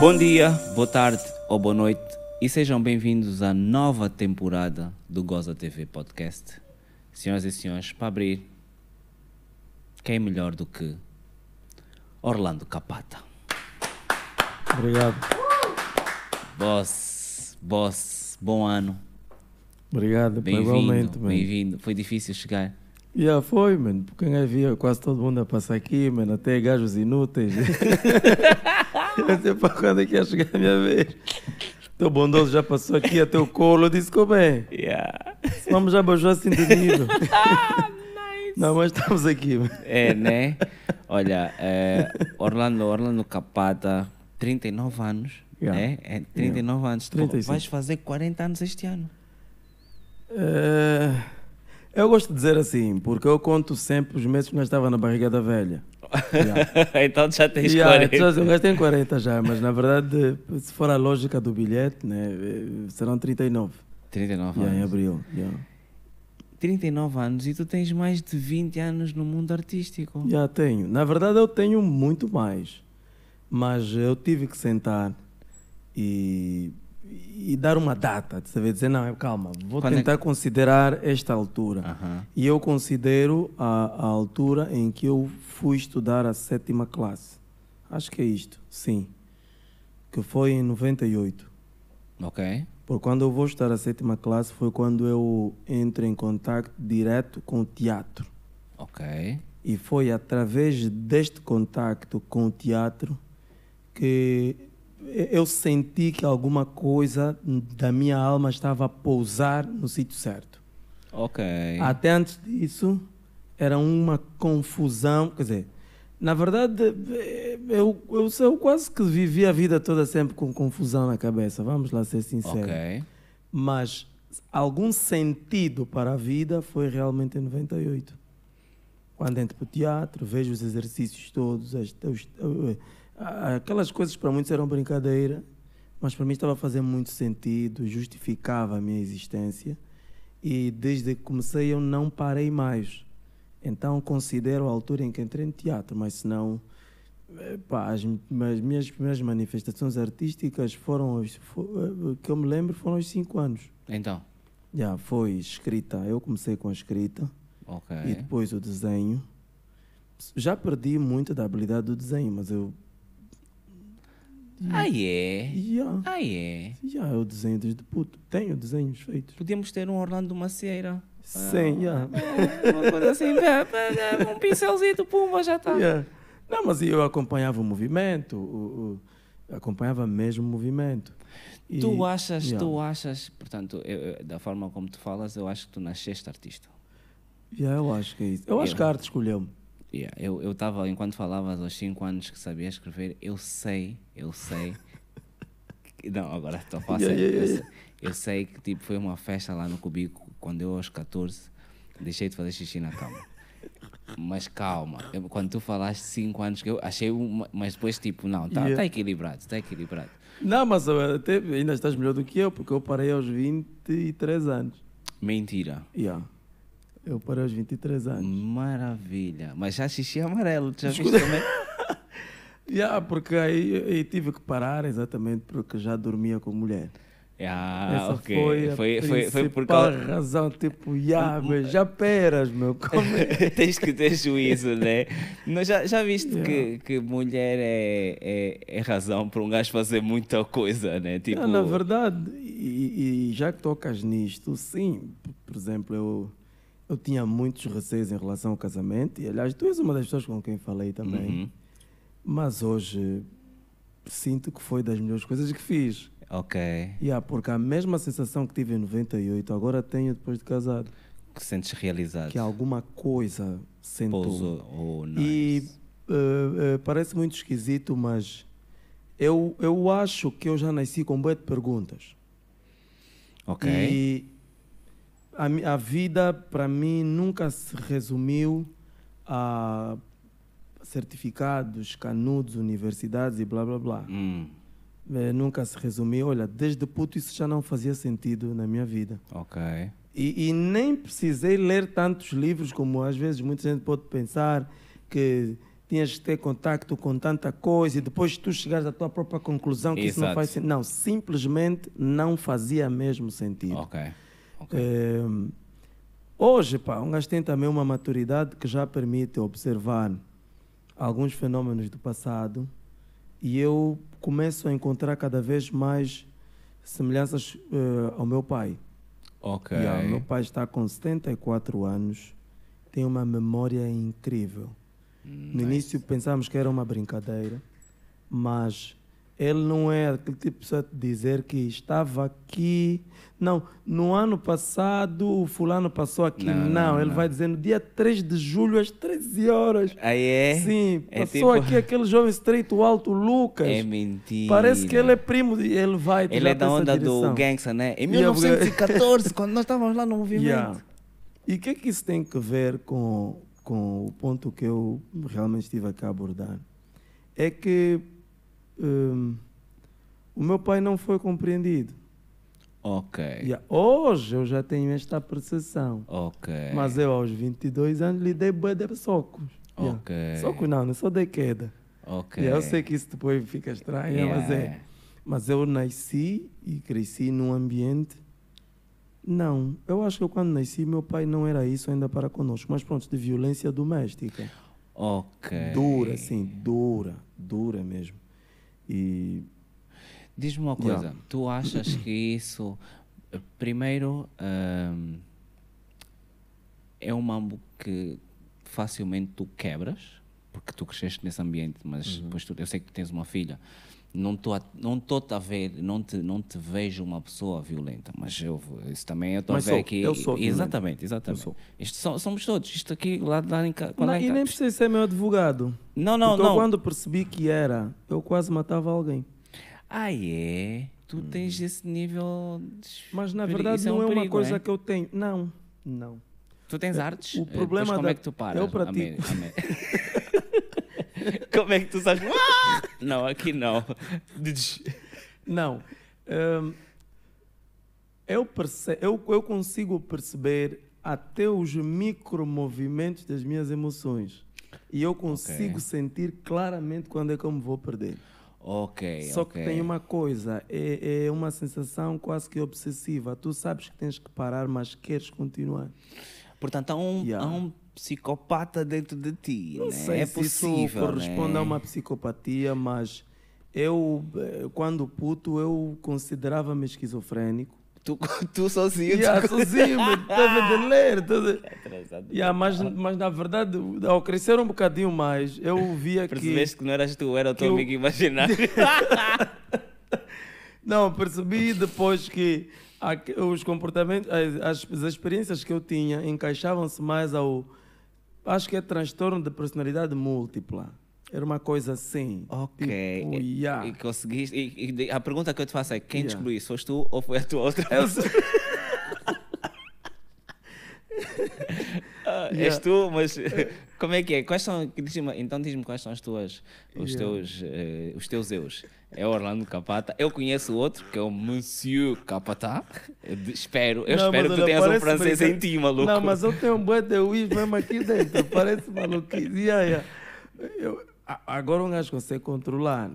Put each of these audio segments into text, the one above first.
Bom dia, boa tarde ou boa noite e sejam bem-vindos à nova temporada do Goza TV Podcast. Senhoras e senhores, para abrir, quem é melhor do que Orlando Capata? Obrigado. Boss, boss, bom ano. Obrigado, Bem-vindo, igualmente, bem-vindo. Foi difícil chegar. Já foi, mano. Porque quem havia quase todo mundo a passar aqui, mano. Até gajos inúteis. Eu sei para quando é que ia chegar a minha vez. Teu bondoso já passou aqui até o colo. Eu disse, como é? Yeah. Vamos já baixar assim de nível. Não, mas estamos aqui. É, né? Olha, é, Orlando, Orlando Capata, 39 anos. Yeah. É, é 39 anos. Tu 35. vais fazer 40 anos este ano. É, Eu gosto de dizer assim, porque eu conto sempre os meses que nós estava na barriga da velha. Yeah. então já tens Yeah, 40. já- tem 40 já, mas na verdade, se for a lógica do bilhete, né, serão 39 39 yeah, em anos. abril. Yeah. 39 anos e tu tens mais de 20 anos no mundo artístico. Já tenho. Na verdade, eu tenho muito mais, mas eu tive que sentar e, e dar uma data, de saber dizer, não, calma, vou Quando é tentar considerar esta altura. E eu considero a, a altura em que eu fui estudar a sétima classe. Acho que é isto, sim. Que foi em 98. Ok. Porque quando eu vou estudar a sétima classe foi quando eu entro em contato direto com o teatro. Ok. E foi através deste contacto com o teatro que eu senti que alguma coisa da minha alma estava a pousar no sítio certo. Ok. Até antes disso, era uma confusão. Quer dizer, na verdade, eu, eu, eu quase que vivi a vida toda sempre com confusão na cabeça, vamos lá ser sinceros. ok. Mas algum sentido para a vida foi realmente em 98. Quando entro para o teatro, vejo os exercícios todos, as- os- aquelas coisas para muitos eram brincadeira, mas para mim estava a fazer muito sentido, justificava a minha existência. E desde que comecei eu não parei mais. Então considero a altura em que entrei no teatro, mas se não, eh, as, as minhas primeiras manifestações artísticas foram, aos- fo- eh, que eu me lembro, foram aos 5 anos. Então. Já foi escrita, eu comecei com a escrita Ok. e depois o desenho. Já perdi muito da habilidade do desenho, mas eu. Ah, é? Já, Ah, é? já eu desenho desde puto. Tenho desenhos feitos. Podíamos ter um Orlando Macieira. Sim, já. É, Uma coisa assim, pá, pá, um pincelzito, pumba, já está. Yeah. Não, mas eu acompanhava o movimento, o, o- acompanhava mesmo o movimento. E- Tu achas, Yeah. tu achas, portanto, eu- da forma como tu falas, eu acho que tu nasceste artista. Yeah, eu acho que é isso. Eu acho que a arte escolheu-me. Yeah, eu estava, enquanto falavas aos 5 anos que sabia escrever, eu sei, eu sei. que- não, agora estou a Yeah, yeah, eu, yeah. sei, eu sei que tipo, foi uma festa lá no Cubico, quando eu aos 14 deixei de fazer xixi na cama. Mas calma, eu- quando tu falaste 5 anos, que eu achei uma, mas depois tipo, não, está Yeah. equilibrado, está equilibrado. Não, mas uh, até ainda estás melhor do que eu, porque eu parei aos 23 anos. Mentira. Yeah. Eu parei aos 23 anos. Maravilha. Mas já xixi amarelo, tu já viste também? Yeah, porque aí, tive que parar exatamente porque já dormia com mulher. Ah, Essa ok. foi a Foi, foi, foi por causa. razão. Tipo, yeah, mas já peras, meu. Como é? Tens que ter juízo, né? Não, já, já viste Yeah. que, que mulher é, é, é razão para um gajo fazer muita coisa, né? Tipo, Ah, na verdade, e, e já que tocas nisto, sim, por exemplo, eu, eu tinha muitos receios em relação ao casamento, e aliás, tu és uma das pessoas com quem falei também, Uhum. Mas hoje sinto que foi das melhores coisas que fiz. Ok. Yeah, porque a mesma sensação que tive em 98, agora tenho depois de casado, Que sentes realizado. que alguma coisa sentou. Pousou. Oh, nice. E eh, eh, parece muito esquisito, mas eu, eu acho que eu já nasci com boa de perguntas. Ok. E a, a vida, para mim, nunca se resumiu a certificados, canudos, universidades e blá blá blá. Hum, Eh, nunca se resumiu. Olha, desde puto isso já não fazia sentido na minha vida. ok. E, e nem precisei ler tantos livros como às vezes muita gente pode pensar que tinhas que ter contacto com tanta coisa e depois tu chegares à tua própria conclusão que isso não Exato. faz sentido. Não, simplesmente não fazia mesmo sentido. Ok. ok. É, hoje, pá, um gajo tem também uma maturidade que já permite observar alguns fenômenos do passado e eu começo a encontrar cada vez mais semelhanças eh, ao meu pai. Ok. Yeah, meu pai está com 74 anos, tem uma memória incrível. No início pensávamos que era uma brincadeira, mas ele não é aquele tipo de pessoa de dizer que estava aqui. Não, no ano passado o fulano passou aqui. Não, Não, não, ele não. vai dizer no dia 3 de julho às 13 horas. Aí é? Sim, É passou tipo- aqui aquele jovem estreito alto, Lucas. É mentira. Parece que ele é primo e ele vai Ele é da onda do gangsta, né? Em Yeah, 1914, quando nós estávamos lá no movimento. Yeah. E o que é que isso tem que ver com, com o ponto que eu realmente estive aqui a abordar? É que hum, o meu pai não foi compreendido. Ok. Yeah. Hoje eu já tenho esta percepção. Ok. Mas eu aos 22 anos lhe dei bué de socos. Yeah. Ok. Socos não, não só dei queda. Ok. Yeah, eu sei que isso depois fica estranho, mas é. é. Mas eu nasci e cresci num ambiente. Não, eu acho que eu quando nasci, meu pai não era isso ainda para conosco, mas pronto, de violência doméstica. Ok. Dura, sim, dura, dura mesmo. E Diz-me uma coisa, Yeah. tu achas que isso, primeiro, ahm, é um mambo que facilmente tu quebras, porque tu cresceste nesse ambiente, mas Uhum. depois tu, eu sei que tens uma filha, não estou a, não estou a ver, não te, não te vejo uma pessoa violenta, mas eu, isso também eu estou a ver sou, aqui. eu sou. Exatamente, exatamente. sou. Isto so- somos todos, isto aqui lá, lá em casa. Não, e nem precisa ser meu advogado. Não, não, Porque eu, não. quando percebi que era, eu quase matava alguém. Ah, é? Tu tens esse nível. de Mas na peri- verdade isso não é, uma perigo, coisa né? que eu tenho. Não, não. Tu tens artes? o problema depois como da- é que tu paras? eu pratico. Amém, amém. como é que tu sabes? Ah! não, aqui não. Não. Hum, eu, perce- eu, eu consigo perceber até os micromovimentos das minhas emoções. E eu consigo Ok. sentir claramente quando é que eu me vou perder. ok. Só ok. que tem uma coisa, é, é uma sensação quase que obsessiva. Tu sabes que tens que parar, mas queres continuar. Portanto, há um, Yeah. há um psicopata dentro de ti. Não né? sei é se possível. isso corresponde né? a uma psicopatia, mas eu, eh, quando puto, eu considerava-me esquizofrénico. Tu, tu sozinho. Yeah, tu... sozinho, teve de ler. Atrasado. Yeah, mas, mas na verdade, ao crescer um bocadinho mais, eu via que. Percebeste que não eras tu, era o teu que eu- amigo imaginário. Não, percebi depois que os comportamentos, as, as experiências que eu tinha encaixavam-se mais ao. Acho que é transtorno de personalidade múltipla. Era uma coisa assim. ok. Tipo, E- yeah. E conseguiste. E, e a pergunta que eu te faço é: quem Yeah. descobriu isso? Foste tu ou foi a tua outra Eu sou- Ah, És Yeah. tu, mas como é que é? Quais são, então diz-me quais são as tuas, os, Yeah. teus, eh, os teus eus. É o Orlando Capata. Eu conheço outro, que é o Monsieur Capata. Eu espero, eu Não, espero que tu tenhas um francês brinca- em ti, maluco. Não, mas eu tenho um bué de uís mesmo aqui dentro. Parece maluquice. Yeah, yeah. Eu- agora um gajo consegue controlar.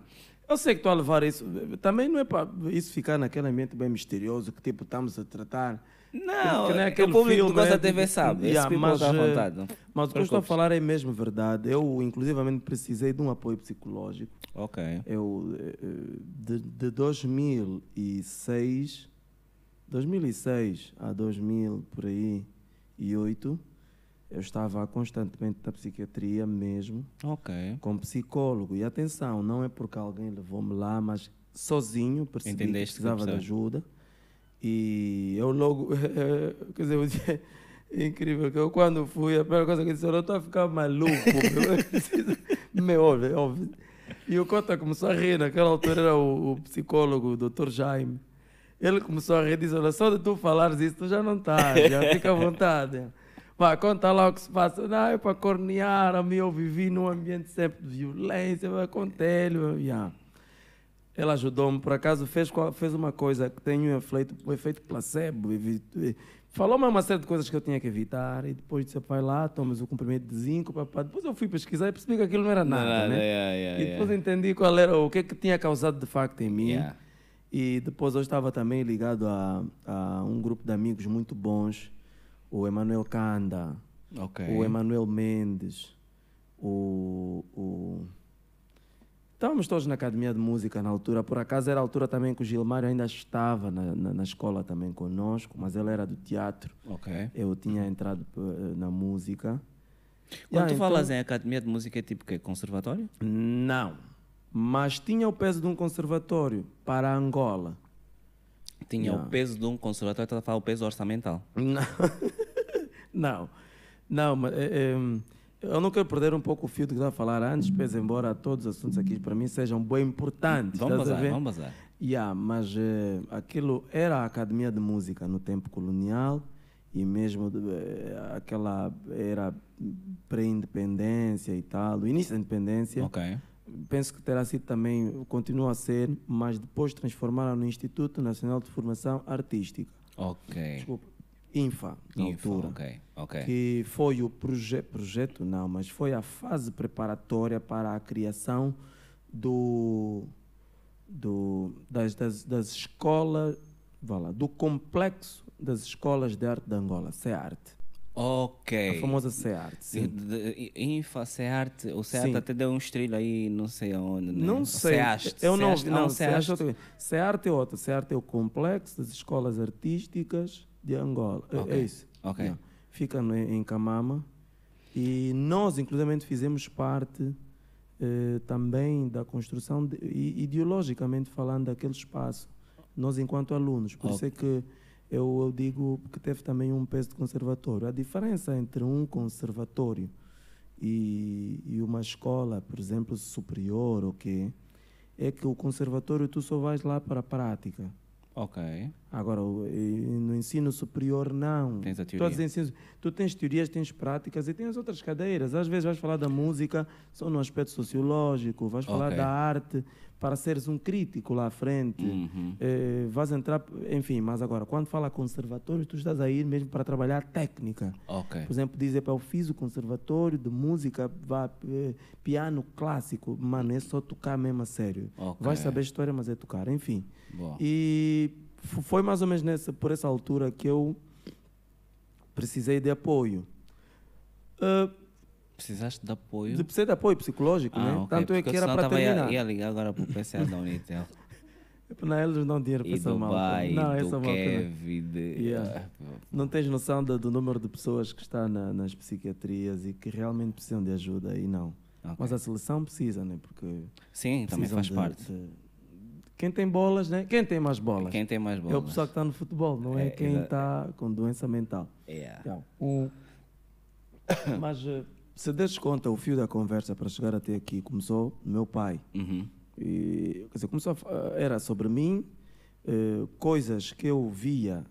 Eu sei que estou a levar isso. Também não é para isso ficar naquele ambiente bem misterioso que tipo estamos a tratar. Não, que nem é aquele o público filme, que gosta né? da TV sabe. Yeah, Esse mas, à eh, vontade. não? Mas o que eu estou a falar é mesmo verdade. Eu, inclusivamente, precisei de um apoio psicológico. Ok. Eu, eh, eh, de, de 2006, 2006 a 2000, por aí, e 8, eu estava constantemente na psiquiatria mesmo, Ok. com psicólogo. E atenção, não é porque alguém levou-me lá, mas sozinho percebi Entendeste que precisava que de ajuda. E eu logo, quer dizer, é incrível que eu quando fui, a primeira coisa que eu disse, eu estou a ficar maluco, meu, eu preciso- meu, óbvio, óbvio. E o Cota começou a rir, naquela altura era o, o psicólogo, o Dr. Jaime. Ele começou a rir e disse, olha, só de tu falares isso, tu já não estás, já fica à vontade. Vai, conta lá o que se passa. Não, é para cornear, a mim eu vivi num ambiente sempre de violência, vai, conta ele. Yeah. Ela ajudou-me, por acaso fez, fez uma coisa que tem um efeito, um efeito placebo, Falou-me uma série de coisas que eu tinha que evitar e depois disse, vai lá, tomas o comprimido de zinco, papá. depois eu fui pesquisar e percebi que aquilo não era nada, Nada, né? yeah, yeah, e depois yeah. entendi qual era, o que é que tinha causado de facto em mim. E depois eu estava também ligado a, a um grupo de amigos muito bons, o Emanuel Kanda, Ok. o Emanuel Mendes, o, o... Estávamos todos na academia de música na altura, por acaso era a altura também que o Gilmário ainda estava na, na, na escola também conosco, mas ele era do teatro, Ok. eu tinha entrado eh, na música. Quando Yeah, tu então- falas em academia de música, é tipo o quê? Conservatório? Não, mas tinha o peso de um conservatório para Angola. Tinha Yeah. o peso de um conservatório, estás a falar o peso orçamental. Não, não, não mas é, é, eu não quero perder um pouco o fio do que estava a falar antes, pese embora todos os assuntos aqui para mim sejam bem importantes. Vamos bazar, vamos bazar. Yeah, mas eh, aquilo era a academia de música no tempo colonial e mesmo eh, aquela era pré-independência e tal, o início da independência. Ok. Penso que terá sido também, continua a ser, mas depois transformaram no Instituto Nacional de Formação Artística. Ok. Desculpa, INFA, na Info, altura. Ok, ok. Que foi o proje projeto, não, mas foi a fase preparatória para a criação do, do, das, das, das escolas, lá, do complexo das escolas de arte de Angola, CEARTE. Ok. A famosa CEARTE, De- sim. Infa, Cearte, o Cearte Sim. até deu um estrilo aí, não sei aonde. Né? Não sei, eu não Ceaste, vi, não, um CEARTE é outra. CEARTE é é o complexo das escolas artísticas de Angola, É- Ok, é isso. Fica no, em Camama e nós, inclusive, fizemos parte eh, também da construção, de, ideologicamente falando, daquele espaço, nós enquanto alunos. Por isso é que eu, eu digo que teve também um peso de conservatório. A diferença entre um conservatório e, e uma escola, por exemplo, superior ou quê, é que o conservatório tu só vais lá para a prática. Ok. Agora, no ensino superior, não. Tens a Todos teoria. os ensinos- tu tens teorias, tens práticas e tens outras cadeiras. Às vezes vais falar da música só no aspecto sociológico, vais falar Ok. da arte para seres um crítico lá à frente. Uhum. Eh, vais entrar, enfim, mas agora, quando fala conservatório, tu estás a ir mesmo para trabalhar técnica. Ok. Por exemplo, dizer para eu fiz o conservatório de música, vá, eh, piano clássico, mano, é só tocar mesmo a sério. Ok. Vais saber história, mas é tocar, enfim. Boa. E foi mais ou menos nessa, por essa altura que eu precisei de apoio. Ah, Precisaste de apoio? de, precisei de apoio psicológico, né? Ah, ok, Tanto é porque que era para tava ia- terminar. Ia, ligar agora para o PCA da Unitel. Não, eles não dão dinheiro para e essa malta. Não, essa malta. Yeah. Não tens noção do, do número de pessoas que está na- nas psiquiatrias e que realmente precisam de ajuda e não. Ok. Mas a seleção precisa, né? Porque Sim, também faz de- parte. de- Quem tem bolas, né? Quem tem mais bolas? Quem tem mais É o bolas? pessoal que está no futebol, não é, É, quem está com doença mental. Yeah. Então, o- Mas eh, se des conta, o fio da conversa para chegar até aqui começou no meu pai. Uhum. E, quer dizer, começou a, fa- era sobre mim, eh, coisas que eu via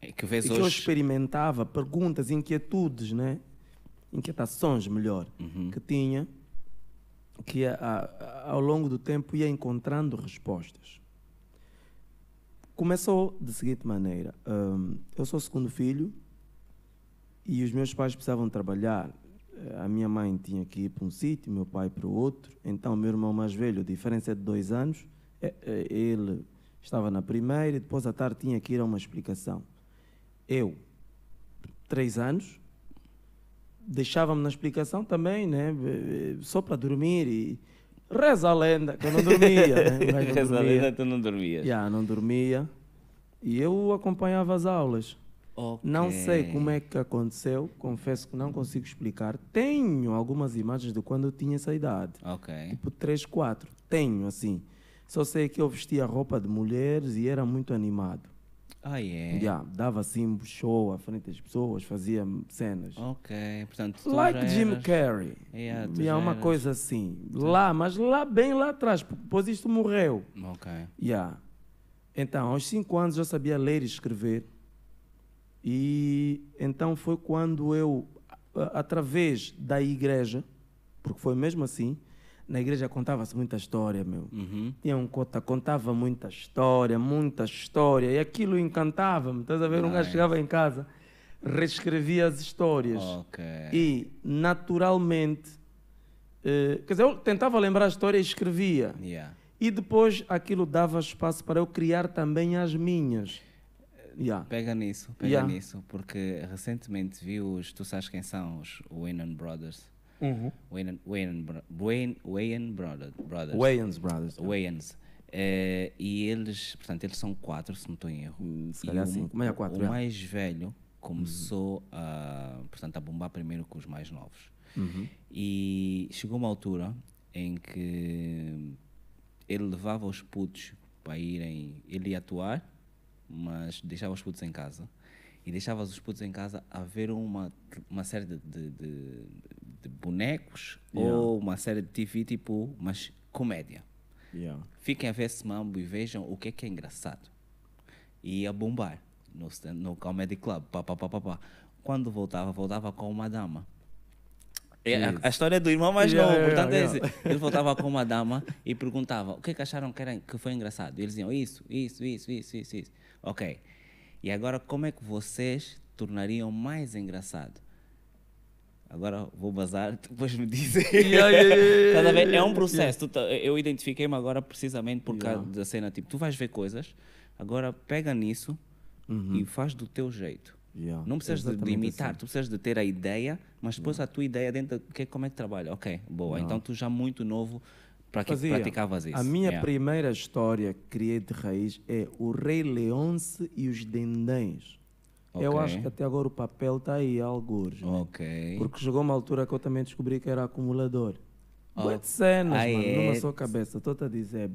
É que vês e que eu hoje... experimentava, perguntas, inquietudes, né? inquietações melhor, Uhum. que tinha, que a- a- ao longo do tempo ia encontrando respostas. Começou da seguinte maneira: hum, eu sou o segundo filho e os meus pais precisavam trabalhar. Eh, A minha mãe tinha que ir para um sítio, meu pai para o outro. Então, meu irmão mais velho, a diferença é de dois anos, eh, eh, ele estava na primeira e depois à tarde tinha que ir a uma explicação. Eu, três anos, deixava-me na explicação também, né? só para dormir e reza a lenda, que eu não dormia. né? Não Reza a dormia. lenda, tu não dormias. Já, não dormia. E eu acompanhava as aulas. Ok. Não sei como é que aconteceu, confesso que não consigo explicar. Tenho algumas imagens de quando eu tinha essa idade, tipo 3, 4. Tenho, assim. Só sei que eu vestia roupa de mulheres e era muito animado. Ah, é? Já, dava assim show à frente das pessoas, fazia cenas. Ok, portanto, tu like já Jim eras- Carrey. Yeah, tu e é já uma eras- coisa assim. Lá, mas lá, bem lá atrás, porque depois isto morreu. Ok. Yeah. Então, aos 5 anos eu sabia ler e escrever. E então foi quando eu, através da igreja, porque foi mesmo assim, na igreja contava-se muita história, meu. Uhum. Tinha um cota, contava muita história, muita história, e aquilo encantava-me. Estás a ver? Um gajo Nice. chegava em casa, reescrevia as histórias. Ok. E, naturalmente, eh, quer dizer, eu tentava lembrar a história e escrevia. Yeah. E depois aquilo dava espaço para eu criar também as minhas. Yeah. Pega nisso, pega Yeah. nisso, porque recentemente vi os, tu sabes quem são os Wayne Brothers? Uhum. Wayne, Wayne, Wayne, Wayne Brother, Brothers. Wayans Brothers. Wayans. Eh, e eles, portanto, eles são quatro, se não estou em erro. Hum, se calhar cinco, mas é quatro, O é. mais velho começou a, portanto, a bombar primeiro com os mais novos. Uhum. E chegou uma altura em que ele levava os putos para irem. Ele ia atuar, mas deixava os putos em casa. E deixava os putos em casa a ver uma, uma série de, de, de- de bonecos Yeah. ou uma série de TV tipo, mas comédia. Yeah. Fiquem a ver esse mambo e vejam o que é que é engraçado. E ia bombar no, no Comedy Club. Pá, pá, pá, pá, pá. Quando voltava, voltava com uma dama. É, a, a história do irmão mais Yeah, novo, yeah, portanto é yeah. esse. Ele voltava com uma dama e perguntava o que é que acharam que, era, que foi engraçado. E eles diziam isso, isso, isso, isso, isso, isso. Ok. E agora como é que vocês tornariam mais engraçado? Agora vou bazar, depois me dizem. Yeah, yeah, yeah, É um processo. Tá- eu identifiquei-me agora precisamente por causa da cena. Tipo, tu vais ver coisas, agora pega nisso e faz do teu jeito. Não precisas de, de Uhum. Imitar, assim. tu precisas de ter a ideia, mas depois a tua ideia dentro, de que, como é que trabalha? Ok, boa. Então tu já muito novo prati Fazia. praticavas isso. A minha primeira história que criei de raiz é O Rei Leonce e os Dendéns. Eu acho que até agora o papel está aí, alguns. né? Ok. Porque chegou uma altura que eu também descobri que era acumulador. Oh. Bué de cenas, Ah, mano, é? numa só cabeça. Estou-te a dizer,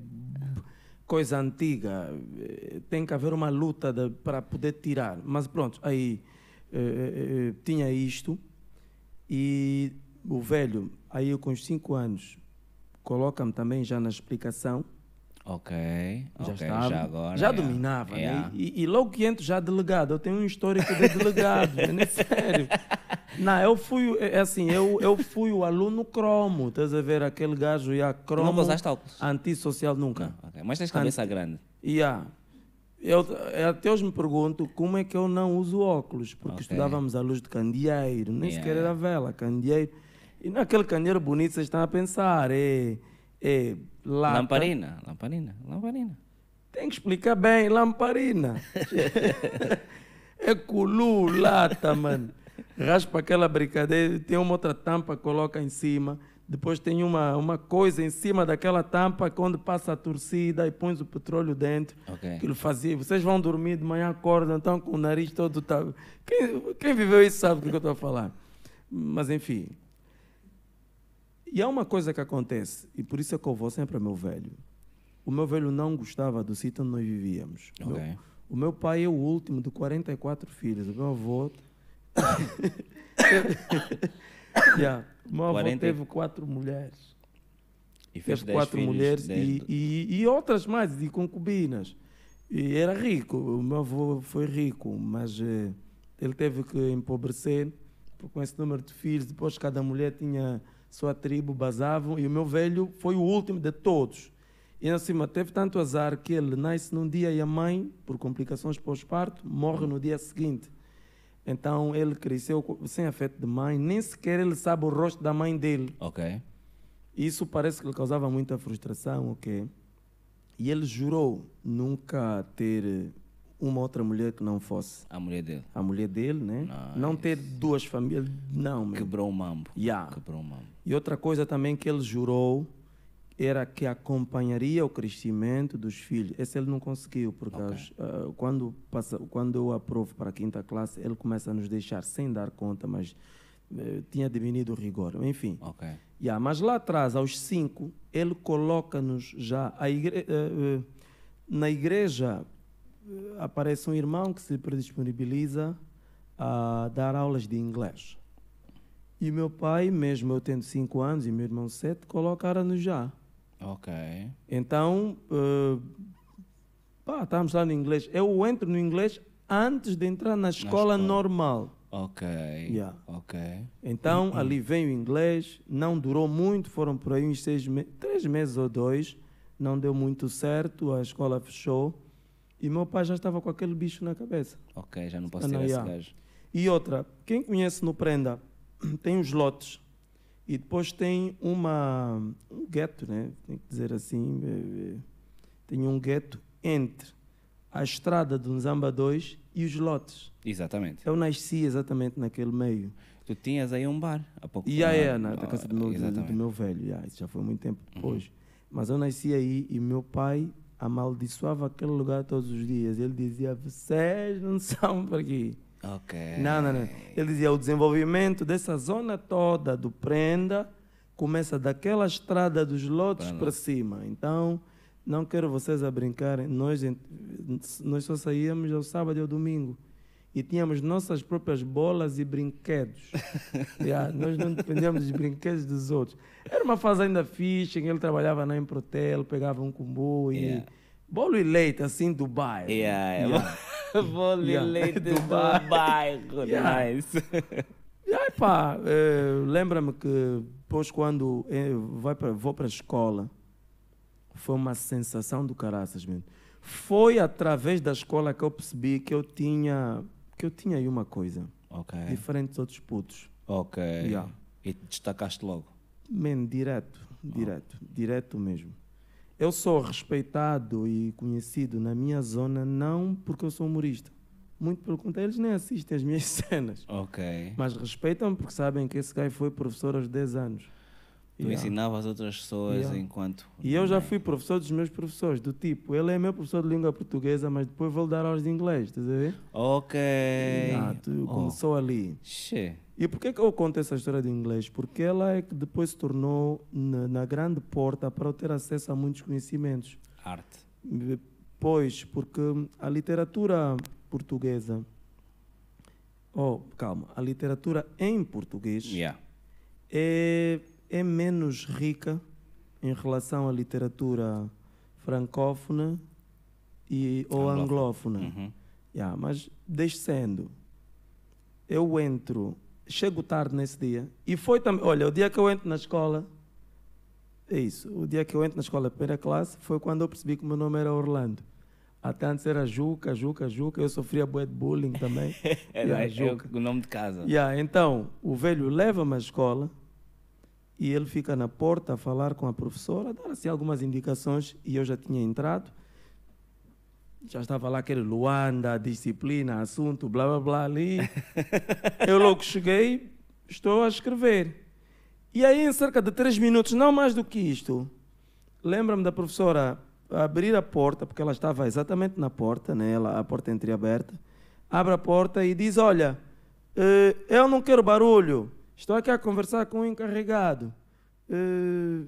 coisa antiga, eh, tem que haver uma luta para poder tirar. Mas pronto, aí eh, eh, eh, tinha isto e o velho, aí eu com os 5 anos, coloca-me também já na explicação. Ok. Já ok, estava, já agora. já yeah. dominava, Yeah. né? E, e logo que entro já delegado, eu tenho um histórico de delegado, né? sério. Não, eu fui, é assim, eu, eu fui o aluno cromo, estás a ver aquele gajo, já Tu cromo, não gostaste de óculos? antissocial nunca. Não, ok. Mas tens cabeça grande. Yeah. Eu, eu até hoje me pergunto como é que eu não uso óculos, porque Ok. estudávamos à luz de candeeiro, nem Yeah. sequer era vela, candeeiro. E naquele candeeiro bonito vocês estão a pensar, é, é lata. Lamparina, lamparina, lamparina. Tem que explicar bem, lamparina. é culu, lata, mano. Raspa aquela brincadeira, tem uma outra tampa, coloca em cima. Depois tem uma, uma coisa em cima daquela tampa, quando passa a torcida e pões o petróleo dentro. Ok. Aquilo fazia. Vocês vão dormir de manhã, acordam, estão com o nariz todo. Tá... Quem, quem viveu isso sabe do que eu estou a falar. Mas enfim. E há uma coisa que acontece, e por isso é que eu vou sempre ao meu velho. O meu velho não gostava do sítio onde nós vivíamos. O meu-. O meu pai é o último de 44 filhos. O meu avô. Yeah. O meu avô 40 teve quatro mulheres. E fez Teve 10 quatro filhos mulheres desde- e, e, e outras mais, e concubinas. E era rico. O meu avô foi rico, mas eh, ele teve que empobrecer com esse número de filhos. Depois cada mulher tinha sua tribo, basavam. E o meu velho foi o último de todos. E acima teve tanto azar que ele nasce num dia e a mãe, por complicações pós-parto, morre no dia seguinte. Então ele cresceu sem afeto de mãe, nem sequer ele sabe o rosto da mãe dele. Ok. Isso parece que lhe causava muita frustração, ok? E ele jurou nunca ter uma outra mulher que não fosse A mulher dele. a mulher dele, né? Não ter duas famílias, não, meu. Quebrou o mambo. Yeah. Quebrou o mambo. E outra coisa também que ele jurou era que acompanharia o crescimento dos filhos. Esse ele não conseguiu, porque as- ah, quando, passa, quando eu aprovo para a quinta classe, ele começa a nos deixar sem dar conta, mas eh, tinha diminuído o rigor. Enfim. Ok. Yeah, mas lá atrás, aos cinco, ele coloca-nos já. A igre- eh, na igreja aparece um irmão que se predisponibiliza a dar aulas de inglês. E meu pai, mesmo eu tendo cinco anos e meu irmão sete, colocaram-nos já. Ok. Então, eh, pá, estamos lá no inglês. Eu entro no inglês antes de entrar na escola escola. normal. Ok. Yeah. Ok. Então ali vem o inglês, não durou muito, foram por aí uns seis me três meses ou dois, não deu muito certo, a escola fechou e meu pai já estava com aquele bicho na cabeça. Ok, já não posso Ah, tirar esse yeah. gajo. E outra, quem conhece no Prenda tem os lotes e depois tem uma um gueto, né? Tem que dizer assim, eh, eh, tem um gueto entre a estrada do Nzamba 2 e os lotes. Exatamente. Eu nasci exatamente naquele meio. Tu tinhas aí um bar há pouco E aí, é, na da casa do meu, do, meu velho, yeah, isso já foi muito tempo depois. Mas eu nasci aí e meu pai amaldiçoava aquele lugar todos os dias. Ele dizia: Vocês não são por aqui. Ok. Não, não, não. Ele dizia: O desenvolvimento dessa zona toda do Prenda começa daquela estrada dos lotes Para cima. Então, não quero vocês a brincarem. Nós, nós só saíamos ao sábado e ao domingo. E tínhamos nossas próprias bolas e brinquedos. Yeah, nós não dependíamos dos brinquedos dos outros. Era uma fase ainda ele trabalhava na Emprotel, pegava um combo e Yeah. bolo e leite, assim, do bairro. Yeah, Yeah. Bolo e leite do Dubai. bairro. Yeah. Nice. E aí, pá, eh, lembra-me que depois quando eh, vai pra, vou para a escola, foi uma sensação do caraças mesmo. Foi através da escola que eu percebi que eu tinha, que eu tinha aí uma coisa, Ok. diferente dos outros putos. Ok. Yeah. E te destacaste logo. Man, direto, direto, direto mesmo. Eu sou respeitado e conhecido na minha zona não porque eu sou humorista. Muito pelo contrário, eles nem assistem as minhas cenas. Ok. Mas respeitam porque sabem que esse gajo foi professor aos 10 anos. Tu Yeah. ensinavas outras pessoas Yeah. enquanto. E eu já fui professor dos meus professores, do tipo, ele é meu professor de língua portuguesa, mas depois vou-lhe dar aulas de inglês, estás a ver? Ok. Ah, tu Oh. começou ali. Xe. E por que, que eu conto essa história de inglês? Porque ela é que depois se tornou na, na grande porta para eu ter acesso a muitos conhecimentos. Arte. Pois, porque a literatura portuguesa. Oh, calma. A literatura em português Yeah. é, é menos rica em relação à literatura francófona e, ou Anglófona. Uhum. Yeah, mas descendo, eu entro, chego tarde nesse dia, e foi também, olha, o dia que eu entro na escola, é isso, o dia que eu entro na escola, primeira classe, foi quando eu percebi que o meu nome era Orlando. Até antes era Juca, Juca, Juca, eu sofria bué de bullying também. É, Yeah, Juca. o nome de casa. Yeah, então, o velho leva-me à escola e ele fica na porta a falar com a professora, dar assim algumas indicações e eu já tinha entrado. Já estava lá aquele Luanda, disciplina, assunto, blá blá blá ali. eu logo cheguei, estou a escrever. E aí, em cerca de três minutos, não mais do que isto, lembra-me da professora abrir a porta, porque ela estava exatamente na porta, né? ela, a porta entreaberta, abre a porta e diz: Olha, eh, eu não quero barulho, estou aqui a conversar com o encarregado. Eh,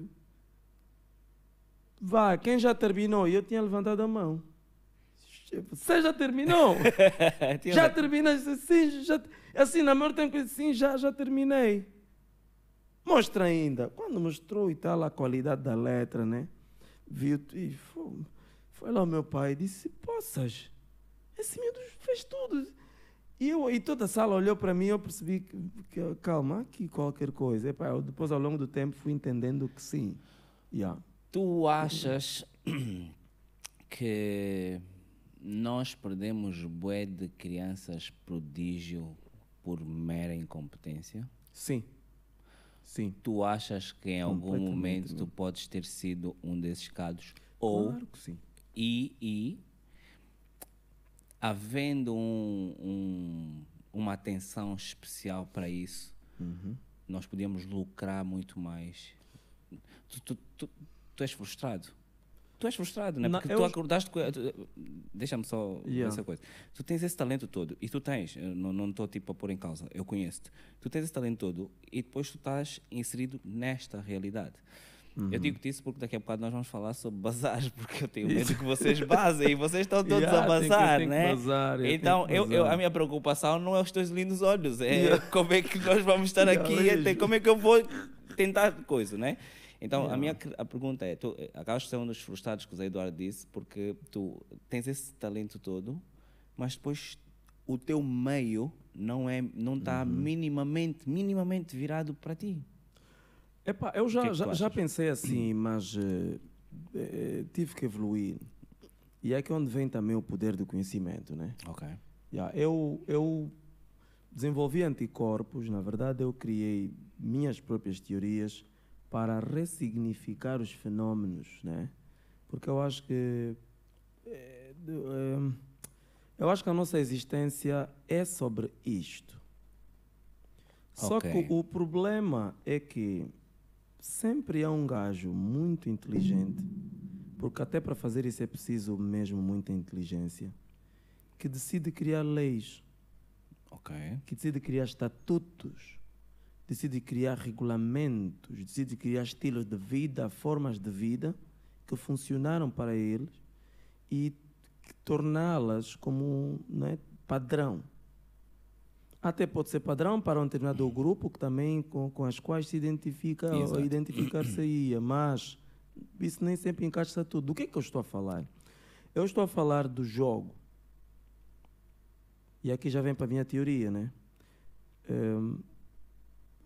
vá, quem já terminou? E eu tinha levantado a mão. Você já terminou? Já terminei? Sim, já, assim, na maior tempo, sim, já, já terminei. Mostra ainda. Quando mostrou e tal a qualidade da letra, né? Viu e foi, foi lá o meu pai e disse: Poças, esse miúdo fez tudo. E, eu, e toda a sala olhou para mim e eu percebi que, que, calma, aqui qualquer coisa. Epá, eu depois, ao longo do tempo, fui entendendo que sim. Yeah. Tu achas que nós perdemos bué de crianças prodígio por mera incompetência? Sim. Sim. Tu achas que em algum momento tu podes ter sido um desses casos? Ou, Claro que sim. e, e havendo um, um- uma atenção especial para isso, Uhum. nós podíamos lucrar muito mais. Tu, tu, tu, tu és frustrado. Tu és frustrado, né? Não, Porque eu- tu acordaste com. Deixa-me só Yeah. essa coisa. Tu tens esse talento todo, e tu tens, eu não estou tipo a pôr em causa, eu conheço-te. Tu tens esse talento todo e depois tu estás inserido nesta realidade. Uhum. Eu digo-te isso porque daqui a bocado nós vamos falar sobre bazares, porque eu tenho medo que vocês basem e vocês estão todos Yeah, a bazar, tem que né? bazar, então, eu, eu- a minha preocupação não é os teus lindos olhos, é Yeah. como é que nós vamos estar Yeah, aqui, até como é que eu vou tentar coisa, né? Então, a minha a pergunta é, tu acabas de ser um dos frustrados que o Zé Eduardo disse, porque tu tens esse talento todo, mas depois o teu meio não é não está Uhum. minimamente minimamente virado para ti. Epá, eu que já, é que já, já pensei assim, mas eh, eh, tive que evoluir. E é aqui onde vem também o poder do conhecimento, né? Ok. Yeah, eu, eu desenvolvi anticorpos, na verdade eu criei minhas próprias teorias para ressignificar os fenómenos, né? Porque eu acho que eu acho que a nossa existência é sobre isto. Só Ok. que o problema é que sempre há um gajo muito inteligente, porque até para fazer isso é preciso mesmo muita inteligência, que decide criar leis, Ok. que decide criar estatutos, decide criar regulamentos, decide criar estilos de vida, formas de vida que funcionaram para eles e torná-las como né, padrão. Até pode ser padrão para um determinado grupo que também com, com as quais se identifica ou Exato. identificar-se-ia, mas isso nem sempre encaixa tudo. Do que é que eu estou a falar? Eu estou a falar do jogo. E aqui já vem para a minha teoria, né? Ehm,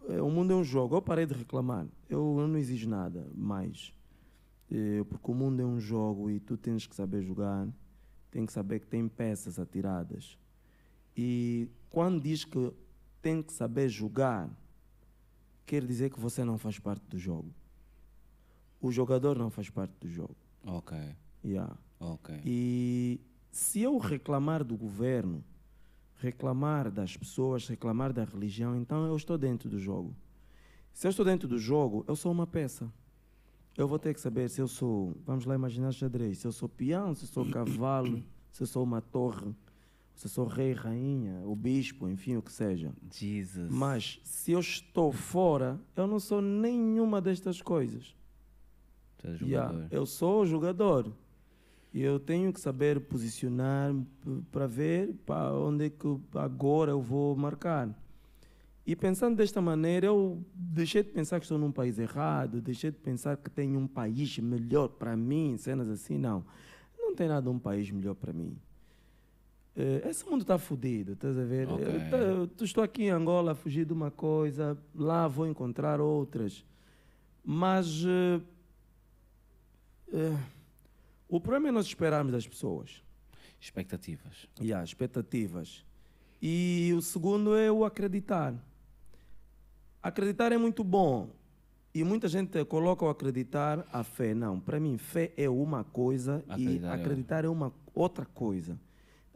eh, o mundo é um jogo. Eu parei de reclamar. Eu, eu não exijo nada mais. Eh, porque o mundo é um jogo e tu tens que saber jogar. Tem que saber que tem peças atiradas. E quando diz que tem que saber jogar, quer dizer que você não faz parte do jogo. O jogador não faz parte do jogo. Ok. Yeah. Ok. E se eu reclamar do governo, reclamar das pessoas, reclamar da religião, então eu estou dentro do jogo. Se eu estou dentro do jogo, eu sou uma peça. Eu vou ter que saber se eu sou, vamos lá imaginar xadrez, se eu sou peão, se eu sou cavalo, se eu sou uma torre, se eu sou rei, rainha, o bispo, enfim, o que seja. Jesus. Mas se eu estou fora, eu não sou nenhuma destas coisas. Tu és Yeah, jogador. eu sou jogador. E eu tenho que saber posicionar para ver para onde é que agora eu vou marcar. E pensando desta maneira, eu deixei de pensar que estou num país errado, deixei de pensar que tenho um país melhor para mim, cenas assim, não. Não tem nada um país melhor para mim. Eh, Esse mundo está fodido, estás a ver? Ok. Eu eu estou aqui em Angola a fugir de uma coisa, lá vou encontrar outras. Mas eh, eh, o problema é nós esperarmos das pessoas Expectativas. e as expectativas. E o segundo é o acreditar. Acreditar é muito bom. E muita gente coloca o acreditar a fé. Não, para mim, fé é uma coisa Acreditar é e acreditar é uma outra coisa.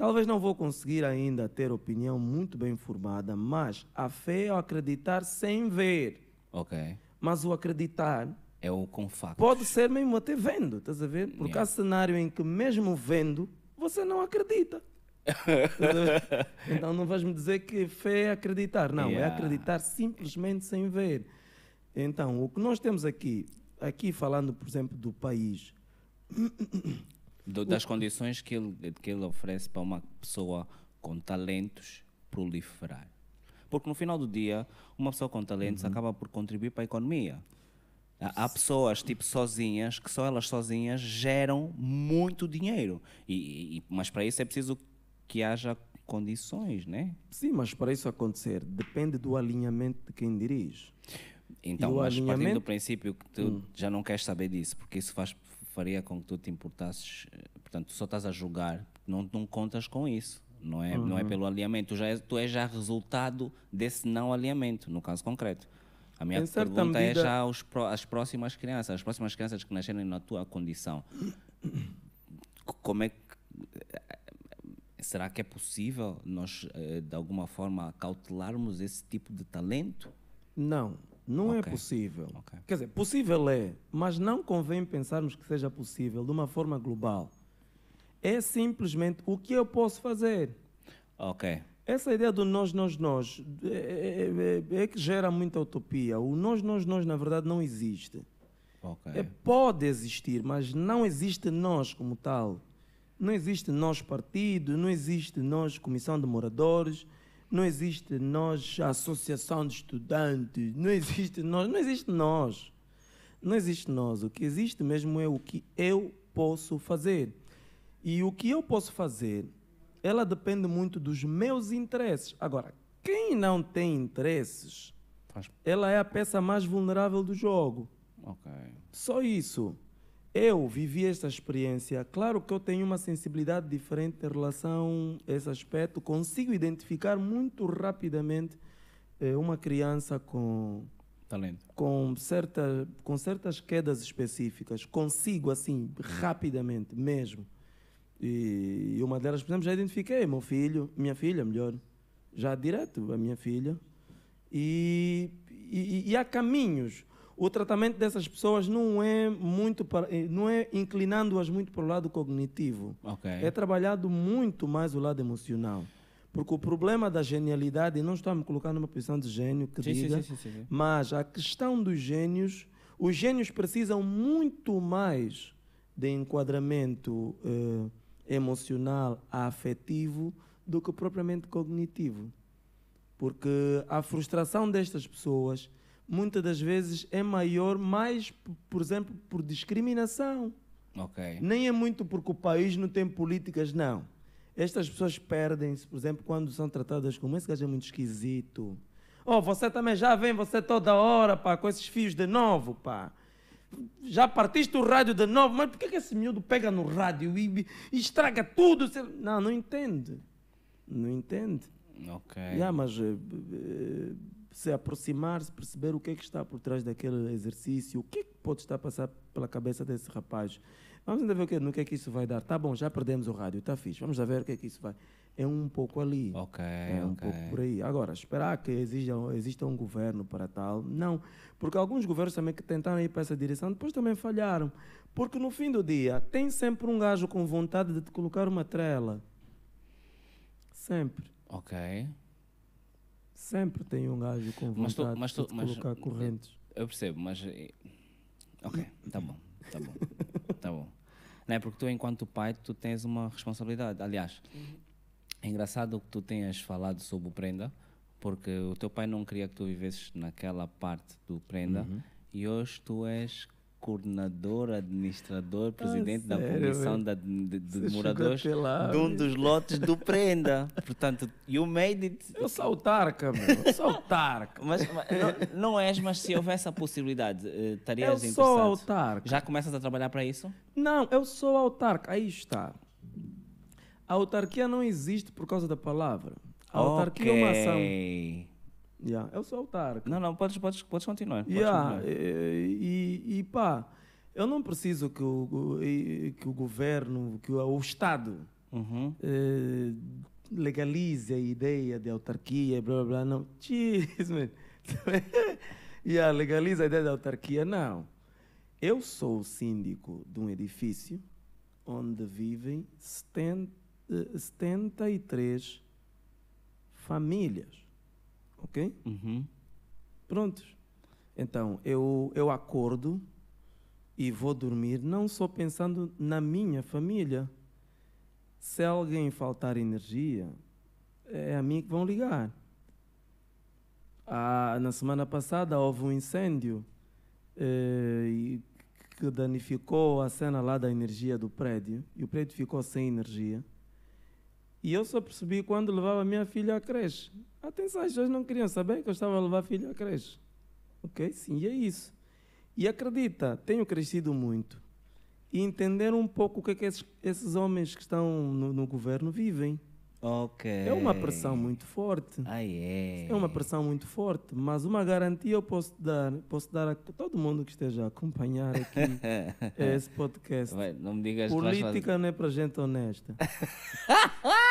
Talvez não vou conseguir ainda ter opinião muito bem formada, mas a fé é o acreditar sem ver. Ok. Mas o acreditar É o com factos. Pode ser mesmo até vendo, estás a ver? Porque Yeah. há cenário em que mesmo vendo, você não acredita. Então não vais me dizer que fé é acreditar. Não, é Yeah. acreditar simplesmente sem ver. Então, o que nós temos aqui, aqui falando, por exemplo, do país, Do- das condições que ele, que ele oferece para uma pessoa com talentos proliferar. Porque no final do dia, uma pessoa com talentos Uhum. acaba por contribuir para a economia. Há pessoas tipo sozinhas que só elas sozinhas geram muito dinheiro. E, e- mas para isso é preciso que haja condições, né? sim, mas para isso acontecer, depende do alinhamento de quem dirige. Então, E o mas partindo do alinhamento- princípio que tu já não queres saber disso, porque isso faz, faria com que tu te importasses, eh, portanto, tu só estás a julgar, não, não contas com isso, não é, não é pelo alinhamento, tu, já és, tu és já resultado desse não alinhamento, no caso concreto. A minha Em pergunta é medida- já os, pró- as próximas crianças, as próximas crianças que nascerem na tua condição. Como é que. Será que é possível nós, eh, de alguma forma, cautelarmos esse tipo de talento? Não, não é Ok. possível. Ok. Quer dizer, possível é, mas não convém pensarmos que seja possível de uma forma global. É simplesmente o que eu posso fazer. Ok. Essa ideia do nós, nós, nós é, é- é- é que gera muita utopia. O nós, nós, nós, na verdade, não existe. Ok. É, pode existir, mas não existe nós como tal. Não existe nós partido, não existe nós comissão de moradores, não existe nós associação de estudantes, não existe nós, não existe nós. Não existe nós. O que existe mesmo é o que eu posso fazer. E o que eu posso fazer, ela depende muito dos meus interesses. Agora, Quem não tem interesses, ela é a peça mais vulnerável do jogo. Ok. Só isso. Eu vivi esta experiência. Claro que eu tenho uma sensibilidade diferente em relação a esse aspecto. Consigo identificar muito rapidamente eh, uma criança com, Talento. com, certa, com certas quedas específicas. Consigo, assim, rapidamente mesmo. E, e uma delas, por exemplo, já identifiquei. Meu filho, minha filha, melhor. Já direto, a minha filha. E, e, e há caminhos o tratamento dessas pessoas não é muito para, eh, não é inclinando-as muito para o lado cognitivo. Ok. É trabalhado muito mais o lado emocional. Porque o problema da genialidade, e não estou a me colocar numa posição de gênio que Sim, diga, sim, sim, sim, sim. mas a questão dos gênios, os gênios precisam muito mais de enquadramento eh, emocional, afetivo, do que propriamente cognitivo. Porque a frustração destas pessoas muitas das vezes é maior, mais, por exemplo, por discriminação. Ok. Nem é muito porque o país não tem políticas, não. Estas pessoas perdem-se, por exemplo, quando são tratadas como esse gajo é muito esquisito. Oh, você também já vem, você toda hora, pá, com esses fios de novo, pá. Já partiste o rádio de novo, mas por que, que esse miúdo pega no rádio e, e estraga tudo? Você- Não, não entende. Não entende. Ok. Yeah, mas eh, eh, se aproximar-se, perceber o que é que está por trás daquele exercício, o que é que pode estar a passar pela cabeça desse rapaz. Vamos ainda ver o que, no que é que isso vai dar. Tá bom, já perdemos o rádio, tá fixe. Vamos ver o que é que isso vai. É um pouco ali. Ok, É um ok. pouco por aí. Agora, esperar que exista, exista um governo para tal, não. Porque alguns governos também que tentaram ir para essa direção, depois também falharam. Porque no fim do dia, tem sempre um gajo com vontade de te colocar uma trela. Sempre. Ok. Sempre tem um gajo com vontade Mas tu- mas tu- de mas- colocar correntes. Eu percebo, mas. eh, Ok, tá bom, tá bom, tá bom. Não é porque tu, enquanto pai, tu tens uma responsabilidade. Aliás, é engraçado que tu tenhas falado sobre o prenda, porque o teu pai não queria que tu vivesses naquela parte do prenda Uhum. e hoje tu és coordenador, administrador, presidente da sério, comissão velho? da- de, de moradores lá, de um dos lotes do prenda. Portanto, you made it. Eu sou autarca, meu. Eu sou autarca. Mas, mas não, não és, mas se houvesse a possibilidade, eh, Eu estarias sou interessado? autarca. Já começas a trabalhar para isso? Não, eu sou autarca. Aí está. A autarquia não existe por causa da palavra. A autarquia é uma ação. Yeah, eu sou autarca. Não, não, podes, podes, podes continuar. Podes Yeah, continuar. e, e, e pá, eu não preciso que o, que o governo, que o, o Estado Uhum. eh, legalize a ideia de autarquia blá blá blá. Não, jeez, man. yeah, legaliza a ideia da autarquia. Não. Eu sou o síndico de um edifício onde vivem 70, eh, 73 famílias. Ok? Uhum. Prontos. Então, eu, eu acordo e vou dormir não só pensando na minha família. Se alguém faltar energia, é a mim que vão ligar. Ah, na semana passada houve um incêndio eh, que danificou a cena lá da energia do prédio e o prédio ficou sem energia. E eu só percebi quando levava a minha filha à creche. Atenção, as pessoas não queriam saber que eu estava a levar a filha à creche. Ok? Sim, e é isso. E acredita, tenho crescido muito. E entender um pouco o que é que esses, esses homens que estão no, no governo vivem. Ok. É uma pressão muito forte. Ah, é. É uma pressão muito forte, mas uma garantia eu posso dar, posso dar a todo mundo que esteja a acompanhar aqui esse podcast. Vai, não me digas. Política não é para gente honesta.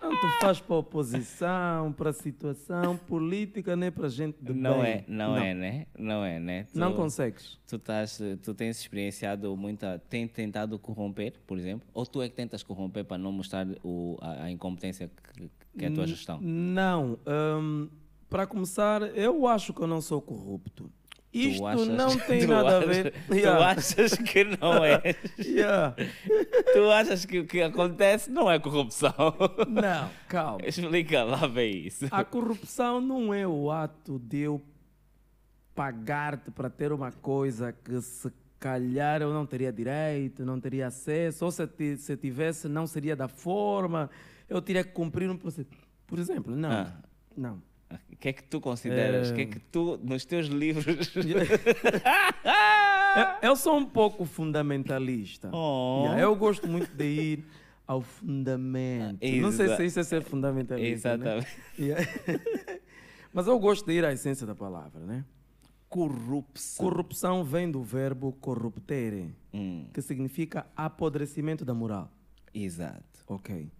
Tanto faz para a oposição, para a situação, política não é para gente de Não bem. é, não, é, né? Não é, né? Tu, Não consegues. Tu, estás, tu tens experienciado muita. Tem tentado corromper, por exemplo? Ou tu é que tentas corromper para não mostrar o, a, a incompetência que, que é a tua gestão? Não. hum, para começar, eu acho que eu não sou corrupto. Isto achas- não tem tu nada a achas- ver. Tu Yeah. achas que não é? Yeah. tu achas que o que acontece não é corrupção? Não, calma. Explica lá bem isso. A corrupção não é o ato de eu pagar-te para ter uma coisa que se calhar eu não teria direito, não teria acesso, ou se, se tivesse não seria da forma. eu teria que cumprir um processo. Por exemplo, não. Ah. Não. O que é que tu consideras? O É. que é que tu, nos teus livros. Eu, eu sou um pouco fundamentalista. Oh. Yeah, eu gosto muito de ir ao fundamento. Ah, Não sei exa- se isso é ser fundamentalista. né? Exatamente. Yeah. Mas eu gosto de ir à essência da palavra, né? Corrupção. Corrupção vem do verbo corruptere, Hum, que significa apodrecimento da moral. exato. Ok.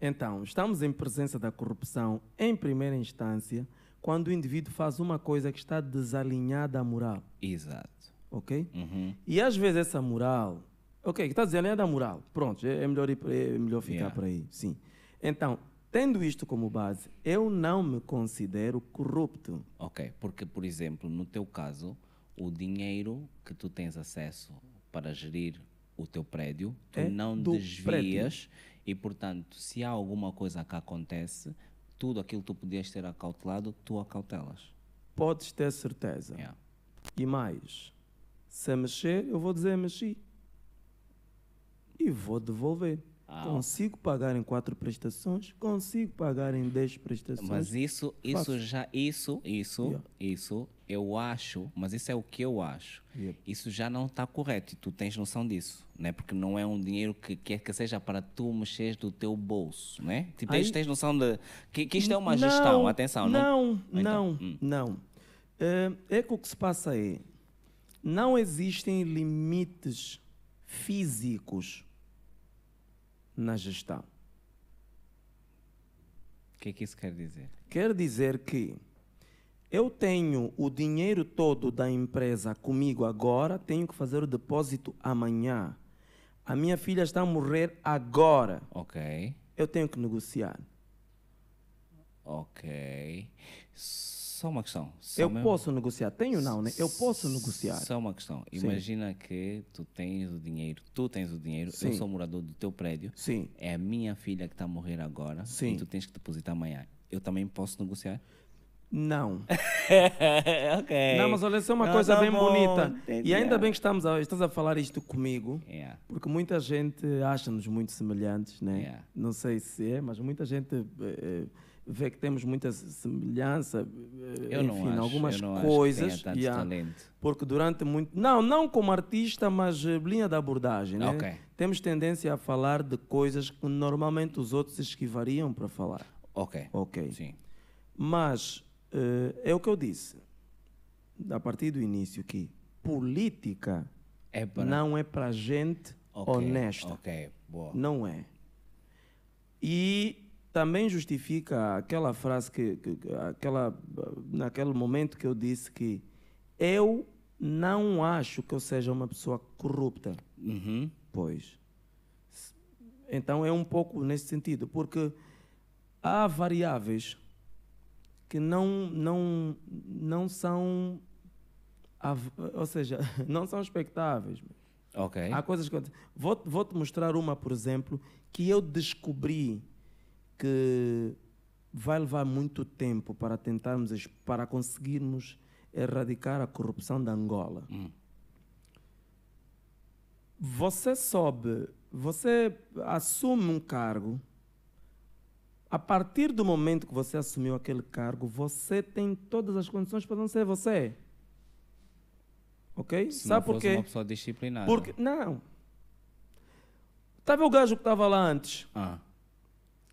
Então, estamos em presença da corrupção em primeira instância quando o indivíduo faz uma coisa que está desalinhada à moral. Exato. Ok? Uhum. E às vezes essa moral. Ok, que está desalinhada à moral. Pronto, é melhor, ir, é melhor ficar Yeah. por aí. Sim. Então, tendo isto como base, eu não me considero corrupto. Ok, porque, por exemplo, no teu caso, o dinheiro que tu tens acesso para gerir o teu prédio, tu É não desvias e, portanto, se há alguma coisa que acontece, tudo aquilo que tu podias ter acautelado, tu acautelas. Podes ter certeza. Yeah. E mais, se mexer, eu vou dizer mexi. E vou devolver. Ah. Consigo pagar em quatro prestações, consigo pagar em dez prestações. Mas isso, isso Faço. já, isso, isso, Yeah. isso, eu acho, mas isso é o que eu acho. Yep. Isso já não está correto e tu tens noção disso, né? Porque não é um dinheiro que quer que seja para tu mexeres do teu bolso, né? Tipo, tens, Aí- tens noção de que, que isto é uma Não, gestão, atenção. Não, Então, não, hum. não. É, é que o que se passa é, não existem limites físicos na gestão. O que é que isso quer dizer? Quer dizer que eu tenho o dinheiro todo da empresa comigo agora, tenho que fazer o depósito amanhã. A minha filha está a morrer agora. Ok, Eu tenho que negociar. ok. Só uma questão. Só Eu mesmo- posso negociar. Tenho não, né? Eu posso negociar. Só uma questão. Sim. Imagina que tu tens o dinheiro, tu tens o dinheiro, eu Sim. sou morador do teu prédio, Sim. é a minha filha que está a morrer agora Sim. e tu tens que depositar amanhã. Eu também posso negociar? Não. ok. Não, mas olha, isso é uma Não, coisa tá bem bom, bonita. entendi. E ainda bem que estamos a, estás a falar isto comigo, Yeah. porque muita gente acha-nos muito semelhantes, né? Yeah. Não sei se é, mas muita gente eh, eh, vê que temos muita semelhança, eh, Eu enfim, acho, algumas coisas. yeah. Porque durante muito. Não, não como artista, mas eh, linha da abordagem, né? Ok. Temos tendência a falar de coisas que normalmente os outros esquivariam para falar. Ok. Ok. Sim. Mas eh, é o que eu disse a partir do início que política É para... não é para gente Ok, honesta. Ok, boa. Não é. E também justifica aquela frase que, que- que- aquela naquele momento que eu disse que eu não acho que eu seja uma pessoa corrupta. Uhum. Pois. Então é um pouco nesse sentido, porque há variáveis que não, não, não são. Ou seja, não são expectáveis. Ok. Há coisas que. Vou, vou-te mostrar uma, por exemplo, que eu descobri que vai levar muito tempo para tentarmos, para conseguirmos erradicar a corrupção da Angola. Hum. Você sobe, você assume um cargo. A partir do momento que você assumiu aquele cargo, você tem todas as condições para não ser você. Ok? Se Sabe por quê? uma pessoa disciplinada. Porque, não. Estava o gajo que estava lá antes, Ah,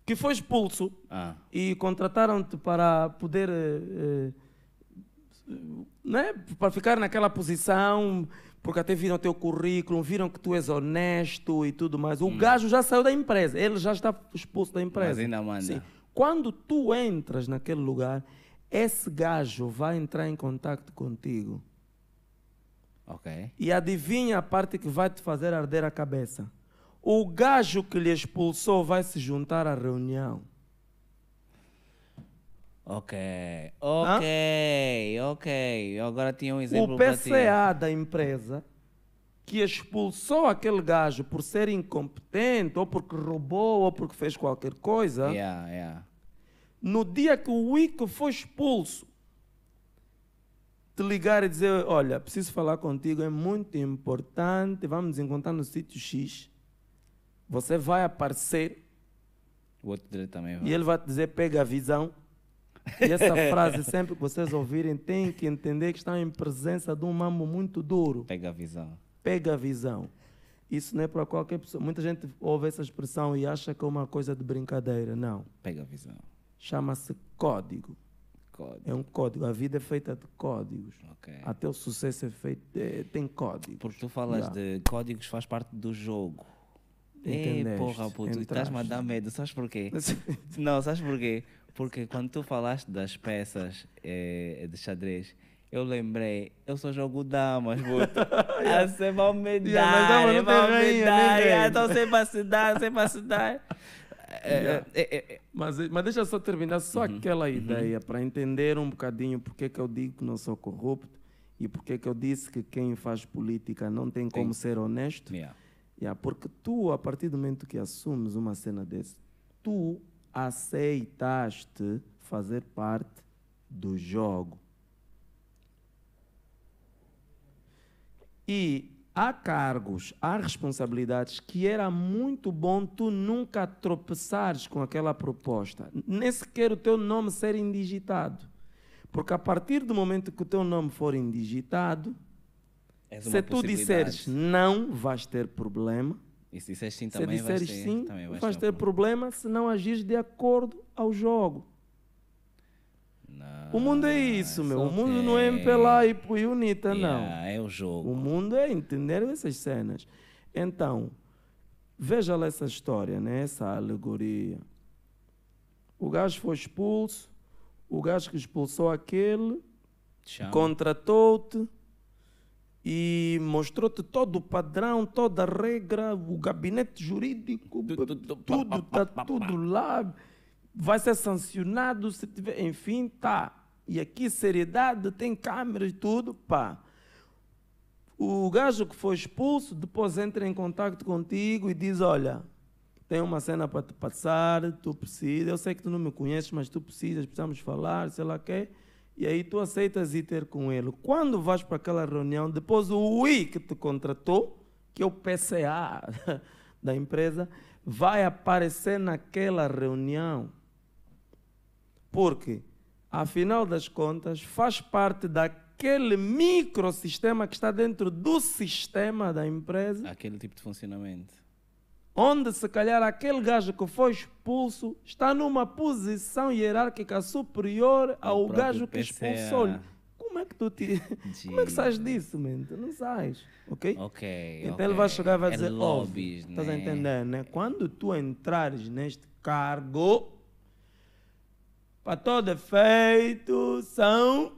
que foi expulso ah. e contrataram-te para poder. eh, eh, né? Para ficar naquela posição, porque até viram o teu currículo, viram que tu és honesto e tudo mais. O gajo já saiu da empresa, ele já está expulso da empresa. Mas ainda manda. Sim. Quando tu entras naquele lugar, esse gajo vai entrar em contato contigo. Ok. E adivinha a parte que vai te fazer arder a cabeça? O gajo que lhe expulsou vai se juntar à reunião. Ok. Ok. Ok. Eu agora tinha um exemplo o para ti. PCA da empresa que expulsou aquele gajo por ser incompetente, ou porque roubou, ou porque fez qualquer coisa, Yeah, yeah. no dia que o Wico foi expulso, te ligar e dizer: Olha, preciso falar contigo, é muito importante, vamos nos encontrar no sítio X. Você vai aparecer O outro direito também E vai. ele vai te dizer, pega a visão. E essa frase, sempre que vocês ouvirem, tem que entender que estão em presença de um mambo muito duro. Pega a visão. Pega a visão. Isso não é para qualquer pessoa. Muita gente ouve essa expressão e acha que é uma coisa de brincadeira. Não. Pega a visão. Chama-se código. Código. É um código. A vida é feita de códigos. Ok. Até o sucesso é feito, é- tem códigos. Porque tu falas Yeah. de códigos, faz parte do jogo. Ei, Entendeste, porra, puto, estás-me a dar medo. Sabes porquê? Não, sabes porquê? Porque quando tu falaste das peças eh, de xadrez, eu lembrei, eu só jogo damas, puto. Ah, você vai me dar, Yeah, mas não vai me dar. yeah. Então sempre para se dar, sempre para se dar. Yeah. Mas, mas deixa eu só terminar só Uhum. aquela ideia para entender um bocadinho porque que eu digo que não sou corrupto e porque que eu disse que quem faz política não tem como ser honesto. yeah. Yeah, porque tu, a partir do momento que assumes uma cena desse, tu aceitaste fazer parte do jogo. E há cargos, há responsabilidades que era muito bom tu nunca tropeçares com aquela proposta, nem sequer o teu nome ser indigitado. Porque a partir do momento que o teu nome for indigitado, se tu disseres não, vais ter problema. E se disseres sim Se também, vais disseres ter, sim, também vais vais ter um problema se não agires de acordo ao jogo. Não, O mundo é isso, meu. O mundo não é. MPLA e Puyunita, não. Yeah, É o jogo. O mundo é entender essas cenas. Então, veja lá essa história, né? essa alegoria. O gajo foi expulso, o gajo que expulsou aquele contratou-te e mostrou-te todo o padrão, toda a regra, o gabinete jurídico, Tu- tu- tu- tudo, está tudo lá, vai ser sancionado se tiver, enfim, tá. E aqui seriedade, tem câmeras e tudo, pá. O gajo que foi expulso depois entra em contato contigo e diz, olha, tem uma cena para te passar, tu precisas, eu sei que tu não me conheces, mas tu precisas, precisamos falar, sei lá o quê. E aí tu aceitas ir ter com ele. Quando vais para aquela reunião, depois o UI que te contratou, que é o PCA da empresa, vai aparecer naquela reunião. Porque, afinal das contas, faz parte daquele microsistema que está dentro do sistema da empresa Aquele tipo de funcionamento. Onde se calhar aquele gajo que foi expulso está numa posição hierárquica superior ao gajo que expulsou-lhe. Como é que tu te... Como é que sabes disso, man? Tu não sabes, ok? Ok. Então ok. ele vai chegar e vai É dizer, lobbies, óbvio, estás a né? entender, né? Quando tu entrares neste cargo, para todo efeito, são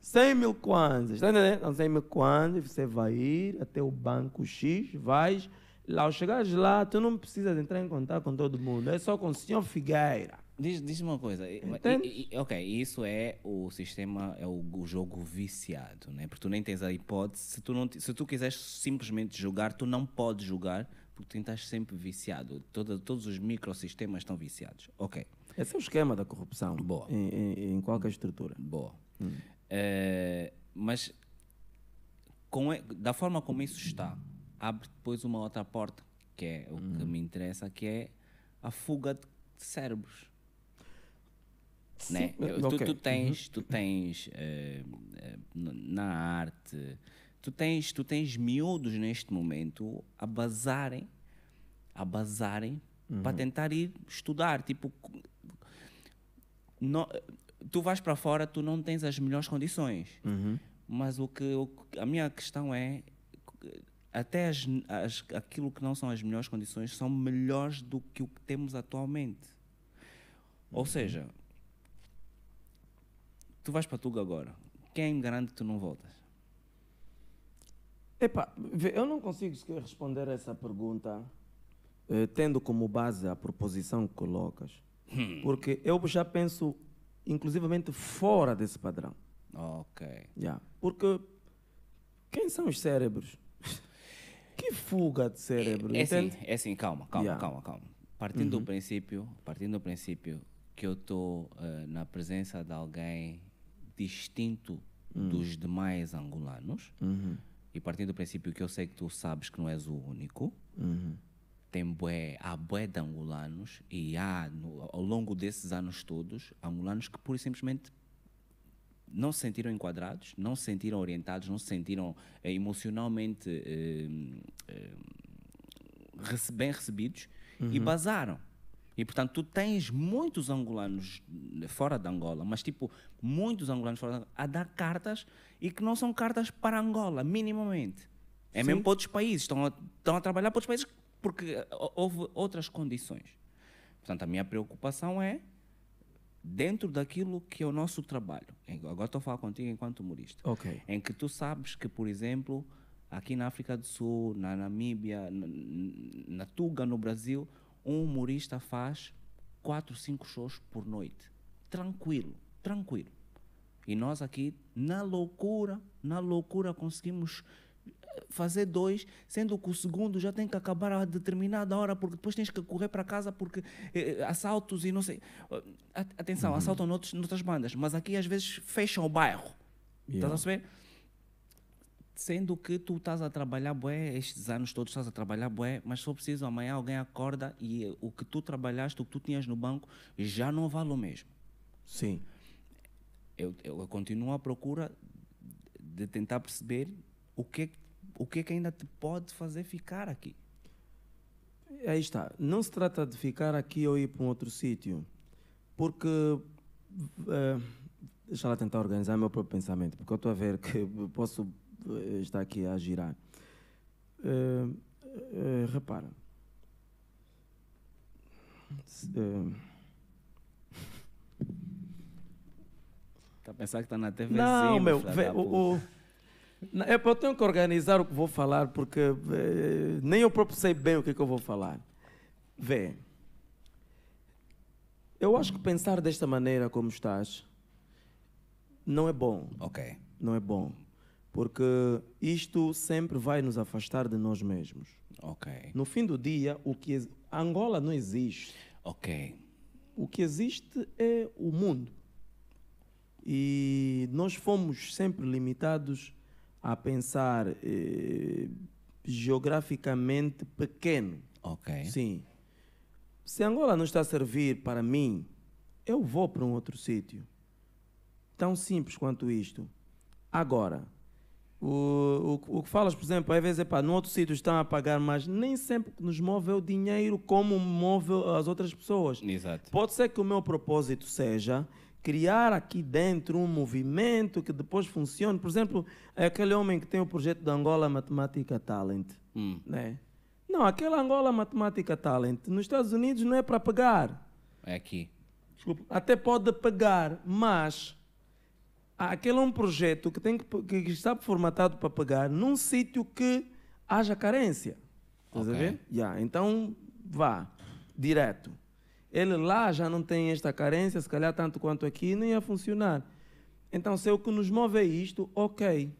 100 mil kwanzas, está entendendo? São 100 mil kwanzas, você vai ir até o banco X, vais, lá ao chegares lá, tu não precisas entrar em contato com todo mundo, é só com o senhor Figueira. Diz, diz uma coisa. e- Entende? e- ok, isso é o sistema, é o, o jogo viciado, né? Porque tu nem tens a hipótese. Se tu, não, se tu quiseres simplesmente jogar, tu não podes jogar porque tu estás sempre viciado. Toda, todos os microsistemas estão viciados. Ok, Esse é o esquema da corrupção Boa. Em, em- em qualquer estrutura. boa. Eh, mas com e- da forma como isso está, abre depois uma outra porta, que é o que me interessa, que é a fuga de cérebros. né? Sim, Eu- Tu, ok. tu tens, tu tens eh, eh, na arte, tu tens, tu tens miúdos neste momento a basarem, a basarem para tentar ir estudar. Tipo, tu vais para fora, tu não tens as melhores condições. Mas o que, o que- a minha questão é até as, as- aquilo que não são as melhores condições são melhores do que o que temos atualmente. Ou seja, tu vais para Tuga agora. Quem garante que tu não voltas? Epá, eu não consigo sequer responder essa pergunta eh, tendo como base a proposição que colocas. Porque eu já penso, inclusivamente, fora desse padrão. Ok. Já. Porque quem são os cérebros? Que fuga de cérebro, É assim, entende? é assim, calma, calma, Yeah. calma, calma. Partindo do princípio, partindo do princípio que eu estou na presença de alguém distinto dos demais angolanos Uhum. e partindo do princípio que eu sei que tu sabes que não és o único, tem bué, há bué de angolanos e há, no- ao longo desses anos todos, angolanos que pura e simplesmente não se sentiram enquadrados, não se sentiram orientados, não se sentiram eh, emocionalmente eh, eh, bem recebidos e basaram. E portanto, tu tens muitos angolanos fora de Angola, mas tipo, muitos angolanos fora de Angola a dar cartas e que não são cartas para Angola, minimamente. É mesmo para outros países, estão a, estão a trabalhar para outros países porque eh, houve outras condições. Portanto, a minha preocupação é dentro daquilo que é o nosso trabalho. Em- Agora estou a falar contigo enquanto humorista. Ok. Em que tu sabes que, por exemplo, aqui na África do Sul, na Namíbia, na, na Tuga, no Brasil, um humorista faz quatro, cinco shows por noite. Tranquilo, tranquilo. E nós aqui, na loucura, na loucura, conseguimos fazer dois, sendo que o segundo já tem que acabar a determinada hora, porque depois tens que correr para casa porque eh, assaltos e não sei. Eh, at- Atenção, assaltam noutros, noutras bandas, mas aqui às vezes fecham o bairro. Yeah. Estás a perceber? Sendo que tu estás a trabalhar bué, estes anos todos estás a trabalhar bué, mas for preciso amanhã alguém acorda e eh, o que tu trabalhaste, o que tu tinhas no banco, já não vale o mesmo Sim. eu, eu continuo à procura de tentar perceber o que, o que é que ainda te pode fazer ficar aqui. Aí está. Não se trata de ficar aqui ou ir para um outro sítio. Porque. eh, deixa lá tentar organizar meu próprio pensamento. Porque eu estou a ver que posso eh, estar aqui a girar. Eh, eh, repara. Se- Está a pensar que está na TV? Não, meu, vê, o, o- eu tenho que organizar o que vou falar, porque eh, nem eu próprio sei bem o que, é que eu vou falar. Vê, eu acho que pensar desta maneira como estás não é bom, Ok. não é bom, porque isto sempre vai nos afastar de nós mesmos. Ok. No fim do dia, o que Angola não existe. Ok. O que existe é o mundo. E nós fomos sempre limitados a pensar eh, geograficamente pequeno. Ok. Sim. Se Angola não está a servir para mim, eu vou para um outro sítio. Tão simples quanto isto. Agora, o, o, o que falas, por exemplo, às vezes, epá, no outro sítio estão a pagar mais, nem sempre que nos move é o dinheiro como move as outras pessoas. Exato. Pode ser que o meu propósito seja criar aqui dentro um movimento que depois funcione. Por exemplo, é aquele homem que tem o projeto da Angola Matemática Talent. Hum. Né? Não, aquela Angola Matemática Talent nos Estados Unidos não é para pagar. É aqui. Desculpa, até pode pagar, mas aquele é um projeto que, tem que, que está formatado para pagar num sítio que haja carência. Estás a Ok. ver? Yeah, então vá, direto. Ele lá já não tem esta carência, se calhar tanto quanto aqui, não ia funcionar. Então, se é o que nos move é isto, ok.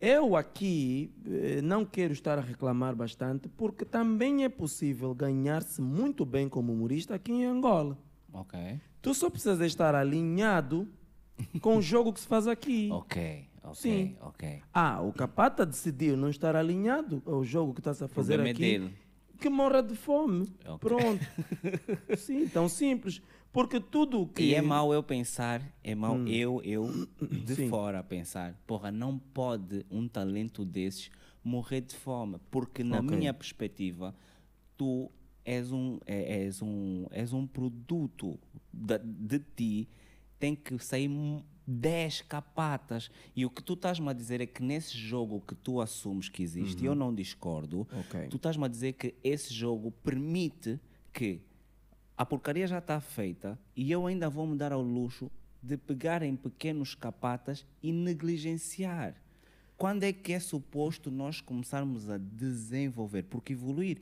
Eu aqui eh, não quero estar a reclamar bastante, porque também é possível ganhar-se muito bem como humorista aqui em Angola. Ok. Tu só precisas estar alinhado com o jogo que se faz aqui. Ok. Ok. Sim. Ok. Ah, o capata decidiu não estar alinhado ao jogo que está-se a fazer é aqui. dele. Que morra de fome. Ok. Pronto. Sim, tão simples. Porque tudo o que. E é mau eu pensar, é mau eu, eu de Sim. fora pensar, porra, não pode um talento desses morrer de fome, porque na Ok. minha perspectiva, tu és um, é- és um, és um produto da- de ti, tem que sair 10 capatas. E o que tu estás-me a dizer é que nesse jogo que tu assumes que existe, e eu não discordo, Ok. tu estás-me a dizer que esse jogo permite que a porcaria já está feita e eu ainda vou me dar ao luxo de pegar em pequenos capatas e negligenciar. Quando é que é suposto nós começarmos a desenvolver? Porque evoluir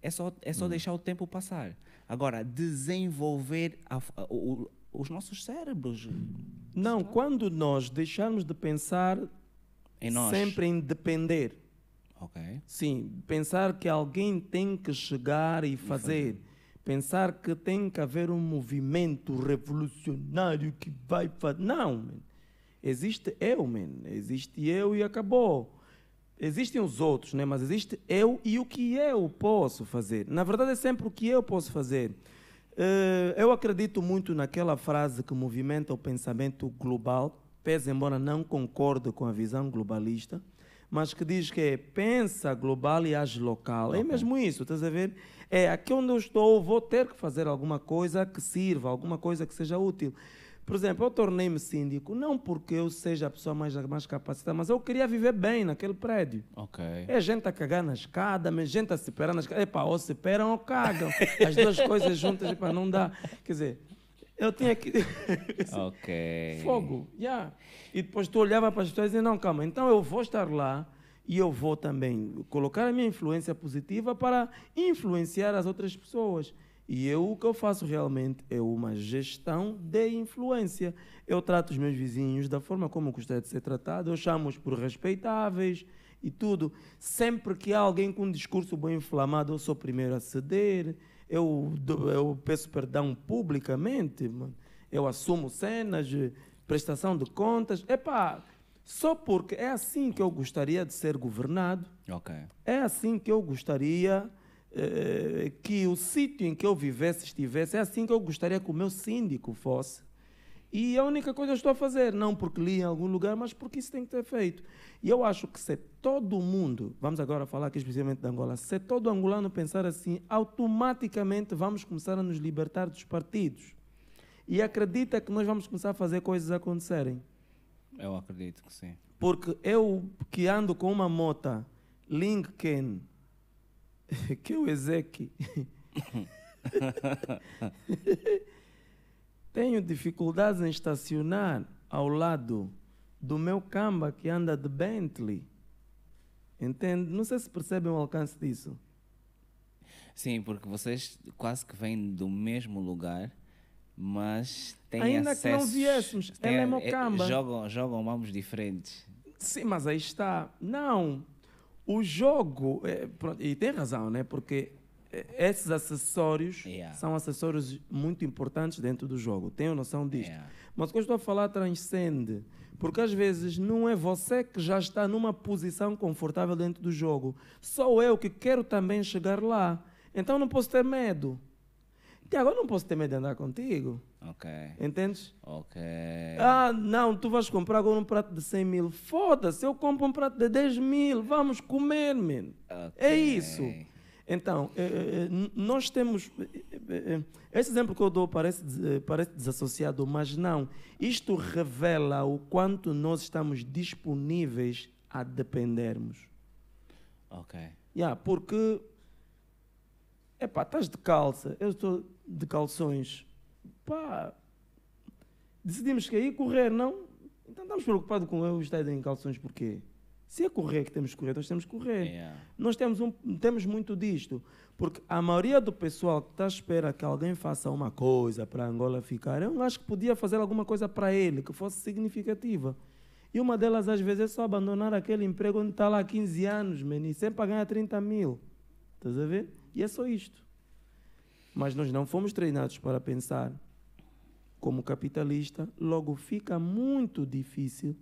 é só, é só deixar o tempo passar. Agora, desenvolver a- a- o- os nossos cérebros Não, quando nós deixarmos de pensar em sempre em depender. Sim, pensar que alguém tem que chegar e fazer. Pensar que tem que haver um movimento revolucionário que vai fazer. Não, man. existe eu, man. existe eu e acabou. existem os outros, né? mas existe eu e o que eu posso fazer. Na verdade, é sempre o que eu posso fazer. Uh, eu acredito muito naquela frase que movimenta o pensamento global, pese embora não concorde com a visão globalista, mas que diz que é pensa global e age local. É okay. É mesmo isso, estás a ver? É aqui onde eu estou, vou ter que fazer alguma coisa que sirva, alguma coisa que seja útil. Por exemplo, eu tornei-me síndico não porque eu seja a pessoa mais, mais capacitada, mas eu queria viver bem naquele prédio. Ok. É gente a cagar na escada, mas gente a se perar na escada. Epá, ou se peram ou cagam. As duas coisas juntas, epá, não dá. Quer dizer, eu tinha que. ok. Fogo, já. Yeah. E depois tu olhava para as pessoas e dizia: não, calma, então eu vou estar lá e eu vou também colocar a minha influência positiva para influenciar as outras pessoas. E eu o que eu faço realmente é uma gestão de influência. Eu trato os meus vizinhos da forma como eu gostaria de ser tratado, eu chamo-os por respeitáveis e tudo. Sempre que há alguém com um discurso bem inflamado, eu sou o primeiro a ceder, eu, eu peço perdão publicamente, eu assumo cenas, prestação de contas. Epá, só porque é assim que eu gostaria de ser governado. Okay. É assim que eu gostaria eh, que o sítio em que eu vivesse, estivesse, é assim que eu gostaria que o meu síndico fosse. E a única coisa que eu estou a fazer, não porque li em algum lugar, mas porque isso tem que ser feito. E eu acho que se todo mundo, vamos agora falar aqui especialmente de Angola, se todo angolano pensar assim, automaticamente vamos começar a nos libertar dos partidos. E acredita que nós vamos começar a fazer coisas acontecerem. Eu acredito que sim. Porque eu que ando com uma mota Lincoln que o Ezequiel. Tenho dificuldades em estacionar ao lado do meu camba que anda de Bentley. Entende? Não sei se percebem o alcance disso. Sim, porque vocês quase que vêm do mesmo lugar, mas têm Ainda acessos, que não viéssemos, é mesmo é, camba. Jogam, jogam mãos diferentes. Sim, mas aí está. Não, o jogo, é, e tem razão, né? Porque é, esses acessórios yeah. são acessórios muito importantes dentro do jogo. Tenho noção disto. Yeah. Mas o que eu estou a falar transcende. Porque às vezes não é você que já está numa posição confortável dentro do jogo. Sou eu que quero também chegar lá. Então não posso ter medo. Tiago, eu não posso ter medo de andar contigo. Ok. Entendes? Ok. Ah, não, tu vais comprar agora um prato de 100 mil. Foda-se, eu compro um prato de 10 mil. Vamos comer, man. Okay. É isso. Então, eh, eh, eh nós temos. Esse exemplo que eu dou parece, parece desassociado, mas não. Isto revela o quanto nós estamos disponíveis a dependermos. Ok. Yeah, porque. Epá, estás de calça, eu estou de calções pá, decidimos que ia correr, não? Então estamos preocupados com eu estar em calções porquê? Se é correr que temos que correr, nós temos que correr. Yeah. Nós temos, um, temos muito disto. Porque a maioria do pessoal que está à espera que alguém faça uma coisa para Angola ficar, eu acho que podia fazer alguma coisa para ele que fosse significativa. E uma delas, às vezes, é só abandonar aquele emprego onde está lá há 15 anos, e sempre para ganhar 30 mil. Estás a ver? E é só isto. Mas nós não fomos treinados para pensar como capitalista, logo fica muito difícil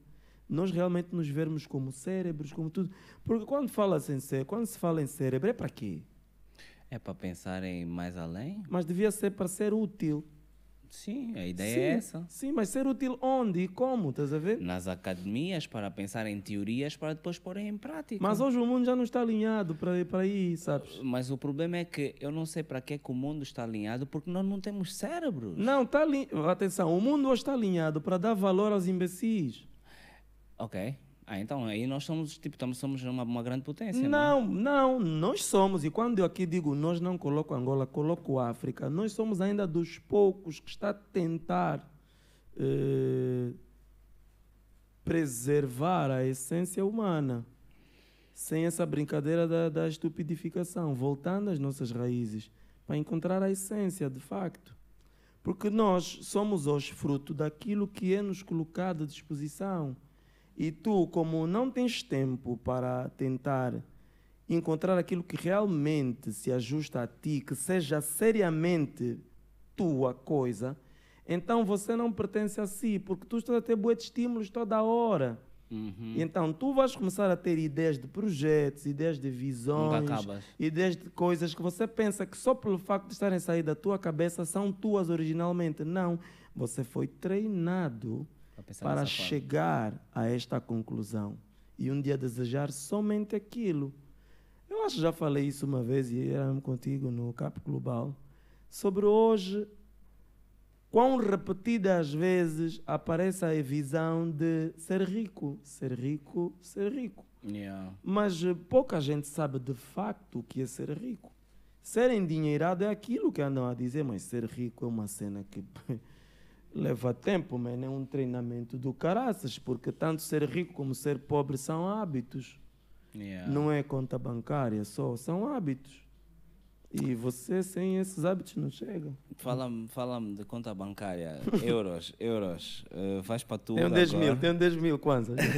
nós realmente nos vermos como cérebros, como tudo. Porque quando fala em cérebro, quando se fala em cérebro, é para quê? É para pensar em mais além? Mas devia ser para ser útil. Sim, a ideia é sim, é essa. Sim, mas ser útil onde e como, estás a ver? Nas academias, para pensar em teorias, para depois pôr em prática. Mas hoje o mundo já não está alinhado para ir para aí, sabes? Mas o problema é que eu não sei para que, é que o mundo está alinhado, porque nós não temos cérebros. Não, está alinhado. Atenção, o mundo hoje está alinhado para dar valor aos imbecis. Ok. Ah, então aí nós somos, tipo, estamos, somos uma, uma grande potência, não, não, não, nós somos, e quando eu aqui digo nós não coloco Angola, coloco África, nós somos ainda dos poucos que está a tentar eh, preservar a essência humana, sem essa brincadeira da, da estupidificação, voltando às nossas raízes, para encontrar a essência, de facto. Porque nós somos hoje fruto daquilo que é nos colocado à disposição. E tu, como não tens tempo para tentar encontrar aquilo que realmente se ajusta a ti, que seja seriamente tua coisa, então você não pertence a si, porque tu estás a ter boas estímulos toda hora. Uhum. Então tu vais começar a ter ideias de projetos, ideias de visões, ideias de coisas que você pensa que só pelo facto de estarem sair da tua cabeça são tuas originalmente. Não, você foi treinado para dessa forma. chegar a esta conclusão e um dia desejar somente aquilo. Eu acho que já falei isso uma vez e era contigo no Cap Global sobre hoje quão repetidas vezes aparece a visão de ser rico, ser rico, ser rico. Yeah. Mas pouca gente sabe de facto o que é ser rico. Ser endinheirado é aquilo que andam a dizer, mas ser rico é uma cena que leva tempo, mas é um treinamento do caraças, porque tanto ser rico como ser pobre são hábitos. Yeah. Não é conta bancária só, são hábitos. E você sem esses hábitos não chega. Fala-me fala de conta bancária. Euros, euros. Uh, vais para Tuga Tem um 10 mil, agora. tem um 10 mil kwanzas.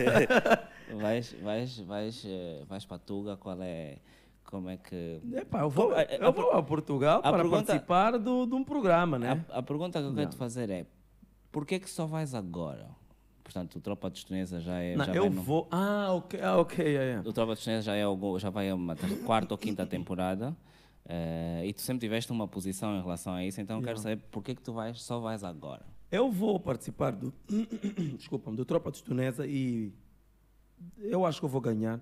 Vais, vais, vais, eh, vais para Tuga, qual é... Como é que... Epá, eu vou, A- a- eu vou a Portugal a para pergunta- participar do, de um programa, né? A, a pergunta que eu quero te fazer é, por que que só vais agora? Portanto, o Tropa de Estonesa já é... Não, já eu no- vou. Ah, ok, ah, ok, yeah, yeah. O Tropa de Estonesa já, é já vai a uma quarta ou quinta temporada. eh, e tu sempre tiveste uma posição em relação a isso, então eu quero saber por que que tu vais, só vais agora. Eu vou participar do. Desculpa, do Tropa de Estonesa e. Eu acho que eu vou ganhar.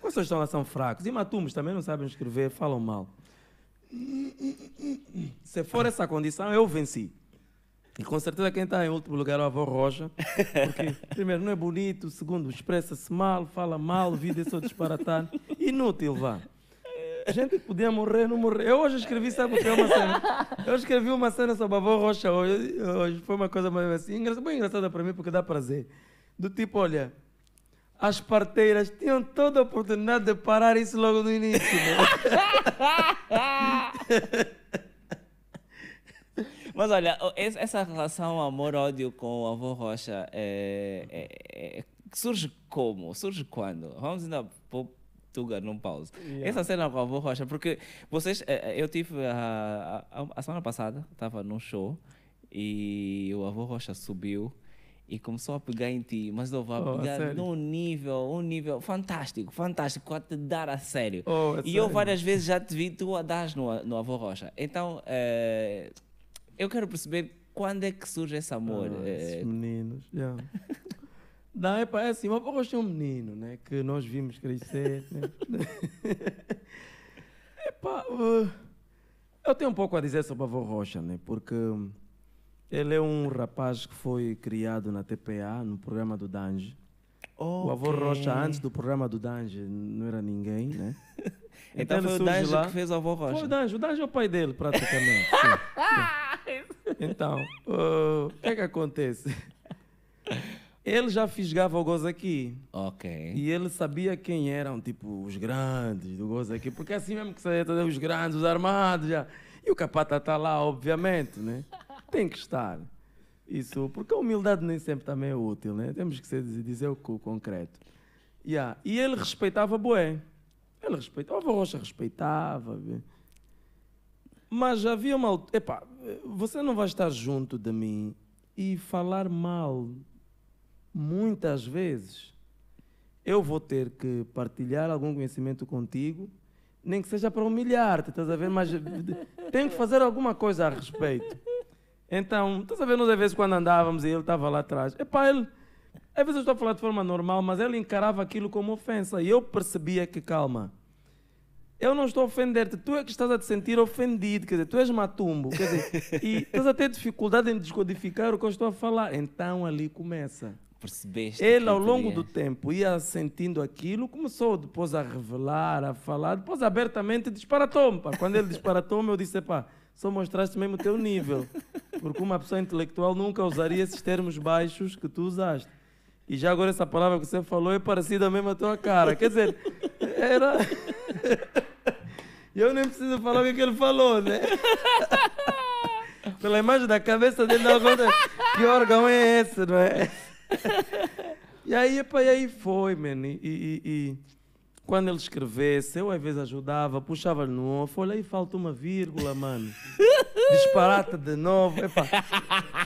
Vocês estão lá são fracos. E Matumes também não sabem escrever, falam mal. Se for essa condição, eu venci. E com certeza quem está em último lugar é o avô Rocha. Porque, primeiro, não é bonito. Segundo, expressa-se mal, fala mal, vídeo é só disparatado. Inútil, vá. Gente que podia morrer, não morreu. Eu hoje escrevi, sabe o que é uma cena? Eu escrevi uma cena sobre a avó Rocha hoje. hoje foi uma coisa mais assim, engra- bem engraçada para mim, porque dá prazer. Do tipo, olha, as parteiras tinham toda a oportunidade de parar isso logo no início. né? Mas olha, essa relação amor-ódio com o avô Rocha é, é- é- surge como? Surge quando? Vamos ainda pôr Tuga num pause. Essa cena com o avô Rocha, porque vocês, eh, eh, eu tive a, a, a semana passada, estava num show e o avô Rocha subiu e começou a pegar em ti, mas eu vou Oh, pegar num nível, um nível fantástico, fantástico, a te dar a sério. Oh, e eu sério? várias vezes já te vi tu a dar no, no avô Rocha. Então, eh, eu quero perceber quando é que surge esse amor. Ah, eh, esses meninos, já. Não, é, pá, é assim, eu gosto de um menino, né? Que nós vimos crescer, né? Epá, uh, eu tenho um pouco a dizer sobre a avó Rocha, né? Porque ele é um rapaz que foi criado na TPA, no programa do Dange. O avô. Rocha, antes do programa do Dange, não era ninguém, né? Então, ele foi o Danjo lá. que fez o avô Rocha. Foi o Danjo, o Danjo é o pai dele, praticamente. sim, sim. Então, uh, o que é que acontece? Ele já fisgava o gozo aqui. Ok. E ele sabia quem eram, tipo, os grandes do gozo aqui. Porque assim mesmo que saia todos os grandes, os armados já. E o capata está lá, obviamente, né? Tem que estar. Isso, porque a humildade nem sempre também é útil, né? Temos que ser, dizer o co- concreto. Yeah. E ele respeitava Boé. Ele respeitava, o Rocha respeitava. Mas havia uma. Epá, você não vai estar junto de mim e falar mal muitas vezes. Eu vou ter que partilhar algum conhecimento contigo, nem que seja para humilhar-te, estás a ver? Mas tenho que fazer alguma coisa a respeito. Então, estás a ver, nós às vezes quando andávamos e ele estava lá atrás, epá, ele. Às vezes eu estou a falar de forma normal, mas ele encarava aquilo como ofensa. E eu percebia que, calma, eu não estou a ofender-te, tu é que estás a te sentir ofendido, quer dizer, tu és matumbo, quer dizer, e estás a ter dificuldade em descodificar o que eu estou a falar. Então ali começa. Percebeste? Ele, ao longo do tempo, ia sentindo aquilo, começou depois a revelar, a falar, depois abertamente disparatou-me. Quando ele disparatou-me, eu disse: pá, só mostraste mesmo o teu nível. Porque uma pessoa intelectual nunca usaria esses termos baixos que tu usaste. E já agora essa palavra que você falou é parecida mesmo à tua cara. Quer dizer, era. Eu nem preciso falar o que, ele falou, né? Pela imagem da cabeça dele, dá conta que órgão é esse, não é? E aí, epa, e aí foi, man. E, e- e quando ele escrevesse, eu às vezes ajudava, puxava-lhe no off, olha aí, falta uma vírgula, mano. Disparata de novo. Epá.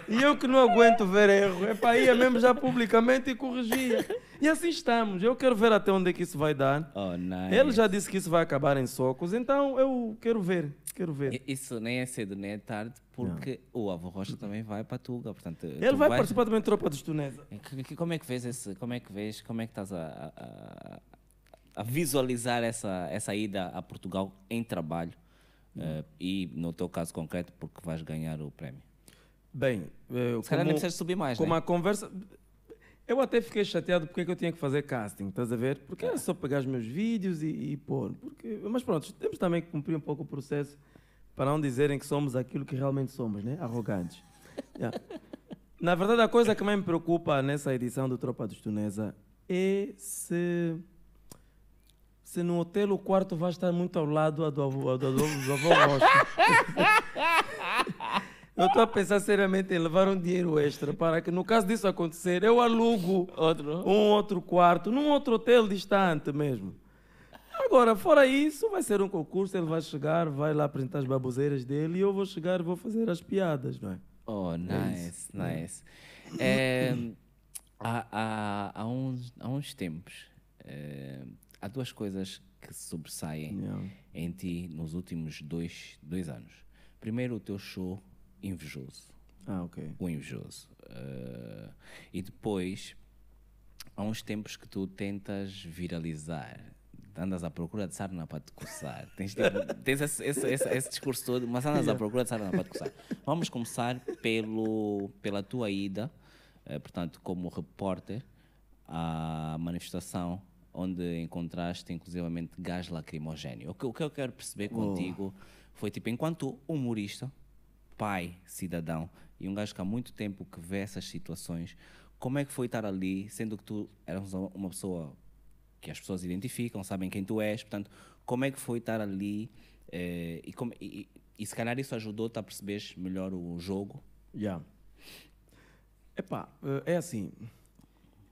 E eu que não aguento ver erro, epá, ia mesmo já publicamente e corrigia. E assim estamos. Eu quero ver até onde é que isso vai dar. Oh, nice. Ele já disse que isso vai acabar em socos, então eu quero ver, quero ver. Isso nem é cedo nem é tarde, porque o avô Rocha também vai para Tuga. Portanto, Ele tu vai vais- participar também da Tropa dos Tunesa. Como é que vês esse, como é que vês, como é que estás a, a- a- a visualizar essa, essa ida a Portugal em trabalho eh, e no teu caso concreto porque vais ganhar o prémio? Bem, eh, Se calhar nem precisas subir mais, como né? a conversa... Eu até fiquei chateado porque é que eu tinha que fazer casting, estás a ver? Porque era só pegar os meus vídeos e, e pôr. Porque, mas pronto, temos também que cumprir um pouco o processo para não dizerem que somos aquilo que realmente somos, né? Arrogantes. Yeah. Na verdade, a coisa que mais me preocupa nessa edição do Tropa dos Tunesa é se, se no hotel o quarto vai estar muito ao lado do avô, do, avô- do avô Rocha. Eu estou a pensar seriamente em levar um dinheiro extra para que, no caso disso acontecer, eu alugo Outro? um outro quarto num outro hotel distante mesmo. Agora, fora isso, vai ser um concurso, ele vai chegar, vai lá apresentar as baboseiras dele e eu vou chegar e vou fazer as piadas, não é? Oh, É nice, nice. Eh, há, há, há, uns, há uns tempos, eh, há duas coisas que sobressaem Yeah. em ti nos últimos dois, dois anos. Primeiro, o teu show invejoso. Ah, ok. O invejoso. Eh, e depois, há uns tempos que tu tentas viralizar. Andas à procura de sarna para te coçar. Tens, tipo, tens esse, esse, esse, esse discurso todo, mas andas à procura de sarna para te coçar. Vamos começar pelo, pela tua ida, eh, portanto, como repórter, à manifestação onde encontraste inclusivamente gás lacrimogéneo. O que, o que eu quero perceber contigo foi, tipo, enquanto humorista, pai, cidadão, e um gajo que há muito tempo que vê essas situações, como é que foi estar ali, sendo que tu eras uma pessoa que as pessoas identificam, sabem quem tu és, portanto, como é que foi estar ali eh, e, como- e- e- se calhar isso ajudou-te a perceberes melhor o jogo? Já. Epá, eh, é assim.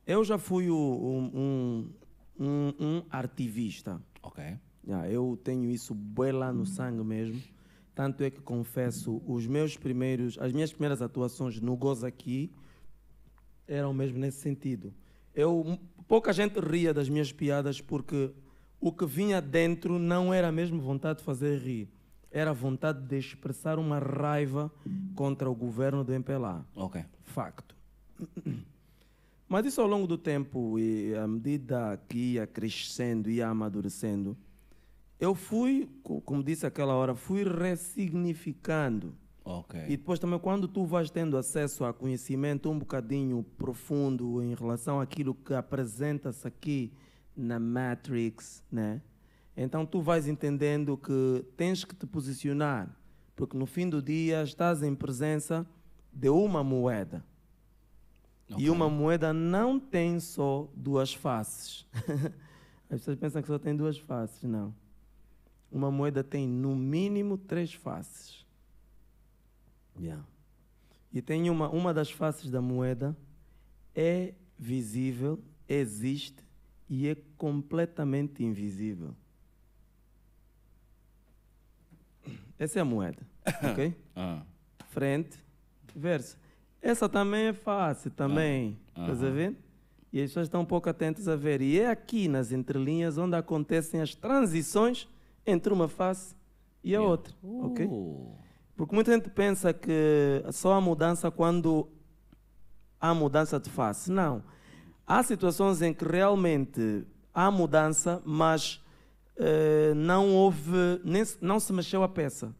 Eu já fui um, um, um, um artivista. Ok. Já, eu tenho isso bem lá no sangue mesmo. Tanto é que confesso, os meus primeiros, as minhas primeiras atuações no Goza aqui eram mesmo nesse sentido. Eu, pouca gente ria das minhas piadas porque o que vinha dentro não era mesmo vontade de fazer rir. Era vontade de expressar uma raiva contra o governo do MPLA. Ok. Facto. Mas isso ao longo do tempo, e à medida que ia crescendo, ia amadurecendo, eu fui, co- como disse aquela hora, fui ressignificando. Ok. E depois também quando tu vais tendo acesso a conhecimento um bocadinho profundo em relação àquilo que apresenta-se aqui na Matrix, né? Então tu vais entendendo que tens que te posicionar, porque no fim do dia estás em presença de uma moeda. E uma moeda não tem só duas faces. As pessoas pensam que só tem duas faces, não. Uma moeda tem no mínimo três faces. Yeah. E tem uma, uma das faces da moeda é visível, existe e é completamente invisível. Essa é a moeda, ok? Ah, Frente, verso. Essa também é fácil, também. Estás a ver? E as pessoas estão um pouco atentas a ver. E é aqui nas entrelinhas onde acontecem as transições entre uma face e a outra, ok? Uh, Porque muita gente pensa que só há mudança quando há mudança de face. Não. Há situações em que realmente há mudança, mas eh, não houve, nem, não se mexeu a peça.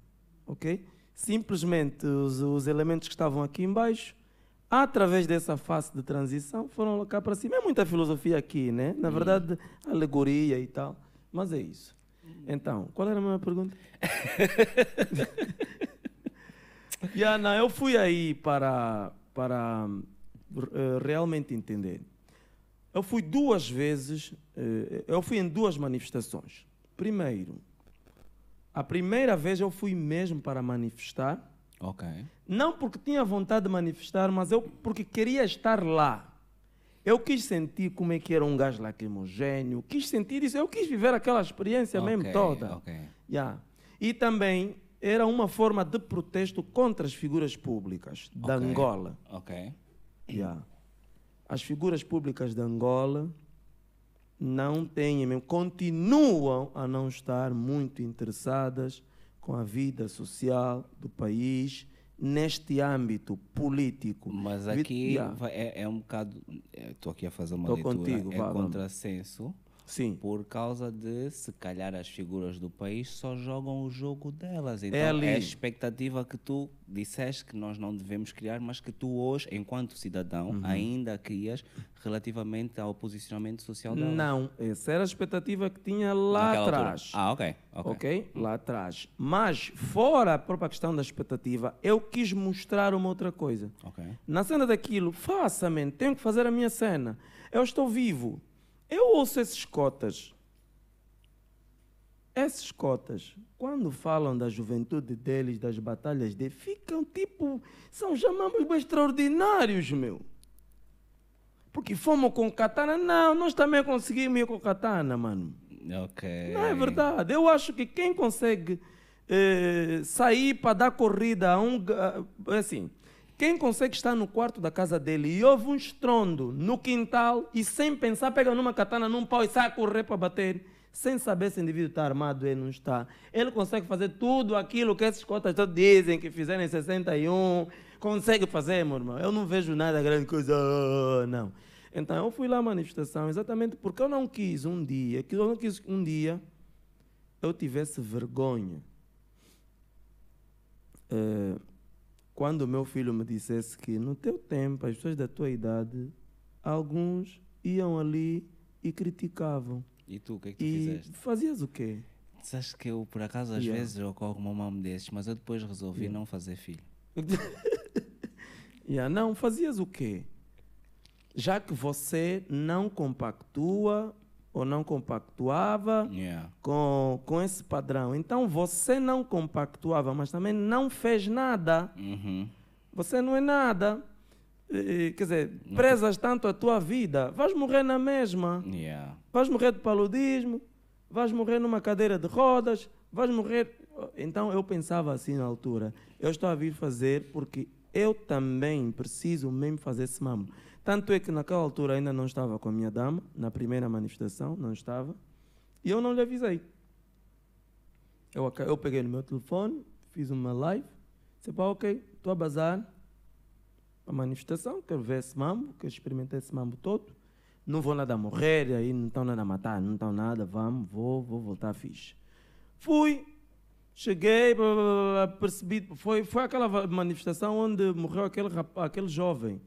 Ok? Simplesmente os, os elementos que estavam aqui embaixo, através dessa face de transição, foram cá para cima. É muita filosofia aqui, né? Na verdade, alegoria e tal. Mas é isso. Então, qual era a minha pergunta? Yeah, não, eu fui aí para, para eh, realmente entender. Eu fui duas vezes, eh, eu fui em duas manifestações. Primeiro, a primeira vez eu fui mesmo para manifestar, ok. não porque tinha vontade de manifestar, mas eu porque queria estar lá. Eu quis sentir como é que era um gás lacrimogêneo, quis sentir isso, eu quis viver aquela experiência mesmo Ok, toda. ok. Yeah. E também era uma forma de protesto contra as figuras públicas da Ok. Angola. Ok. Yeah. As figuras públicas da Angola não têm, mesmo, continuam a não estar muito interessadas com a vida social do país neste âmbito político. Mas Vi- aqui vai- é, é um bocado. Estou aqui a fazer uma Tô leitura. contigo, é vá, vamos. Sim. por causa de, se calhar, as figuras do país só jogam o jogo delas. Então, É ali. é a expectativa que tu disseste que nós não devemos criar, mas que tu hoje, enquanto cidadão, Uhum. ainda crias relativamente ao posicionamento social delas. Não, essa era a expectativa que tinha lá atrás. Ah, ok. ok. ok? Lá atrás. Mas, fora a própria questão da expectativa, eu quis mostrar uma outra coisa. Ok. Na cena daquilo, faça, man, tenho que fazer a minha cena. Eu estou vivo. Eu ouço esses cotas. Esses cotas, quando falam da juventude deles, das batalhas deles, ficam tipo. São chamamos extraordinários, meu. Porque fomos com katana. Não, nós também conseguimos ir com katana, mano. Ok. Não é verdade. Eu acho que quem consegue eh, sair para dar corrida a um. ga- Assim, quem consegue estar no quarto da casa dele e ouve um estrondo no quintal e sem pensar, pega numa katana, num pau e sai a correr para bater, sem saber se o indivíduo está armado ou não está. Ele consegue fazer tudo aquilo que esses cotas todos dizem que fizeram em 61. Consegue fazer, meu irmão. Eu não vejo nada grande coisa, não. Então eu fui lá à manifestação exatamente porque eu não quis um dia, que eu não quis um dia eu tivesse vergonha. Eh, quando o meu filho me dissesse que no teu tempo, as pessoas da tua idade, alguns iam ali e criticavam. E tu, o que é que tu E fizeste? fazias o quê? Sabes que eu, por acaso, às Yeah. vezes ocorre um mamo desses, mas eu depois resolvi não fazer filho. Yeah, não, fazias o quê? Já que você não compactua ou não compactuava Yeah. com, com esse padrão. Então você não compactuava, mas também não fez nada. Uhum. Você não é nada. Quer dizer, prezas tanto a tua vida, vais morrer na mesma. Yeah. Vais morrer de paludismo, vais morrer numa cadeira de rodas, vais morrer. Então eu pensava assim na altura: eu estou a vir fazer porque eu também preciso mesmo fazer esse mambo. Tanto é que naquela altura ainda não estava com a minha dama, na primeira manifestação, não estava, e eu não lhe avisei. Eu, eu peguei no meu telefone, fiz uma live, disse: pá, ok, estou a bazar a manifestação, quero ver esse mambo, quero experimentar esse mambo todo. Não vou nada morrer, aí não estão nada a matar, não estão nada, vamos, vou, vou voltar fixe. Fui, cheguei, percebi, foi, foi aquela manifestação onde morreu aquele, aquele jovem,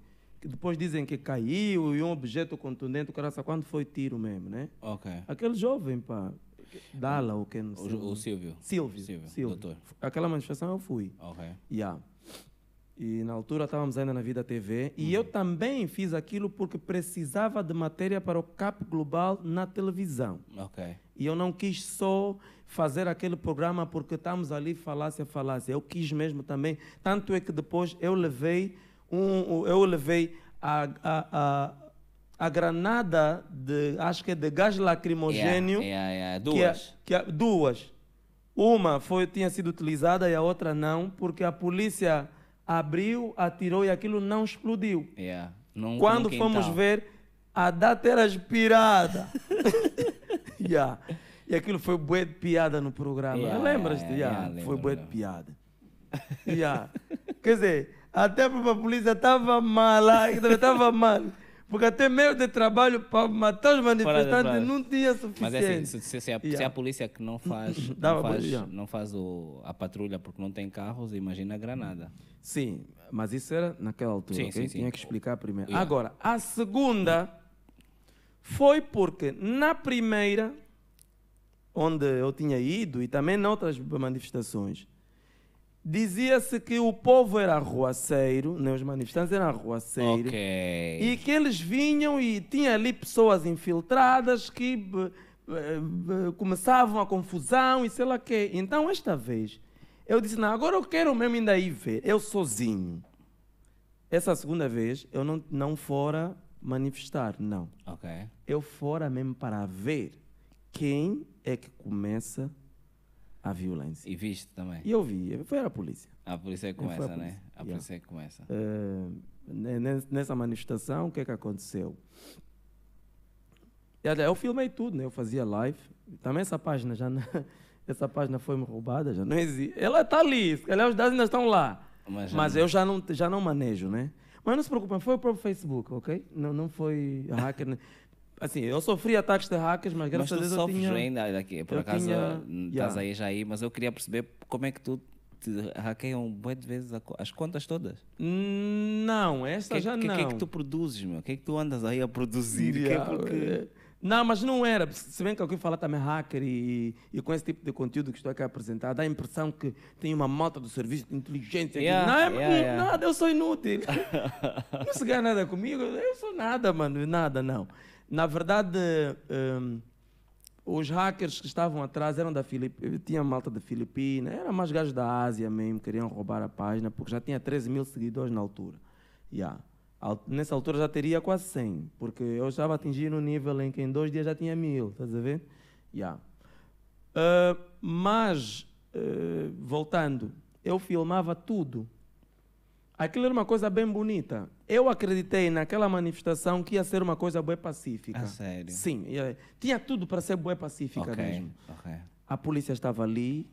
depois dizem que caiu e um objeto contundente, o cara sabe quando foi tiro mesmo, né? Ok. Aquele jovem, pá, Dala, ou quem não sei. O, o Silvio. Silvio, Silvio, Silvio. doutor. Aquela manifestação eu fui. Ok. Yeah. E na altura estávamos ainda na Vida TV. E eu também fiz aquilo porque precisava de matéria para o CAP Global na televisão. Ok. E eu não quis só fazer aquele programa porque estamos ali falácia, falácia. Eu quis mesmo também. Tanto é que depois eu levei, um, eu levei a, a, a, a granada de, acho que é de gás lacrimogênio. Yeah, yeah, yeah. que Duas. que a- duas. Uma foi, tinha sido utilizada e a outra não, porque a polícia abriu, atirou e aquilo não explodiu. Yeah. Num, Quando num fomos quintal. ver, a data era expirada. Yeah. E aquilo foi bué de piada no programa. Yeah, Lembras-te? yeah, Yeah, foi bué de piada. Quer dizer, até a própria polícia estava mal lá, estava mal. Porque até meio de trabalho para matar os manifestantes não tinha Mas suficiente. é assim, se, se- se a, se Yeah. a polícia que não faz, não faz, yeah. não faz o, a patrulha porque não tem carros, imagina a granada. Sim, mas isso era naquela altura, Sim, ok? sim, sim. Tinha que explicar primeiro. Yeah. Agora, a segunda foi porque na primeira, onde eu tinha ido, e também noutras manifestações, dizia-se que o povo era arruaceiro, né? os manifestantes eram arruaceiros, Ok. e que eles vinham e tinha ali pessoas infiltradas que b- b- b- começavam a confusão e sei lá o quê. Então, esta vez, eu disse, não, agora eu quero mesmo ainda ir ver, eu sozinho. Essa segunda vez, eu não, não fora manifestar, não. Ok. Eu fora mesmo para ver quem é que começa a violência. E viste também. E eu vi, foi a polícia. A polícia é a começa, né? A Yeah. polícia é que começa. Ne- ne- nessa manifestação, o que é que aconteceu? Eu filmei tudo, né? eu fazia live. Também essa página já não, essa página foi-me roubada, já não existe. Ela está ali, se calhar os dados ainda estão lá. Mas, Mas eu já não, já não manejo, né? Mas não se preocupe, foi o próprio Facebook, ok? Não, não foi hacker. Assim, eu sofri ataques de hackers, mas Mas graças tu a Deus eu tinha... ainda daqui. Por acaso tinha- estás Yeah. aí já aí, mas eu queria perceber como é que tu te hackeiam de vezes as contas todas. Hum, Não, essa que, já que, não. que é que tu produzes, meu? O que é que tu andas aí a produzir? Que é Yeah, porque... é. Não, mas não era. Se bem que alguém fala também hacker e, e com esse tipo de conteúdo que estou aqui a apresentar, dá a impressão que tem uma malta do serviço de inteligência. aqui. Yeah, não, é yeah, yeah. nada, eu sou inútil. não se ganha nada comigo, eu sou nada, mano, nada, não. Na verdade, hum, os hackers que estavam atrás eram da Filipina, tinha malta da Filipina, eram mais gajos da Ásia mesmo, queriam roubar a página, porque já tinha 13 mil seguidores na altura. Yeah. Nessa altura já teria quase 100, porque eu estava atingindo um nível em que em dois dias já tinha mil, estás a ver? Yeah. Ah, mas, ah, voltando, eu filmava tudo. Aquilo era uma coisa bem bonita. Eu acreditei naquela manifestação que ia ser uma coisa bem pacífica. A sério? Sim, ia- tinha tudo para ser bem pacífica Ok, mesmo. ok. A polícia estava ali,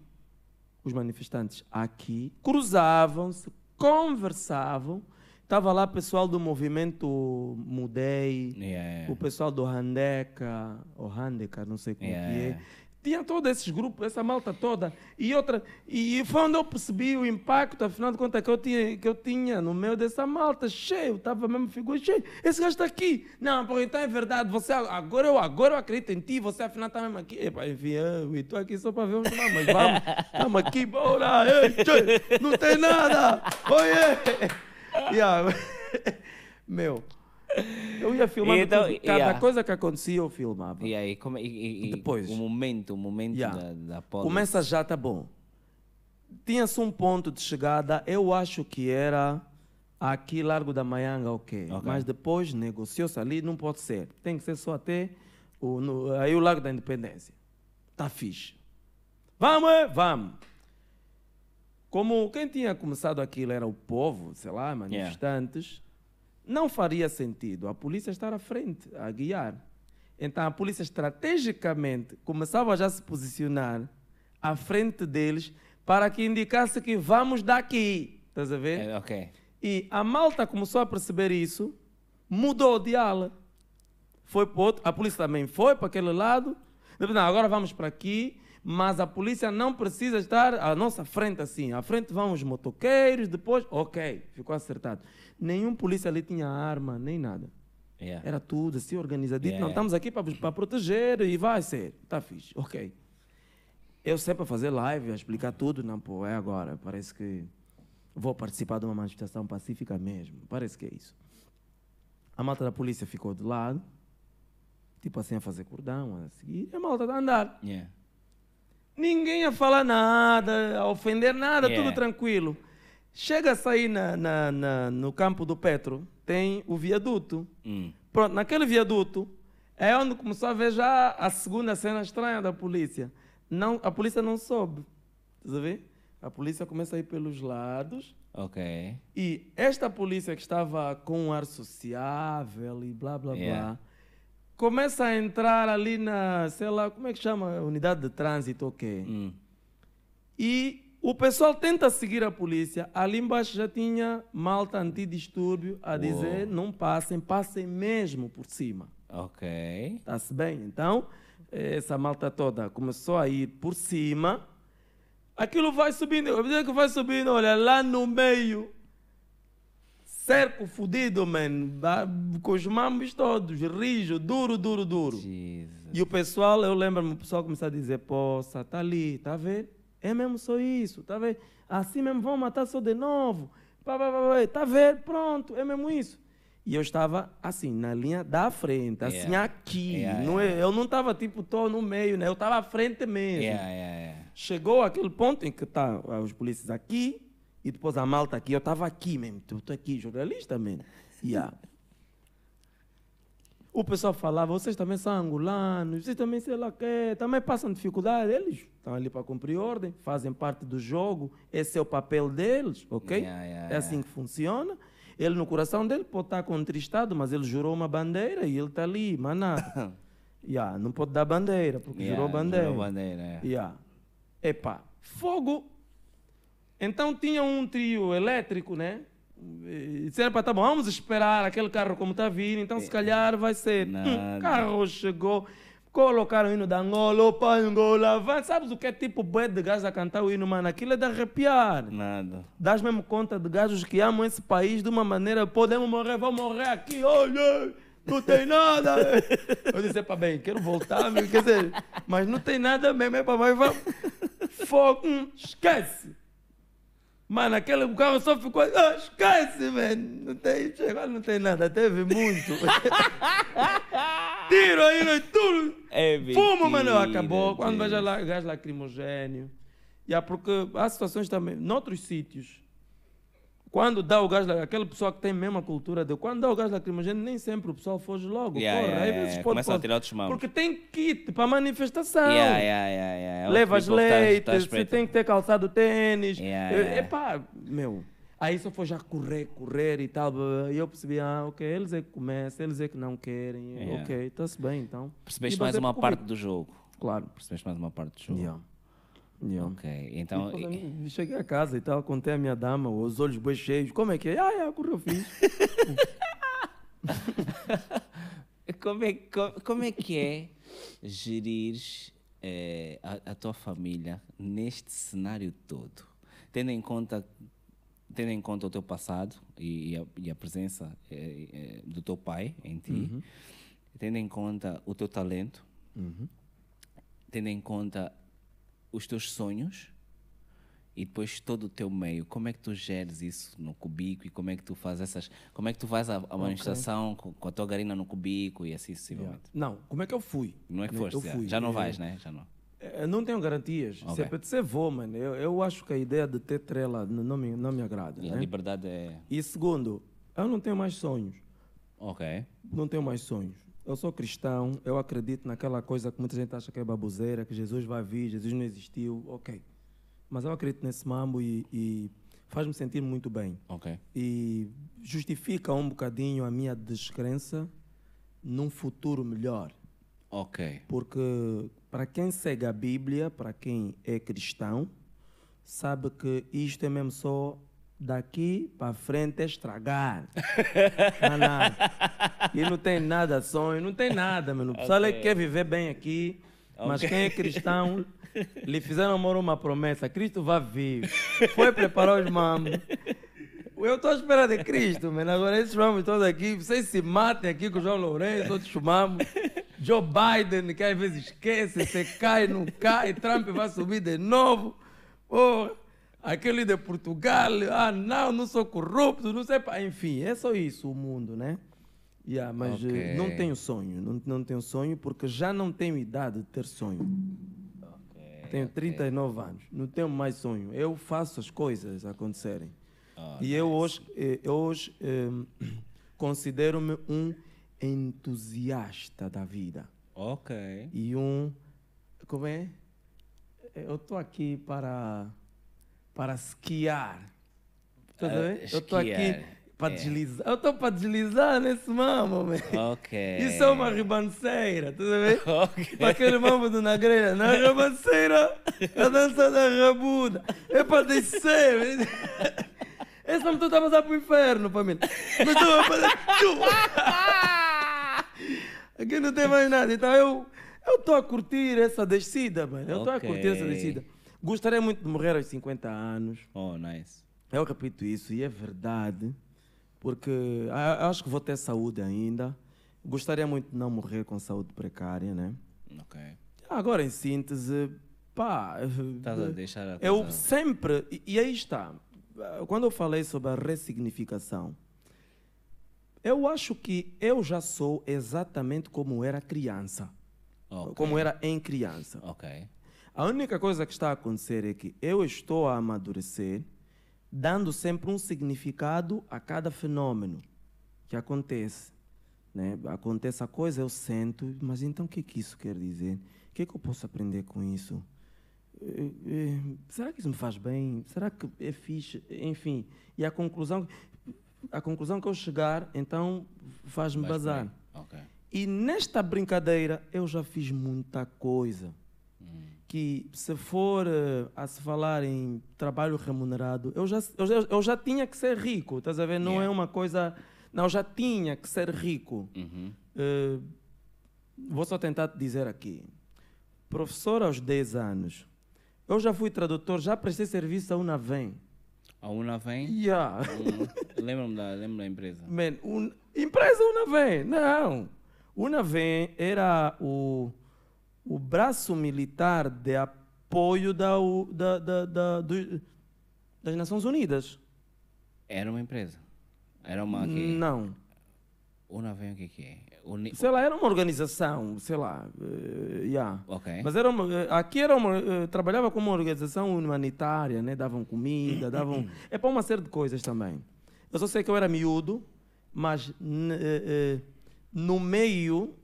os manifestantes aqui, cruzavam-se, conversavam. Estava lá pessoal do movimento Mudei, Yeah. o pessoal do Handeca, ou Handeca, não sei como Yeah. que é. Tinha todos esses grupos, essa malta toda. E outra, e foi onde eu percebi o impacto, afinal de contas, que eu tinha, que eu tinha no meio dessa malta, cheio, estava mesmo figura cheio. Esse gajo está aqui. Não, pô, então é verdade, você, agora, eu, agora eu acredito em ti, você afinal está mesmo aqui. Epa, enfim, eu estou aqui só para ver onde vamos, mas vamos, estamos aqui, bora, ei, tchê, não tem nada, oiê. Yeah. Meu, eu ia filmando Então, tudo, cada yeah. coisa que acontecia eu filmava. E aí, como, e, e- Depois. o momento, o momento Yeah. da, da policy. Começa já, tá bom. Tinha-se um ponto de chegada, eu acho que era aqui Largo da Maianga, ok. Ok. Mas depois negociou-se ali, não pode ser. Tem que ser só até o, no- aí o Largo da Independência. Tá fixe. Vamos, é? vamos. Como quem tinha começado aquilo era o povo, sei lá, manifestantes, não faria sentido a polícia estar à frente, a guiar. Então a polícia estrategicamente começava já a se posicionar à frente deles para que indicasse que vamos daqui. Estás a ver? É, ok. E a malta começou a perceber isso, mudou de ala. Foi para outro, a polícia também foi para aquele lado. Não, agora vamos para aqui, mas a polícia não precisa estar à nossa frente assim. À frente vão os motoqueiros, depois, ok, ficou acertado. Nenhum polícia ali tinha arma, nem nada. Yeah. Era tudo assim organizadinho. Yeah, Não, yeah. estamos aqui para, para proteger e vai ser. Tá fixe, ok. Eu sempre a fazer live, a explicar tudo. Não, pô, é agora. Parece que vou participar de uma manifestação pacífica mesmo. Parece que é isso. A malta da polícia ficou de lado, tipo assim, a fazer cordão, a seguir. E a malta a andar. Yeah. Ninguém a falar nada, a ofender nada, Yeah. tudo tranquilo. Chega a sair na, na- na- no campo do Petro, tem o viaduto. Hum. Pronto, naquele viaduto é onde começou a ver já a segunda cena estranha da polícia. Não, a polícia não soube. A ver? A polícia começa a ir pelos lados Ok. e esta polícia que estava com um ar sociável e blá blá Yeah. blá começa a entrar ali na, sei lá, como é que chama? Unidade de trânsito, ok. Hum. E o pessoal tenta seguir a polícia. Ali embaixo já tinha malta antidistúrbio a dizer: não passem, passem mesmo por cima. Ok. Está-se bem? Então, essa malta toda começou a ir por cima. Aquilo vai subindo, eu que vai subindo, olha, lá no meio. Cerco fudido, man. Com os mambos todos, rijo, duro, duro, duro. Jesus. E o pessoal, eu lembro-me, o pessoal começou a dizer, poça, tá ali, tá vendo? É mesmo só isso, tá vendo? Assim mesmo vão matar só de novo. Tá vendo? Pronto, é mesmo isso. E eu estava assim, na linha da frente, assim, Yeah. aqui. Yeah, não é- eu não estava tipo, tô no meio, né? Eu estava à frente mesmo. Yeah, yeah, yeah. Chegou aquele ponto em que tá os polícias aqui e depois a malta aqui. Eu estava aqui mesmo, eu tô aqui, jornalista mesmo. Yeah. o pessoal falava, vocês também são angolanos, vocês também sei lá que, também passam dificuldade. Eles estão ali para cumprir ordem, fazem parte do jogo, esse é o papel deles, ok? Yeah, yeah, é assim que funciona. Ele no coração dele pode estar contristado, mas ele jurou uma bandeira e ele está ali, nada. yeah, não pode dar bandeira, porque jurou bandeira. jurou bandeira, é. Yeah. Epá, fogo. Então tinha um trio elétrico, né? E disseram para tá bom, vamos esperar aquele carro como está vir, então se calhar vai ser. Hum, carro chegou, colocaram o hino da Angola, opa, Angola, vai. Sabes o que é tipo bué de gajos a cantar o hino, mano? Aquilo é de arrepiar. Nada. Dás mesmo conta de gajos que amam esse país de uma maneira, podemos morrer, vamos morrer aqui, olha, não tem nada. Eu disse, para bem, quero voltar, meu, quer dizer, mas não tem nada mesmo, é para mais, vamos. Fogo, hum, esquece. Mano, aquele carro só ficou, ah, esquece, mano, não tem, chegou, não tem nada, teve muito. Tiro aí, tudo. É Fumo, mano, acabou. Quando veja lá, gás lacrimogênio. Yeah, porque há situações também, noutros sítios, quando dá o gás, la- aquela pessoa que tem a mesma cultura de quando dá o gás lacrimogênio, nem sempre o pessoal foge logo. Yeah, corre. yeah, Às yeah, vezes yeah. pode, Começa a pode. tirar outros mãos. Porque tem kit para manifestação. Yeah, yeah, yeah, yeah. Levas tipo tá- leite, tá você espreito. tem que ter calçado tênis. Yeah, É- yeah. Epá, meu. Aí só foi já correr, correr e tal. E eu percebi, ah, ok, eles é que começam, eles é que não querem. Yeah. Ok, está-se bem então. Percebeste mais uma parte do jogo. Claro. Percebeste mais uma parte do jogo. Yeah. Yeah. Ok, então. E cheguei a casa e tal, contei a minha dama, os olhos bem cheios. Como é que é? Ah, é, correu fixe. Como é, co- como é que é gerir eh, a, a tua família neste cenário todo? Tendo em conta, tendo em conta o teu passado e, e a, e a presença eh, eh, do teu pai em ti, tendo em conta o teu talento, tendo em conta os teus sonhos e depois todo o teu meio, como é que tu geres isso no cubico e como é que tu fazes essas, como é que tu fazes a, a manifestação com, com a tua garina no cubico e assim sucessivamente? Não, como é que eu fui? Não é que Como foste, eu já, não É, vais, né? Já não. é, não tenho garantias. Ok. Se é para dizer vou, mano. Eu, eu acho que a ideia de ter trela não me, não me agrada. E a Né? liberdade é. E segundo, eu não tenho mais sonhos. Ok. Não tenho mais sonhos. Eu sou cristão, eu acredito naquela coisa que muita gente acha que é baboseira, que Jesus vai vir, Jesus não existiu, ok. Mas eu acredito nesse mambo e, e faz-me sentir muito bem. Ok. E justifica um bocadinho a minha descrença num futuro melhor. Ok. Porque para quem segue a Bíblia, para quem é cristão, sabe que isto é mesmo só daqui para frente é estragar. não, nada. E não tem nada sonho, não tem nada, mano. O pessoal que quer viver bem aqui, mas Ok. quem é cristão, lhe fizeram amor uma promessa: Cristo vai vir. Foi preparar os mamos. Eu estou à espera de Cristo, mano. Agora esses mamos todos aqui, vocês se matem aqui com o João Lourenço, outros mamos. Joe Biden, que às vezes esquece, você cai, não cai, Trump vai subir de novo. Porra, aquele de Portugal, ah não, não sou corrupto, não sei. Enfim, é só isso o mundo, né? Yeah, mas eh, não tenho sonho, não, não tenho sonho porque já não tenho idade de ter sonho. Tenho 39 anos, não tenho mais sonho. Eu faço as coisas acontecerem. Ah, e eu hoje, eh, eu hoje eh, considero-me um entusiasta da vida Ok. e um como é eu estou aqui para para esquiar Tá vendo? eu estou aqui para é. deslizar eu estou para deslizar nesse mamo man. Ok. isso é uma ribanceira tá vendo? Para aquele mambo do Nagreira na ribanceira a dança da rabuda é para descer esse mambo tu está a passar para o inferno família mas tu vai fazer Aqui não tem mais nada. Então eu eu estou a curtir essa descida, mano. Eu estou Ok. a curtir essa descida. Gostaria muito de morrer aos 50 anos. Oh, nice. Eu repito isso e é verdade, porque ah, acho que vou ter saúde ainda. Gostaria muito de não morrer com saúde precária, né? Ok. Agora, em síntese, pá. Estás a deixar a Eu sempre. E, e aí está. Quando eu falei sobre a ressignificação, eu acho que eu já sou exatamente como era criança. Ok. Como era em criança. Ok. A única coisa que está a acontecer é que eu estou a amadurecer, dando sempre um significado a cada fenômeno que acontece. Né? Acontece a coisa, eu sento, mas então o que é que isso quer dizer? O que é que eu posso aprender com isso? Eh, eh, será que isso me faz bem? Será que é fixe? Enfim, e a conclusão, a conclusão que eu chegar, então faz-me bazar. bem. Ok. E nesta brincadeira eu já fiz muita coisa. Que se for eh, a se falar em trabalho remunerado, eu já, eu, já, eu já tinha que ser rico, estás a ver? Não é Yeah. uma coisa. Não, eu já tinha que ser rico. Uhum. Eh, vou só tentar te dizer aqui. Professor aos 10 anos. Eu já fui tradutor, já prestei serviço a Unavem. A Una vem. Yeah. Hum, Lembro-me da, lembro da empresa. Man, un... empresa Unavem, não. Unavem era o, o braço militar de apoio da, da, da, da- do- das Nações Unidas. Era uma empresa. Era uma. quê? Não. Vem o que que é? Uni... Sei lá, era uma organização, sei lá. eh, yeah. Ok. Mas era uma, eh, aqui era uma, eh, trabalhava como uma organização humanitária, né? davam comida, davam. É para uma série de coisas também. Eu só sei que eu era miúdo, mas eh, no meio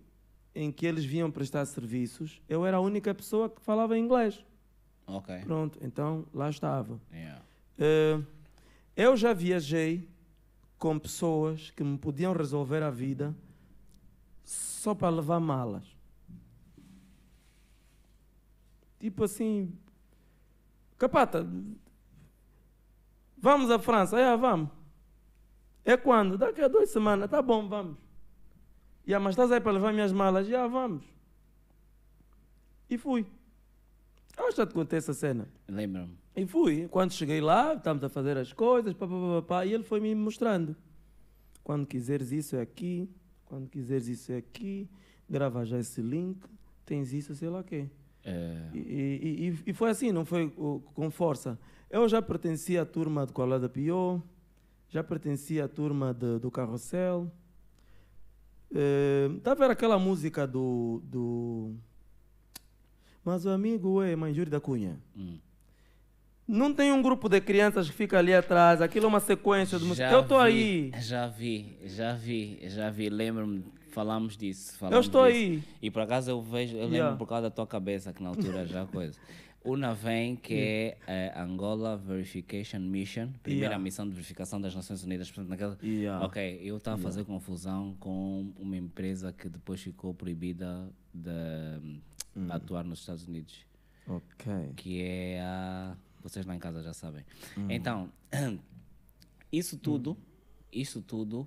em que eles vinham prestar serviços, eu era a única pessoa que falava inglês. Ok. Pronto, então lá estava. Yeah. Eh, eu já viajei com pessoas que me podiam resolver a vida só para levar malas. Tipo assim, capata, vamos à França, é, vamos. É quando? Daqui a duas semanas, tá bom, vamos. Yeah, mas estás aí para levar minhas malas? Já, vamos. E fui. Eu já te contei essa cena. Lembro-me. E fui. Quando cheguei lá, estamos a fazer as coisas, pá, pá, pá, pá, e ele foi me mostrando. Quando quiseres isso é aqui, quando quiseres isso é aqui, grava já esse link, tens isso, sei lá o quê. Eh, E, e- e- e foi assim, não foi com força. Eu já pertencia à turma de Cola da Pio, já pertencia à turma de- do Carrossel. Está a ver aquela música do, do. Mas o amigo é Manjuri da Cunha. hum. Não tem um grupo de crianças que fica ali atrás, aquilo é uma sequência de música. Eu estou aí. Já vi, já vi, já vi. Lembro-me, falamos disso. Eu falamos estou disso. aí. E por acaso eu vejo, eu lembro Yeah. por causa da tua cabeça, que na altura já coisa. Una vem que é a Angola Verification Mission, primeira Yeah. missão de verificação das Nações Unidas. Portanto, naquela... Yeah. Ok, eu estava a fazer confusão com uma empresa que depois ficou proibida de Hum. atuar nos Estados Unidos, Ok. que é a. Vocês lá em casa já sabem. Hum. Então, isso tudo, isso tudo,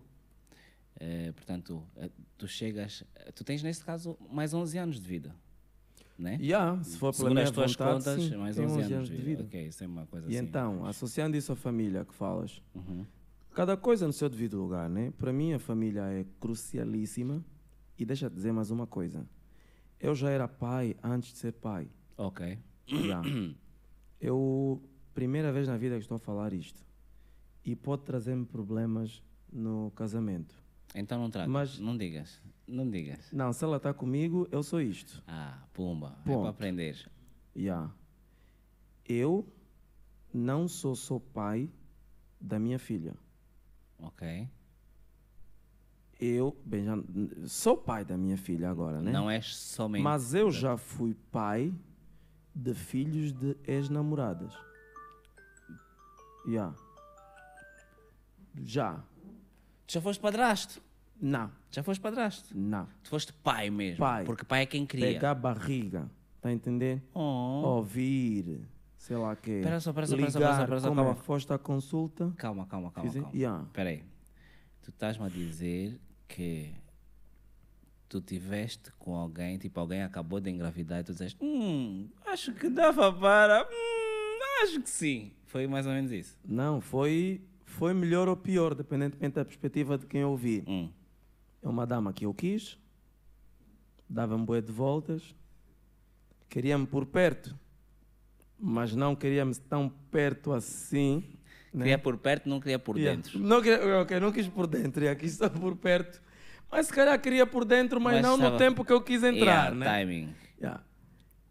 eh, portanto, eh, tu chegas, eh, tu tens nesse caso mais 11 anos de vida, né? Yeah, se for Segundo as tuas vontade, contas, sim, mais tenho 11, anos de vida. Ok, isso é uma coisa E assim. então, associando isso à família que falas, Uhum. cada coisa no seu devido lugar, né? Para mim, a família é crucialíssima. E deixa eu dizer mais uma coisa. Eu já era pai antes de ser pai. Ok. Já. Eu, primeira vez na vida que estou a falar isto. E pode trazer-me problemas no casamento. Então não traga, Mas- não digas, não digas. Não, se ela está comigo, eu sou isto. Ah, pumba, é Ponto. para aprender. Já. Eu não sou só pai da minha filha. Ok. Eu, bem, já, sou pai da minha filha agora, né? Não és somente. Mas eu já fui pai de filhos de ex-namoradas. Já. Já. Tu já foste padrasto. Não, Já foste padrasto. não. Tu foste pai mesmo. Pai. Porque pai é quem cria. Pegar a barriga, tá entendendo? Oh. Ouvir, sei lá o quê. Espera só, espera só, espera só, espera só, calma. é? Foste à consulta? Calma, calma, calma. Calma. Yeah. Espera aí. Tu estás-me a dizer que tu tiveste com alguém, tipo, alguém acabou de engravidar e tu disseste, hum, acho que dava para, hum, acho que sim. Foi mais ou menos isso. Não, foi, foi melhor ou pior, dependentemente da perspectiva de quem ouvir. Hum. É uma dama que eu quis, dava-me bué de voltas, queria-me por perto, mas não queria-me tão perto assim. né? Queria por perto, não queria por Yeah. dentro. Não, queria, ok, não quis por dentro, yeah, quis só por perto. Mas se calhar queria por dentro, mas, Mas não estava- no tempo que eu quis entrar, Yeah, né? timing. Yeah.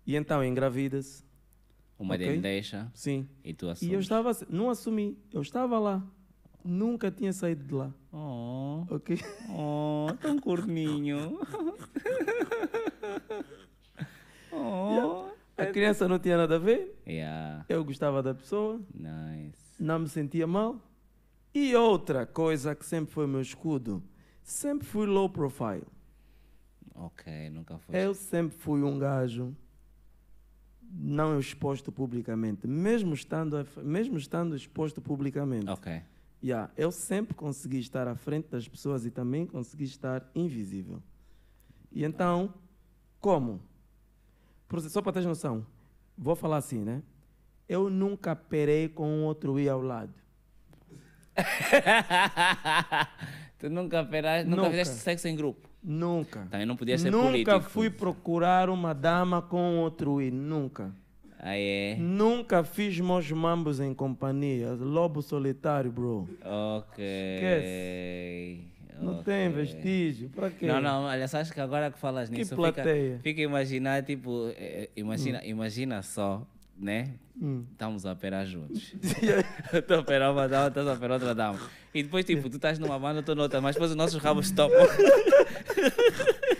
E então engravida-se, Uma Ok. dele deixa sim. e tu E eu assumes. estava, assim- não assumi, eu estava lá. Nunca tinha saído de lá. Oh, Ok? oh, tão corninho. oh. A criança não tinha nada a ver. Yeah, Eu gostava da pessoa. nice. Não me sentia mal. E outra coisa que sempre foi meu escudo. Sempre fui low profile. Ok, nunca foi. Eu sempre fui um gajo não exposto publicamente. Mesmo estando, mesmo estando exposto publicamente. Ok. Yeah, eu sempre consegui estar à frente das pessoas e também consegui estar invisível. E então, como? Só para ter noção, vou falar assim, né? Eu nunca perei com um outro i ao lado. tu nunca, peraste, nunca, Nunca. fizeste sexo em grupo. Nunca. Também não podias ser nunca político. fui procurar uma dama com outro i, nunca. Ah, é? Nunca fiz meus mambos em companhia. Lobo solitário, bro. Ok. Não ok. tem vestígio. Pra quê? Não, não, olha, sabes que agora que falas Que nisso, plateia. fica, fica a imaginar, tipo, eh, imagina, imagina só, né? Hum. Estamos a operar juntos. Estou a operar uma dama, estás a operar outra dama. E depois, tipo, tu estás numa banda, eu estou noutra, mas depois os nossos rabos topam.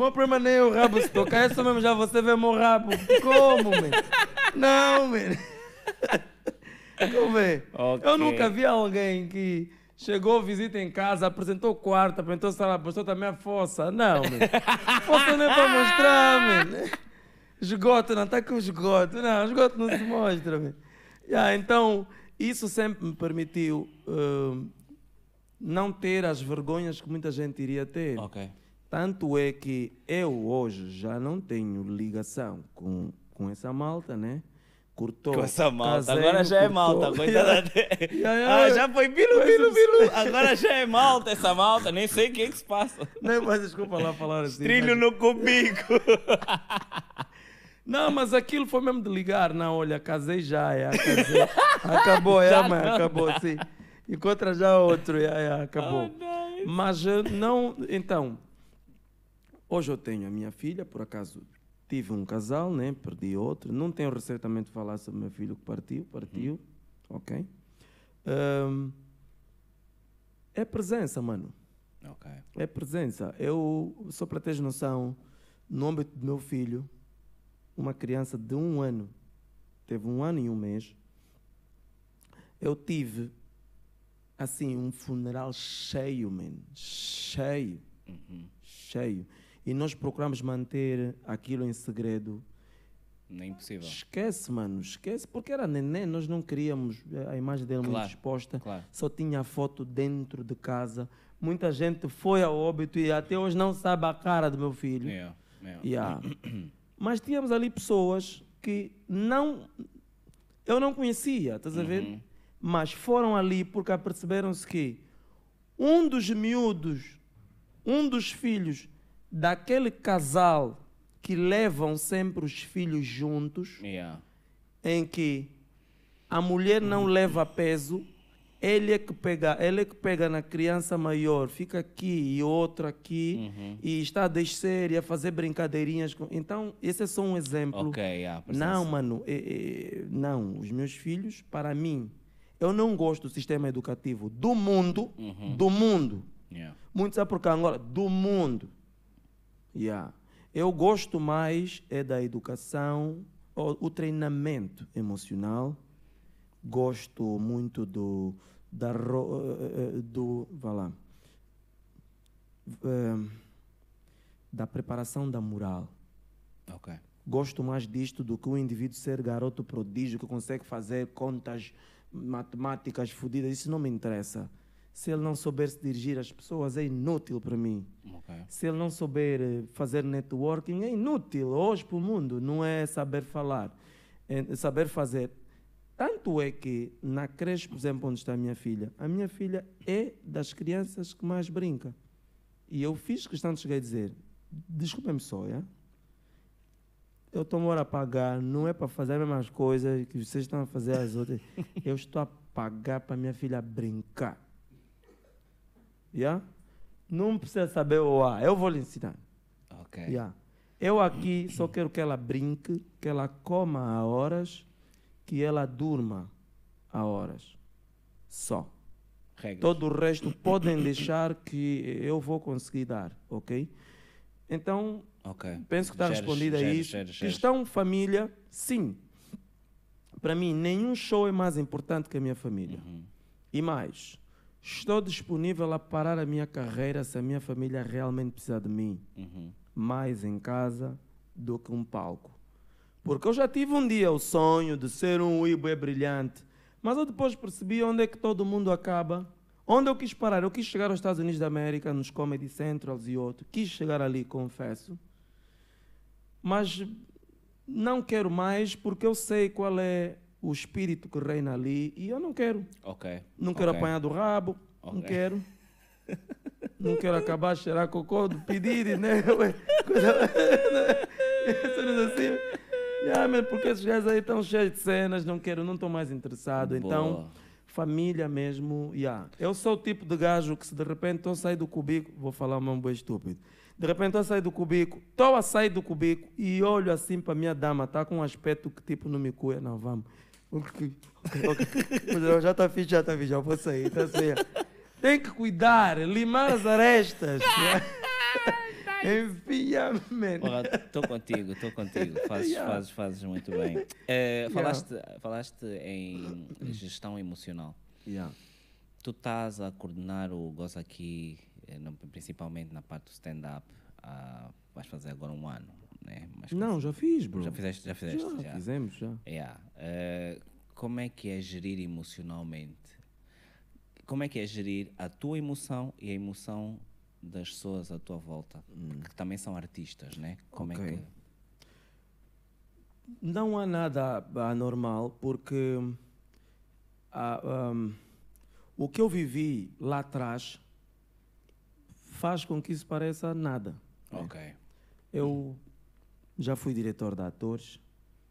O meu problema nem é o rabo se tocar, é só mesmo já você vê meu rabo. Como, man? Não, man. Como é? Ok. Eu nunca vi alguém que chegou, visita em casa, apresentou o quarto, apresentou sala, apresentou também a fossa. Não, man. Fossa nem é para mostrar, man. Esgoto, não, está com esgoto. Não, esgoto não se mostra, man. Yeah, então, isso sempre me permitiu hum, não ter as vergonhas que muita gente iria ter. ok. Tanto é que eu hoje já não tenho ligação com, com essa malta, né? Cortou. Com essa malta, caseiro, agora já é cortou. malta, coitada. Ah, já foi bilu, Mas bilu, bilu. Agora já é malta essa malta, nem sei o que é que se passa. Nem mais desculpa lá falar assim. Trilho mas- no cubico. Não, mas aquilo foi mesmo de ligar. Não, olha, casei já, é, casei. Acabou, é, não acabou, sim. Encontra já outro, é, é, acabou. Oh. Mas eh, não, então, hoje eu tenho a minha filha, por acaso tive um casal, né? Perdi outro. Não tenho receio também de falar sobre meu filho que partiu, partiu, ok? Ahm, é presença, mano. Ok. É presença. Eu, só para teres noção, no âmbito do meu filho, uma criança de um ano, teve um ano e um mês, eu tive, assim, um funeral cheio, man. Cheio. Cheio. E nós procuramos manter aquilo em segredo. Não é impossível. Esquece, mano, esquece, porque era neném, nós não queríamos eh, a imagem dele muito Claro, exposta, claro. só tinha a foto dentro de casa. Muita gente foi ao óbito e até hoje não sabe a cara do meu filho. Yeah, yeah. Yeah. Mas tínhamos ali pessoas que não. Eu não conhecia, estás a ver? Mas foram ali porque aperceberam-se que um dos miúdos, um dos filhos daquele casal que levam sempre os filhos juntos, Yeah. em que a mulher não leva peso, ele é que pega, ele é que pega na criança maior, fica aqui e outro aqui e está a descer e a fazer brincadeirinhas. Com... Então, esse é só um exemplo. Ok, yeah, não, mano, é- é- não. Os meus filhos, para mim, eu não gosto do sistema educativo do mundo, do mundo. Yeah. Muito sabe por cá agora? Do mundo. Yeah. Eu gosto mais é da educação, o, o treinamento emocional. Gosto muito do da ro- eh, eh, do, vá lá, Eh, da preparação da moral. Ok. Gosto mais disto do que o indivíduo ser garoto prodígio que consegue fazer contas matemáticas fodidas. Isso não me interessa. Se ele não souber se dirigir às pessoas, é inútil para mim. Ok. Se ele não souber eh, fazer networking, é inútil. Hoje para o mundo não é saber falar, é saber fazer. Tanto é que na creche, por exemplo, onde está a minha filha, a minha filha é das crianças que mais brinca. E eu fiz questão de chegar e dizer: desculpem-me só, é? eu estou a pagar, não é para fazer as mesmas coisas que vocês estão a fazer as outras. Eu estou a pagar para minha filha brincar. Yeah? Não precisa saber o A, eu vou lhe ensinar. Ok. Yeah. Eu aqui só quero que ela brinque, que ela coma a horas, que ela durma a horas. Só. Regras. Todo o resto podem deixar que eu vou conseguir dar, ok? Então, Ok. penso que está Geres, respondido a geres, isso. geres, geres. Questão família, sim. Para mim, nenhum show é mais importante que a minha família. Uhum. E mais, estou disponível a parar a minha carreira se a minha família realmente precisar de mim. Uhum. Mais em casa do que um palco. Porque eu já tive um dia o sonho de ser um Ibo brilhante, mas eu depois percebi onde é que todo mundo acaba. Onde eu quis parar? Eu quis chegar aos Estados Unidos da América, nos Comedy Centrals e outros. Quis chegar ali, confesso. Mas não quero mais porque eu sei qual é o espírito que reina ali e eu não quero. Ok. Não quero Ok. apanhar do rabo, não Ok. quero. Não quero acabar de cheirar cocô do pedido, né? Coisa... Assim. Yeah, man, porque esses gajos aí estão cheios de cenas, não quero, não estou mais interessado. Então, Boa. família mesmo, yeah. Eu sou o tipo de gajo que se de repente estou a sair do cubico, vou falar um boi estúpido. De repente estou a sair do cubico, estou a sair do cubico e olho assim para minha dama, tá com um aspecto que tipo não me cuia, não, vamos. Ok, ok, ok. Mas eu já está fixe, já está fixe, já vou sair. Então, assim, tem que cuidar, limar as arestas. Enfia, man. Estou contigo, estou contigo. Fazes, Yeah. fazes, fazes muito bem. Eh, falaste, falaste em gestão emocional. Yeah. Tu estás a coordenar o Goza aqui, eh, principalmente na parte do stand-up. ah, vais fazer agora um ano, né? Mas Não, já fiz, bro. já fizeste, já fizeste, Já, já. fizemos, já. Yeah. Eh, como é que é gerir emocionalmente? Como é que é gerir a tua emoção e a emoção das pessoas à tua volta? Que também são artistas, né? Como Ok. é que... Não há nada anormal, porque ah, um, o que eu vivi lá atrás faz com que isso pareça nada. Ok. Eu já fui diretor de atores,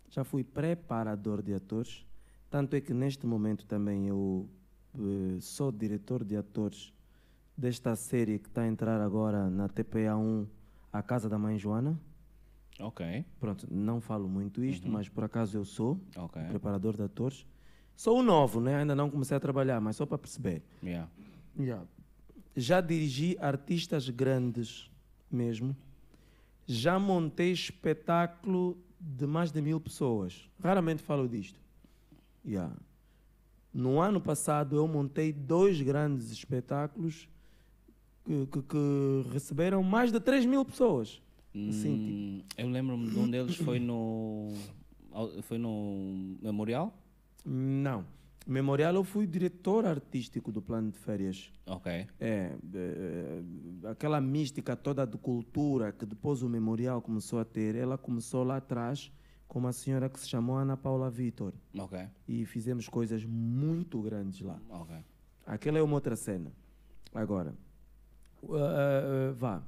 já fui preparador de atores, tanto é que neste momento também eu eh, sou diretor de atores desta série que está a entrar agora na TPA1, A Casa da Mãe Joana. Ok. Pronto, não falo muito isto, mas por acaso eu sou Ok. preparador de atores. Sou o novo, né? ainda não comecei a trabalhar, mas só para perceber. Yeah. Yeah. Já dirigi artistas grandes mesmo. Já montei espetáculo de mais de mil pessoas. Raramente falo disto. Yeah. No ano passado eu montei dois grandes espetáculos que, que- que receberam mais de 3 mil pessoas. Assim, tipo, Hum, eu lembro-me de um deles foi no foi no memorial. Não. Memorial eu fui diretor artístico do plano de férias. Ok. É, é, aquela mística toda de cultura que depois o memorial começou a ter, ela começou lá atrás com uma senhora que se chamou Ana Paula Vitor Ok. e fizemos coisas muito grandes lá. Ok. Aquela é uma outra cena. Agora, uh, uh, uh, vá.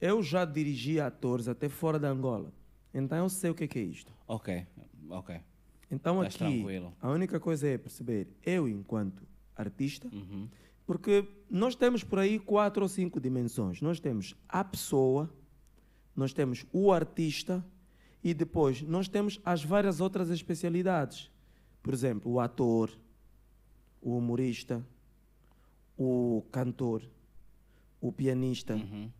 Eu já dirigi atores até fora da Angola, então eu sei o que é, que é isto. Ok. Ok. Então Estás aqui, tranquilo. a única coisa é perceber, eu enquanto artista, Uhum. porque nós temos por aí quatro ou cinco dimensões. Nós temos a pessoa, nós temos o artista e depois nós temos as várias outras especialidades. Por exemplo, o ator, o humorista, o cantor, o pianista. Uhum.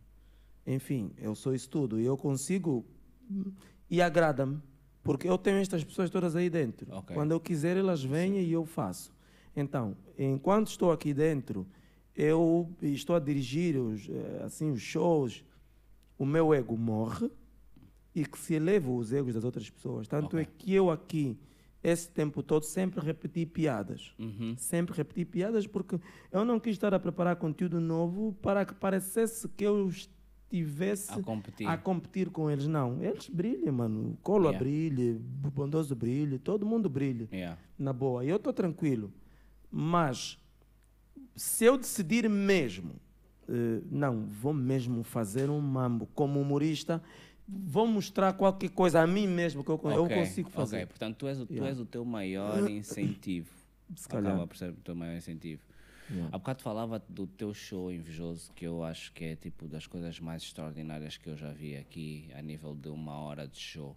Enfim, eu sou isso tudo e eu consigo hum, e agrada-me porque eu tenho estas pessoas todas aí dentro. Ok. Quando eu quiser, elas vêm e eu faço. Então, enquanto estou aqui dentro, eu estou a dirigir os, eh, assim, os shows, o meu ego morre e que se eleva os egos das outras pessoas. Tanto Ok. é que eu aqui, esse tempo todo, sempre repeti piadas. Uhum. Sempre repeti piadas porque eu não quis estar a preparar conteúdo novo para que parecesse que eu estivesse A competir. a competir com eles. Não, eles brilham, mano. Colo Yeah. brilha, o Bondoso brilha, todo mundo brilha. Yeah. Na boa. Eu estou tranquilo. Mas se eu decidir mesmo, eh, não, vou mesmo fazer um mambo como humorista, vou mostrar qualquer coisa a mim mesmo que eu, con- eu consigo fazer. Ok, portanto, tu és, o, tu Yeah. és o teu maior incentivo. Se calhar. Acaba por ser o teu maior incentivo. Yeah. Há bocado falava do teu show invejoso, que eu acho que é tipo das coisas mais extraordinárias que eu já vi aqui a nível de uma hora de show.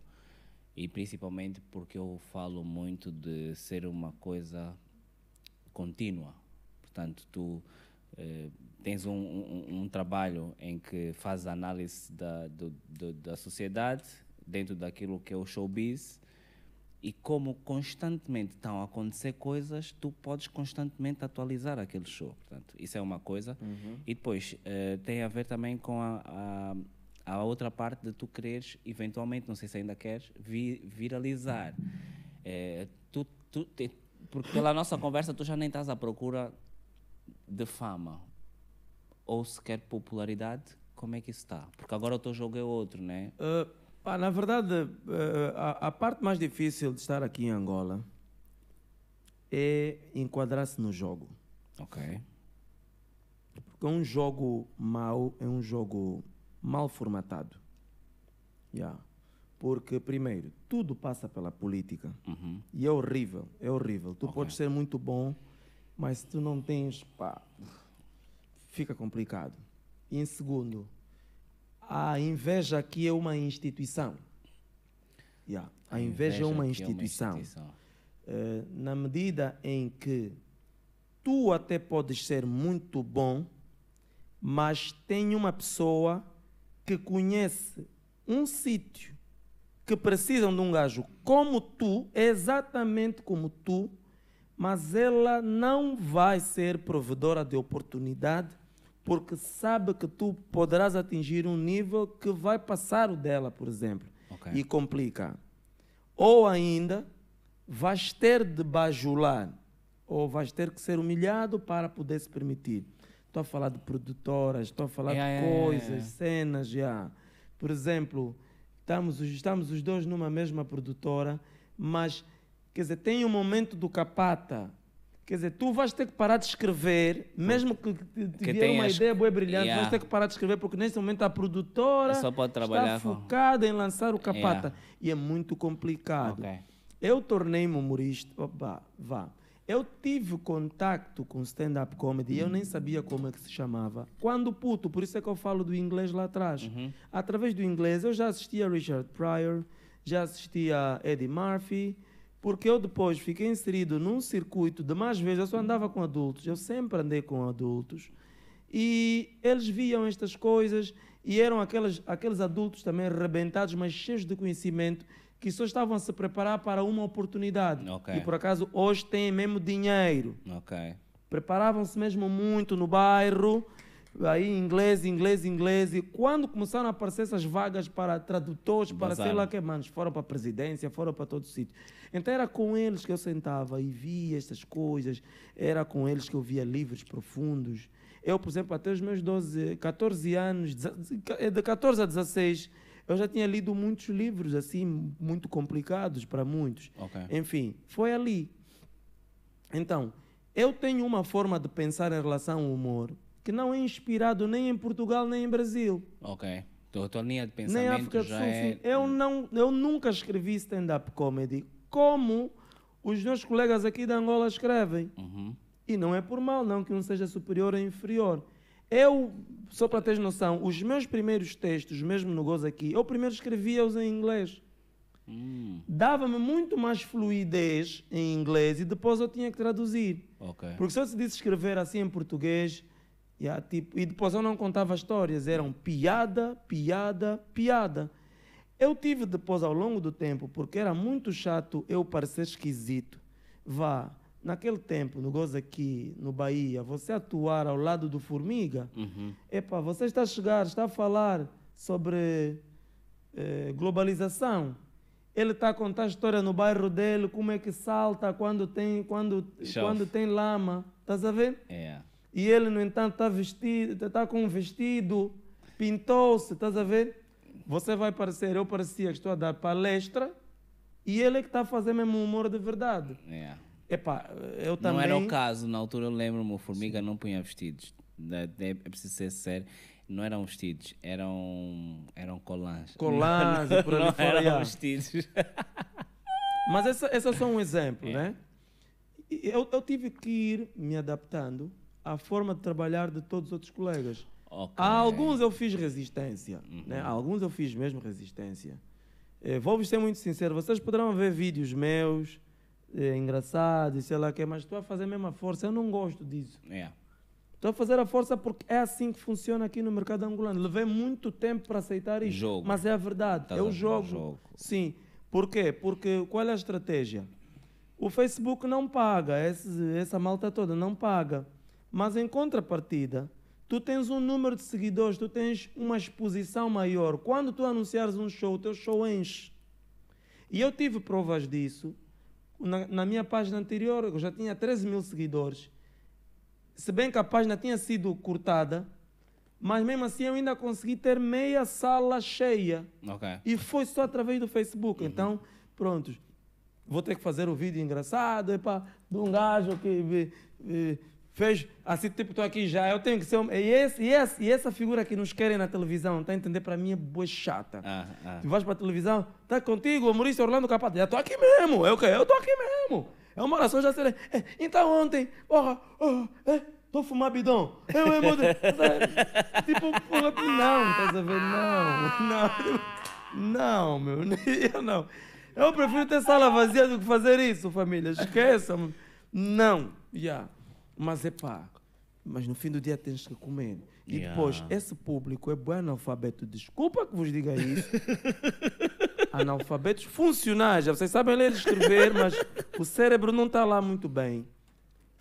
E principalmente porque eu falo muito de ser uma coisa contínua. Portanto, tu eh, tens um, um, um trabalho em que fazes análise da, do, do, da sociedade dentro daquilo que é o showbiz e como constantemente estão a acontecer coisas, tu podes constantemente atualizar aquele show. Portanto, isso é uma coisa. E depois eh, tem a ver também com a, a, a outra parte de tu quereres, eventualmente, não sei se ainda queres, vi- viralizar. Eh, tu, tu te- porque pela nossa conversa tu já nem estás à procura de fama ou sequer popularidade. Como é que isso está? Porque agora o teu jogo é outro, né? Uh, pá, na verdade, uh, a, a parte mais difícil de estar aqui em Angola é enquadrar-se no jogo. Ok. Porque um jogo mau é um jogo mal formatado. Yeah. Porque, primeiro, tudo passa pela política. Uhum. E é horrível, é horrível. Tu Ok. podes ser muito bom, mas se tu não tens, pá, fica complicado. E em segundo, a inveja aqui é uma instituição. Yeah. A, inveja, é uma instituição. instituição. Eh, na medida em que tu até podes ser muito bom, mas tem uma pessoa que conhece um sítio que precisam de um gajo como tu, exatamente como tu, mas ela não vai ser provedora de oportunidade porque sabe que tu poderás atingir um nível que vai passar o dela, por exemplo, Ok. e complica. Ou ainda vais ter de bajular, ou vais ter que ser humilhado para poder se permitir. Estou a falar de produtoras, estou a falar de yeah, coisas, yeah, yeah. cenas, já. Por exemplo, estamos, os- estamos os dois numa mesma produtora, mas, quer dizer, tem um momento do capata. Quer dizer, tu vais ter que parar de escrever, mesmo que te, te Que vier uma ideia boa e brilhante, Yeah. vais ter que parar de escrever, porque nesse momento a produtora trabalhar está com- focada em lançar o capata. Yeah. E é muito complicado. Ok. Eu tornei-me humorista. Opa, vá. Eu tive contacto com stand-up comedy e eu nem sabia como é que se chamava. Quando puto, por isso é que eu falo do inglês lá atrás. Através do inglês, eu já assistia a Richard Pryor, já assistia a Eddie Murphy, porque eu depois fiquei inserido num circuito de mais vezes. Eu só andava com adultos, eu sempre andei com adultos. E eles viam estas coisas e eram aqueles, aqueles adultos também arrebentados, mas cheios de conhecimento, que só estavam a se preparar para uma oportunidade. Ok. E por acaso hoje têm mesmo dinheiro. Ok. Preparavam-se mesmo muito no bairro, aí inglês, inglês, inglês. E quando começaram a aparecer essas vagas para tradutores, para sei Vazaram. lá que manos, foram para a presidência, foram para todo sítio. Então era com eles que eu sentava e via estas coisas, era com eles que eu via livros profundos. Eu, por exemplo, até os meus 12, 14 anos, deze- de 14 a 16, eu já tinha lido muitos livros assim, muito complicados para muitos. Ok. Enfim, foi ali. Então, eu tenho uma forma de pensar em relação ao humor que não é inspirado nem em Portugal nem em Brasil. Ok. Tua, tua linha de nem pensamento África do Sul. é... sim. Eu, não, eu nunca escrevi stand-up comedy como os meus colegas aqui da Angola escrevem. Uhum. E não é por mal, não, que um seja superior ou inferior. Eu, só para teres noção, os meus primeiros textos, mesmo no Gozo aqui, eu primeiro escrevia-os em inglês. Hum. Dava-me muito mais fluidez em inglês e depois eu tinha que traduzir. Ok. Porque se eu decidisse escrever assim em português, yeah, tipo, e depois eu não contava histórias, eram piada, piada, piada. Eu tive depois, ao longo do tempo, porque era muito chato eu parecer esquisito, vá, naquele tempo, no Gozo aqui, no Bahia, você atuar ao lado do Formiga, Uhum. Epá, você está a chegar, está a falar sobre eh, globalização. Ele está a contar a história no bairro dele, como é que salta quando tem, quando, quando tem lama. Estás a ver? É. E ele, no entanto, está vestido, está com um vestido, pintou-se, estás a ver? Você vai parecer, eu parecia que estou a dar palestra e ele é que está a fazer mesmo um humor de verdade. É. Epá, eu também... Não era o caso, na altura eu lembro-me, o Formiga não punha vestidos. É preciso ser sério. Não eram vestidos, eram, eram colãs. Colãs e por ali não fora, eram vestidos. Mas essa é só um exemplo, né? E Eu, eu tive que ir me adaptando à forma de trabalhar de todos os outros colegas. Ok. A alguns eu fiz resistência, né? A alguns eu fiz mesmo resistência. Eh, Vou-vos ser muito sincero, vocês poderão ver vídeos meus é engraçado e sei lá o que, mas estou a fazer a mesma força. Eu não gosto disso. Yeah. Estou a fazer a força porque é assim que funciona aqui no mercado angolano. Levei muito tempo para aceitar isso. Jogo. Mas é a verdade. Estás é a o ver, jogo. jogo. Sim. Por quê? Porque qual é a estratégia? O Facebook não paga, esse- essa malta toda não paga. Mas em contrapartida, tu tens um número de seguidores, tu tens uma exposição maior. Quando tu anunciares um show, o teu show enche. E eu tive provas disso. Na, na minha página anterior, eu já tinha 13 mil seguidores. Se bem que a página tinha sido cortada, mas mesmo assim eu ainda consegui ter meia sala cheia. Ok. E foi só através do Facebook. Então, pronto. Vou ter que fazer o vídeo engraçado epá, de um gajo que eh, eh, fez assim, tipo, estou aqui já. Eu tenho que ser. um- E, esse, e, esse, e essa figura que nos querem na televisão, tá a entender? Para mim é boa chata. Ah, ah. Tu vais para a televisão, tá contigo, o humorista Orlando Capata. Já estou aqui mesmo. É quê? Eu estou aqui mesmo. É uma oração já serei. É, então ontem, porra, estou a fumar bidão. Eu mesmo. tipo, porra, não, estás a ver? Não, não. Não, meu. Eu não. Eu prefiro ter sala vazia do que fazer isso, família. Esqueçam. Não. Yeah. Mas é pá. Mas no fim do dia tens que comer. E Yeah. depois, esse público é bom analfabeto. Desculpa que vos diga isso. Analfabetos funcionais. Vocês sabem ler e escrever, mas o cérebro não está lá muito bem.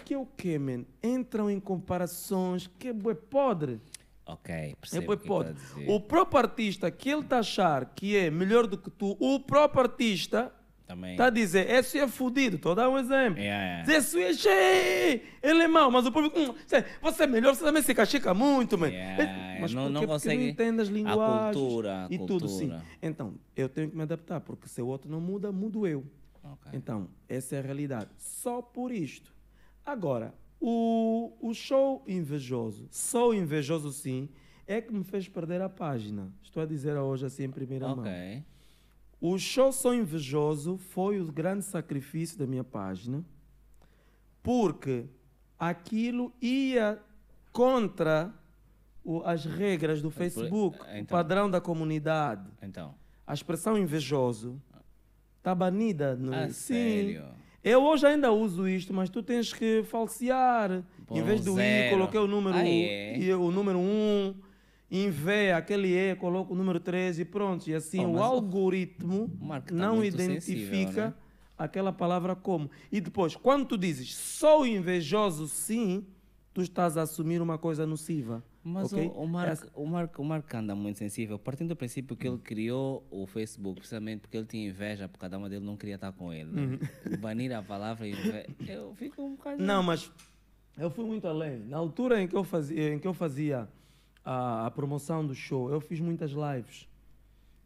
Que é o quê, man? Entram em comparações. Que é bué podre. Ok, É percebo bué o que podre. O próprio artista que ele está a achar que é melhor do que tu, o próprio artista Também. está a dizer, esse é fudido. Estou a dar um exemplo. Yeah, yeah. Esse é cheio, ele é mau, mas o público, hum, cê- você é melhor, você também se cachica muito, man. Yeah, É, mas não- por não? Porque consegue- não entende as a linguagens cultura, a e tudo, sim. cultura. Então, eu tenho que me adaptar, porque se o outro não muda, mudo eu. Ok. Então, essa é a realidade. Só por isto. Agora, o, o show invejoso, só invejoso sim, é que me fez perder a página. Estou a dizer hoje assim em primeira mão. O show Sou Invejoso foi o grande sacrifício da minha página, porque aquilo ia contra o- as regras do Facebook, o então. padrão da comunidade. Então. A expressão invejoso está banida. No... Ah, sério? Eu hoje ainda uso isto, mas tu tens que falsear. Pôr em vez um do I, zero. coloquei o número, Ah, é? e o número 1. Em V, aquele E, coloco o número 13 e pronto. E assim, Oh, o algoritmo o tá não identifica sensível, né? aquela palavra como. E depois, quando tu dizes sou invejoso, sim, tu estás a assumir uma coisa nociva. Mas ok? o, o, Marco, Essa- o, Marco, o Marco anda muito sensível, partindo do princípio que ele criou o Facebook precisamente porque ele tinha inveja, porque cada uma dele não queria estar com ele. né? Banir a palavra inveja. Eu fico um bocado. Uhum. Não, mas eu fui muito além. Na altura em que eu fazia, em que eu fazia a, a promoção do show, eu fiz muitas lives.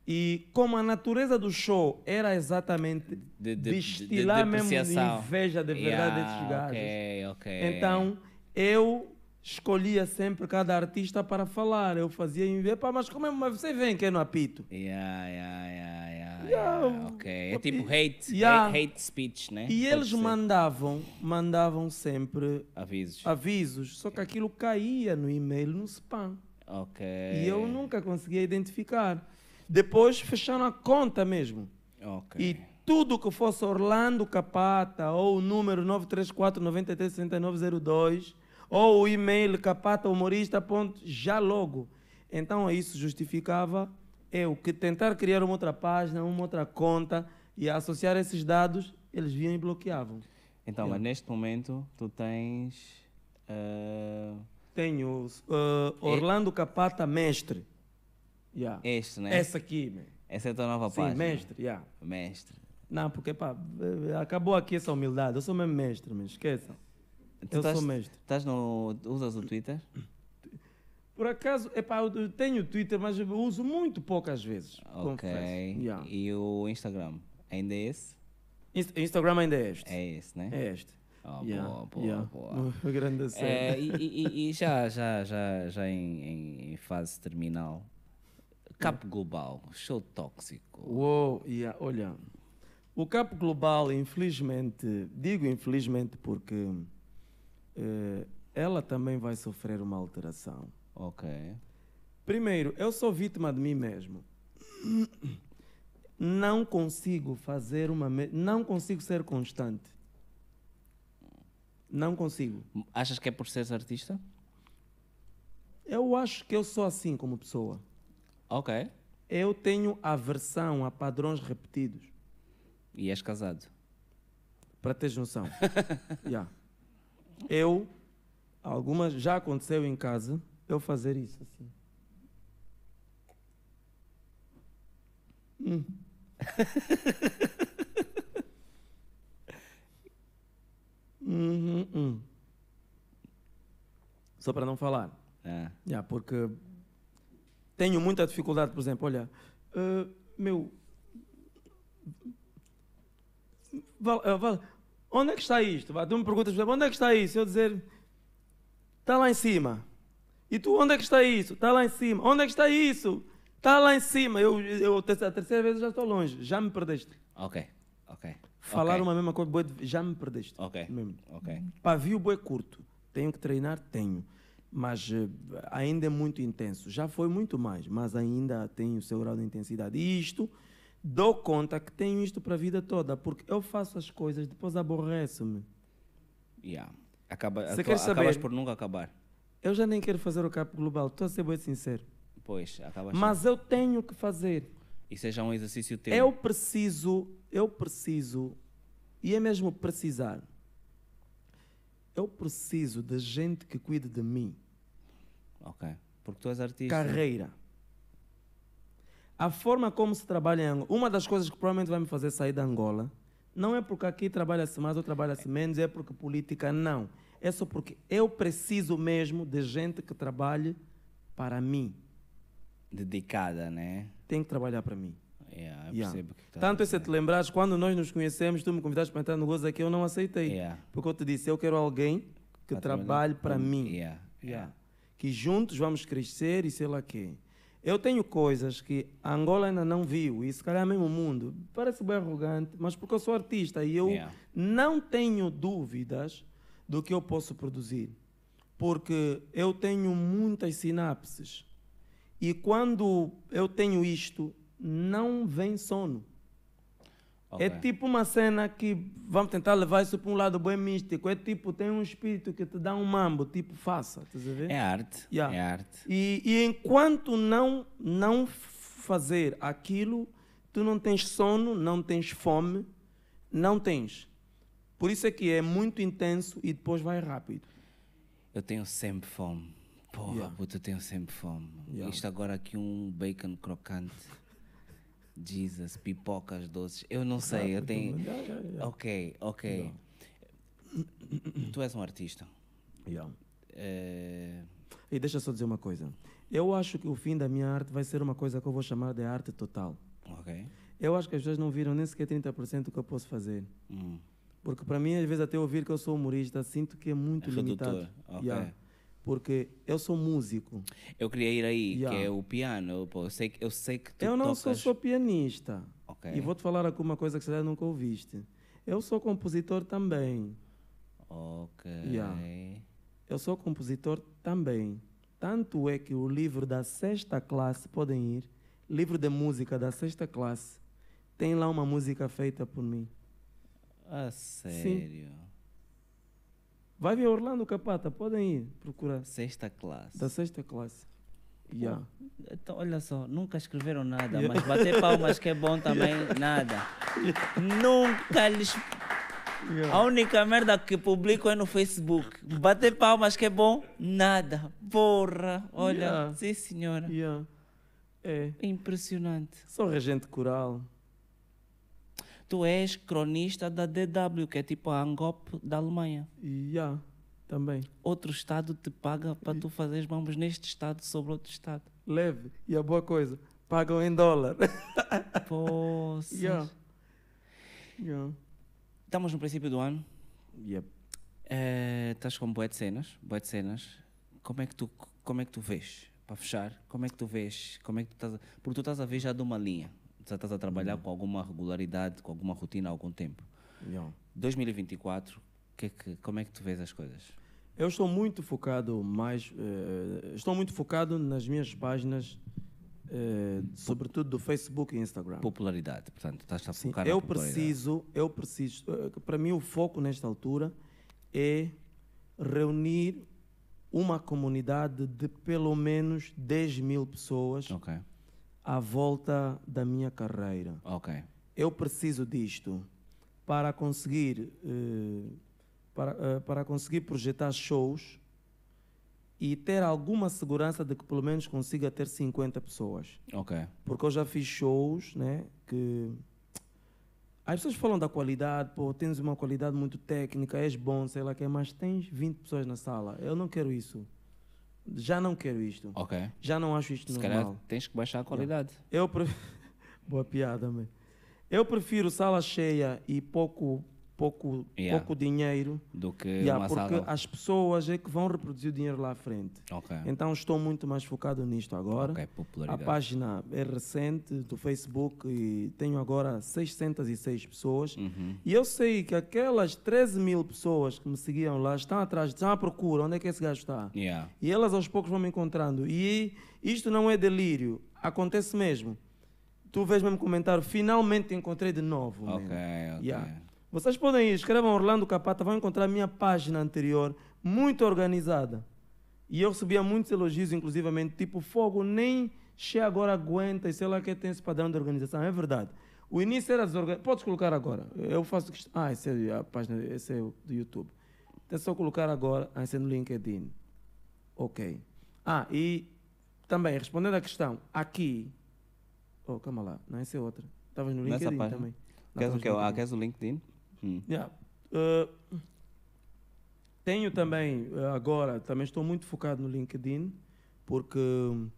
E como a natureza do show era exatamente De- de- de- destilar de mesmo de depreciação. inveja de verdade Yeah, desses gajos. ok, ok. Então, eu escolhia sempre cada artista para falar. Eu fazia inveja. Pá, mas como é, mas você vem que é no apito? Yeah, yeah, yeah, yeah, ok. É tipo hate, Yeah. hate, hate speech, né? E Pode eles ser. mandavam, mandavam sempre Avisos. avisos, só que aquilo caía no e-mail, no spam. Ok. E eu nunca conseguia identificar. Depois fecharam a conta mesmo. Ok. E tudo que fosse Orlando Capata, ou o número 934-936902, ou o e-mail capata humorista, ponto, já logo. Então isso justificava eu que tentar criar uma outra página, uma outra conta e associar esses dados, eles vinham e bloqueavam. Então, mas neste momento tu tens. eh, Tenho uh, Orlando Capata Mestre. Yeah. este, né? Essa aqui, man. Essa é a tua nova Sim, página. mestre, yeah. Mestre. Não, porque pá, eh, acabou aqui essa humildade. Eu sou mesmo mestre, mas esqueçam. Tu Eu estás- sou mestre. Estás no. Usas o Twitter? Por acaso, epá, eu tenho Twitter, mas uso muito poucas vezes. Ok. confesso. Yeah. E o Instagram? Ainda é esse? Inst- Instagram ainda é este. É esse, né? É este. Ah, Yeah, boa, boa, yeah. boa. Grande É, cena. e, e- e já, já, já, já em, em- fase terminal, Cap Global, show tóxico. Uou, yeah, olha. O Cap Global, infelizmente, digo infelizmente porque eh, ela também vai sofrer uma alteração. Ok. Primeiro, eu sou vítima de mim mesmo. não consigo fazer uma. Não consigo ser constante. Não consigo. Achas que é por seres artista? Eu acho que eu sou assim como pessoa. Ok. Eu tenho aversão a padrões repetidos. E és casado? Para teres noção. Yeah. Eu, algumas, já aconteceu em casa, eu fazer isso assim. Hum. Uhum, hum. Só para não falar. Ah. Yeah, porque tenho muita dificuldade, por exemplo, olha, eh, meu. Val, eh, Val, onde é que está isto? Tu me perguntas, onde é que está isso? Eu dizer, está lá em cima. E tu, onde é que está isso? Está lá em cima. Onde é que está isso? Está lá em cima. Eu, eu, a terceira vez já estou longe. Já me perdeste. Ok. Ok. Falar Ok. uma mesma coisa, de- já me perdeste. Ok. Mesmo. Ok. Pavio boi curto. Tenho que treinar? Tenho. Mas eh, ainda é muito intenso. Já foi muito mais, mas ainda tem o seu grau de intensidade. E isto, dou conta que tenho isto para a vida toda, porque eu faço as coisas, depois aborreço-me. Yeah. Acaba, Você quer saber? Acabas por nunca acabar. Eu já nem quero fazer o capo global, estou a ser bem sincero. Pois, acabas. Mas eu tenho que fazer. E seja um exercício teu. Eu preciso, eu preciso, e é mesmo precisar. Eu preciso de gente que cuide de mim. Ok. Porque tu és artista. carreira. A forma como se trabalha em Angola, uma das coisas que provavelmente vai me fazer sair da Angola, não é porque aqui trabalha-se mais ou trabalha-se menos, é porque política não. É só porque eu preciso mesmo de gente que trabalhe para mim. Dedicada, né? Tem que trabalhar para mim. Yeah, eu Yeah. que estás Tanto é se te lembrares, quando nós nos conhecemos, tu me convidaste para entrar no Gozo aqui, eu não aceitei. Yeah. Porque eu te disse, eu quero alguém que Para trabalhe para mim. Yeah, yeah. Que juntos vamos crescer e sei lá quê. Eu tenho coisas que a Angola ainda não viu, e se calhar mesmo o mundo. Parece bem arrogante, mas porque eu sou artista e eu Yeah. não tenho dúvidas do que eu posso produzir. Porque eu tenho muitas sinapses. E quando eu tenho isto, não vem sono. Ok. É tipo uma cena que vamos tentar levar isso para um lado bem místico. É tipo, tem um espírito que te dá um mambo, tipo, faça. É arte. Yeah. É arte. E, e enquanto não, não fazer aquilo, tu não tens sono, não tens fome, não tens. Por isso é que é muito intenso e depois vai rápido. Eu tenho sempre fome. Porra, Yeah. puto, eu tenho sempre fome. Yeah. Isto agora aqui um bacon crocante. Jesus, pipocas doces. Eu não sei, eu tenho. Yeah. Ok, ok. Tu és um artista. Yeah. Eh, E deixa eu só dizer uma coisa. Eu acho que o fim da minha arte vai ser uma coisa que eu vou chamar de arte total. ok. Eu acho que as pessoas não viram nem sequer 30% do que eu posso fazer. Hum. Porque para mim, às vezes, até ouvir que eu sou humorista, sinto que é muito É limitado. redutor, ok. Yeah. Porque eu sou músico. Eu queria ir aí, Yeah. que é o piano. Pô, eu, sei, que- eu sei que tu eu não tocas... sou só pianista. Ok. E vou-te falar aqui uma coisa que você nunca ouviste. Eu sou compositor também. Ok. Yeah. Eu sou compositor também. Tanto é que o livro da sexta classe, podem ir, livro de música da sexta classe, tem lá uma música feita por mim. Ah, sério? Vai ver Orlando Capata, podem ir procurar. Sexta classe. Da sexta classe. Yeah. Então, olha só, nunca escreveram nada, Yeah. mas bater palmas que é bom também, nada. Nunca lhes. A única merda que publico é no Facebook. Bater palmas que é bom, nada. Porra, olha, Yeah. sim senhora. Yeah. É. Impressionante. Sou regente coral. Tu és cronista da DW, que é tipo a Angop da Alemanha. E yeah, também. Outro estado te paga para tu fazeres bombas neste estado sobre outro estado. Leve. E a boa coisa, pagam em dólar. Poças. yeah. Yeah. Estamos no princípio do ano. Yep. Eh, Estás com bué de cenas, bué de cenas. Como é que tu, como é que tu vês? Para fechar, como é que tu vês? Como é que tu estás a... Porque tu estás a ver já de uma linha. Já estás a trabalhar com alguma regularidade, com alguma rotina há algum tempo. Yeah. 2024, que é que, como é que tu vês as coisas? Eu estou muito focado mais, eh, estou muito focado nas minhas páginas eh, sobretudo do Facebook e Instagram. Popularidade, portanto, estás a Sim, focar eu na popularidade. preciso, eu preciso, eh, para mim o foco nesta altura é reunir uma comunidade de pelo menos 10 mil pessoas Ok, à volta da minha carreira. ok. Eu preciso disto para conseguir, eh, para, eh, para conseguir projetar shows e ter alguma segurança de que pelo menos consiga ter 50 pessoas. Ok. Porque eu já fiz shows, né? Que as pessoas falam da qualidade, pô, tens uma qualidade muito técnica, és bom, sei lá o que, mas tens 20 pessoas na sala. Eu não quero isso. Já não quero isto. Ok. Já não acho isto Se normal. calhar tens que baixar a qualidade. Eu prefiro... Boa piada, man. Eu prefiro sala cheia e pouco, pouco, Yeah. pouco dinheiro. Do que Yeah, porque sala. as pessoas é que vão reproduzir o dinheiro lá à frente. Ok. Então estou muito mais focado nisto agora. Ok, A página é recente do Facebook e tenho agora 606 pessoas. Uhum. E eu sei que aquelas 13 mil pessoas que me seguiam lá estão atrás, estão à procura, onde é que esse gajo está? Yeah. E elas aos poucos vão me encontrando. E isto não é delírio, acontece mesmo. Tu vês mesmo comentário, finalmente te encontrei de novo. man. Ok, ok. Yeah. Vocês podem ir, escrevam Orlando Capata, vão encontrar a minha página anterior, muito organizada. E eu recebia muitos elogios, inclusivamente, tipo, fogo, nem Che agora aguenta e sei lá que tem esse padrão de organização. É verdade. O início era desorganizado. Podes colocar agora. Eu faço questão. Ah, esse é a página, esse é o do YouTube. É só colocar agora, ah, esse é no LinkedIn. Ok. Ah, e também, respondendo à questão, aqui. Oh, calma lá, não, essa é outra. Estavas no LinkedIn também. Não, Queres o que? Ah, queres o LinkedIn? Hum. Yeah. Uh, tenho também, uh, agora, também estou muito focado no LinkedIn, porque hum,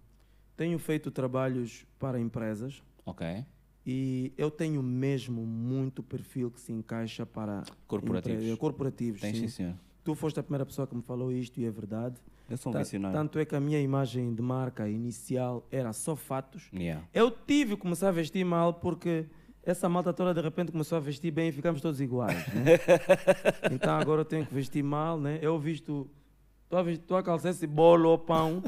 tenho feito trabalhos para empresas Ok. e eu tenho mesmo muito perfil que se encaixa para Corporativos. empre- corporativos. Tens sim, sim. senhor. Tu foste a primeira pessoa que me falou isto e é verdade. Eu sou um visionário. Tanto é que a minha imagem de marca inicial era só fatos. Yeah. Eu tive que começar a vestir mal porque essa malta toda de repente começou a vestir bem e ficamos todos iguais. Né? então agora eu tenho que vestir mal, né? Eu visto. Estou a, calçar esse bolo ou pão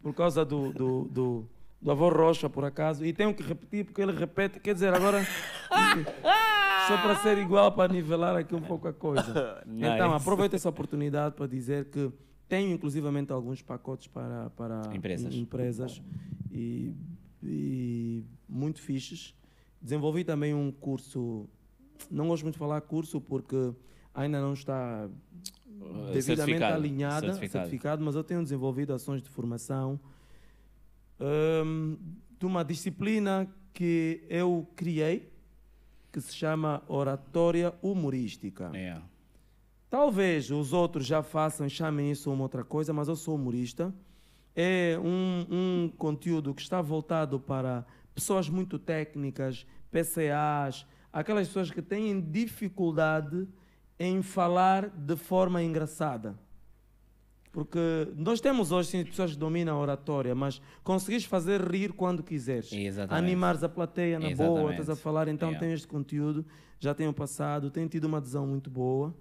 por causa do, do, do, do avô Rocha, por acaso, e tenho que repetir porque ele repete. Quer dizer, agora. Só para ser igual, para nivelar aqui um pouco a coisa. Então, Nice. aproveito essa oportunidade para dizer que tenho inclusivamente alguns pacotes para, para Empresas. em- empresas e, e muito fixes. Desenvolvi também um curso, não gosto muito de falar curso porque ainda não está devidamente certificado, alinhada, certificado. certificado. mas eu tenho desenvolvido ações de formação hum, de uma disciplina que eu criei, que se chama Oratória Humorística. Yeah. Talvez os outros já façam chamem isso uma outra coisa, mas eu sou humorista. É um, um conteúdo que está voltado para pessoas muito técnicas, PCAs, aquelas pessoas que têm dificuldade em falar de forma engraçada. Porque nós temos hoje sim, pessoas que dominam a oratória, mas conseguires fazer rir quando quiseres. Exatamente. Animares a plateia na boa, Exatamente. estás a falar, então Yeah. tem este conteúdo, já tenho passado, tenho tido uma adesão muito boa.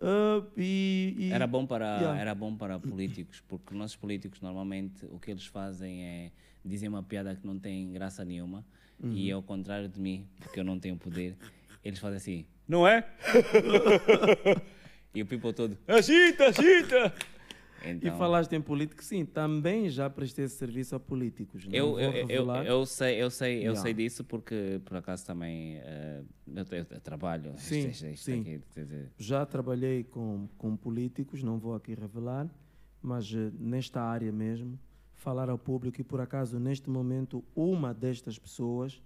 Ah, e, e- Era bom para Yeah. era bom para políticos, porque nossos políticos normalmente o que eles fazem é dizer uma piada que não tem graça nenhuma e Uhum. ao contrário de mim, porque eu não tenho poder, eles fazem assim, não é? e o people todo, agita, agita. E Então, falaste em político, sim, também já prestei esse serviço a políticos. Não eu, eu, eu, eu sei, eu sei, eu Yeah. sei disso porque por acaso também eh, eu, eu- eu trabalho. Sim, isto- isto sim. aqui, Já trabalhei com, com políticos, não vou aqui revelar, mas eh, nesta área mesmo, falar ao público e por acaso neste momento uma destas pessoas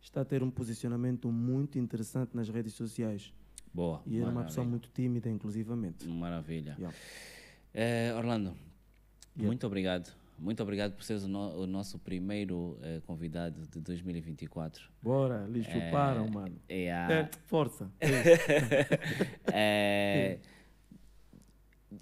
está a ter um posicionamento muito interessante nas redes sociais. boa. E era uma pessoa muito tímida, inclusivamente. Maravilha. Yeah. Eh, Orlando, Yeah. muito obrigado. Muito obrigado por seres o, no- o nosso primeiro eh, convidado de 2024. Bora, lhe chuparam, Eh, mano. é a- É, força. Eh,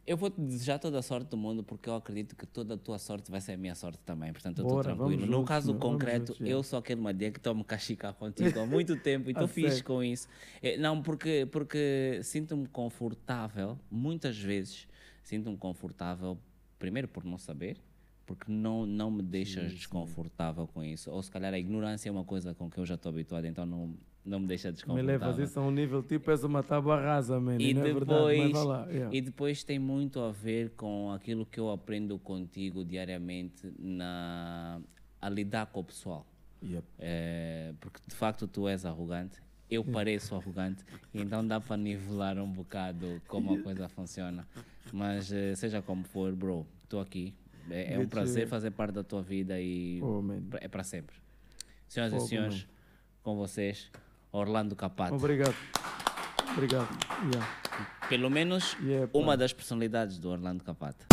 eu vou te desejar toda a sorte do mundo porque eu acredito que toda a tua sorte vai ser a minha sorte também. Portanto, eu estou tranquilo. No juntos, caso concreto, juntos, eu sou aquele madeira que estou-me cachicar contigo há muito tempo e estou fixe sério? com isso. Eh, Não, porque, porque sinto-me confortável, muitas vezes sinto-me confortável, primeiro por não saber, porque não, não me deixas desconfortável com isso. Ou se calhar a ignorância é uma coisa com que eu já estou habituado, então não, não me deixa Me desconfortável. levas isso a um nível tipo, és uma tábua rasa, man. E não é verdade, depois, lá. yeah. e depois tem muito a ver com aquilo que eu aprendo contigo diariamente na, a lidar com o pessoal. Yep. É, porque de facto tu és arrogante, eu pareço arrogante, e então dá para nivelar um bocado como a coisa funciona. Mas eh, seja como for, bro, estou aqui. É, é um prazer fazer parte da tua vida e Oh, man. é para sempre. Senhoras e Fogo, senhores, com vocês, Orlando Capato. Obrigado. Obrigado. Yeah. Pelo menos Yeah, uma das personalidades do Orlando Capato.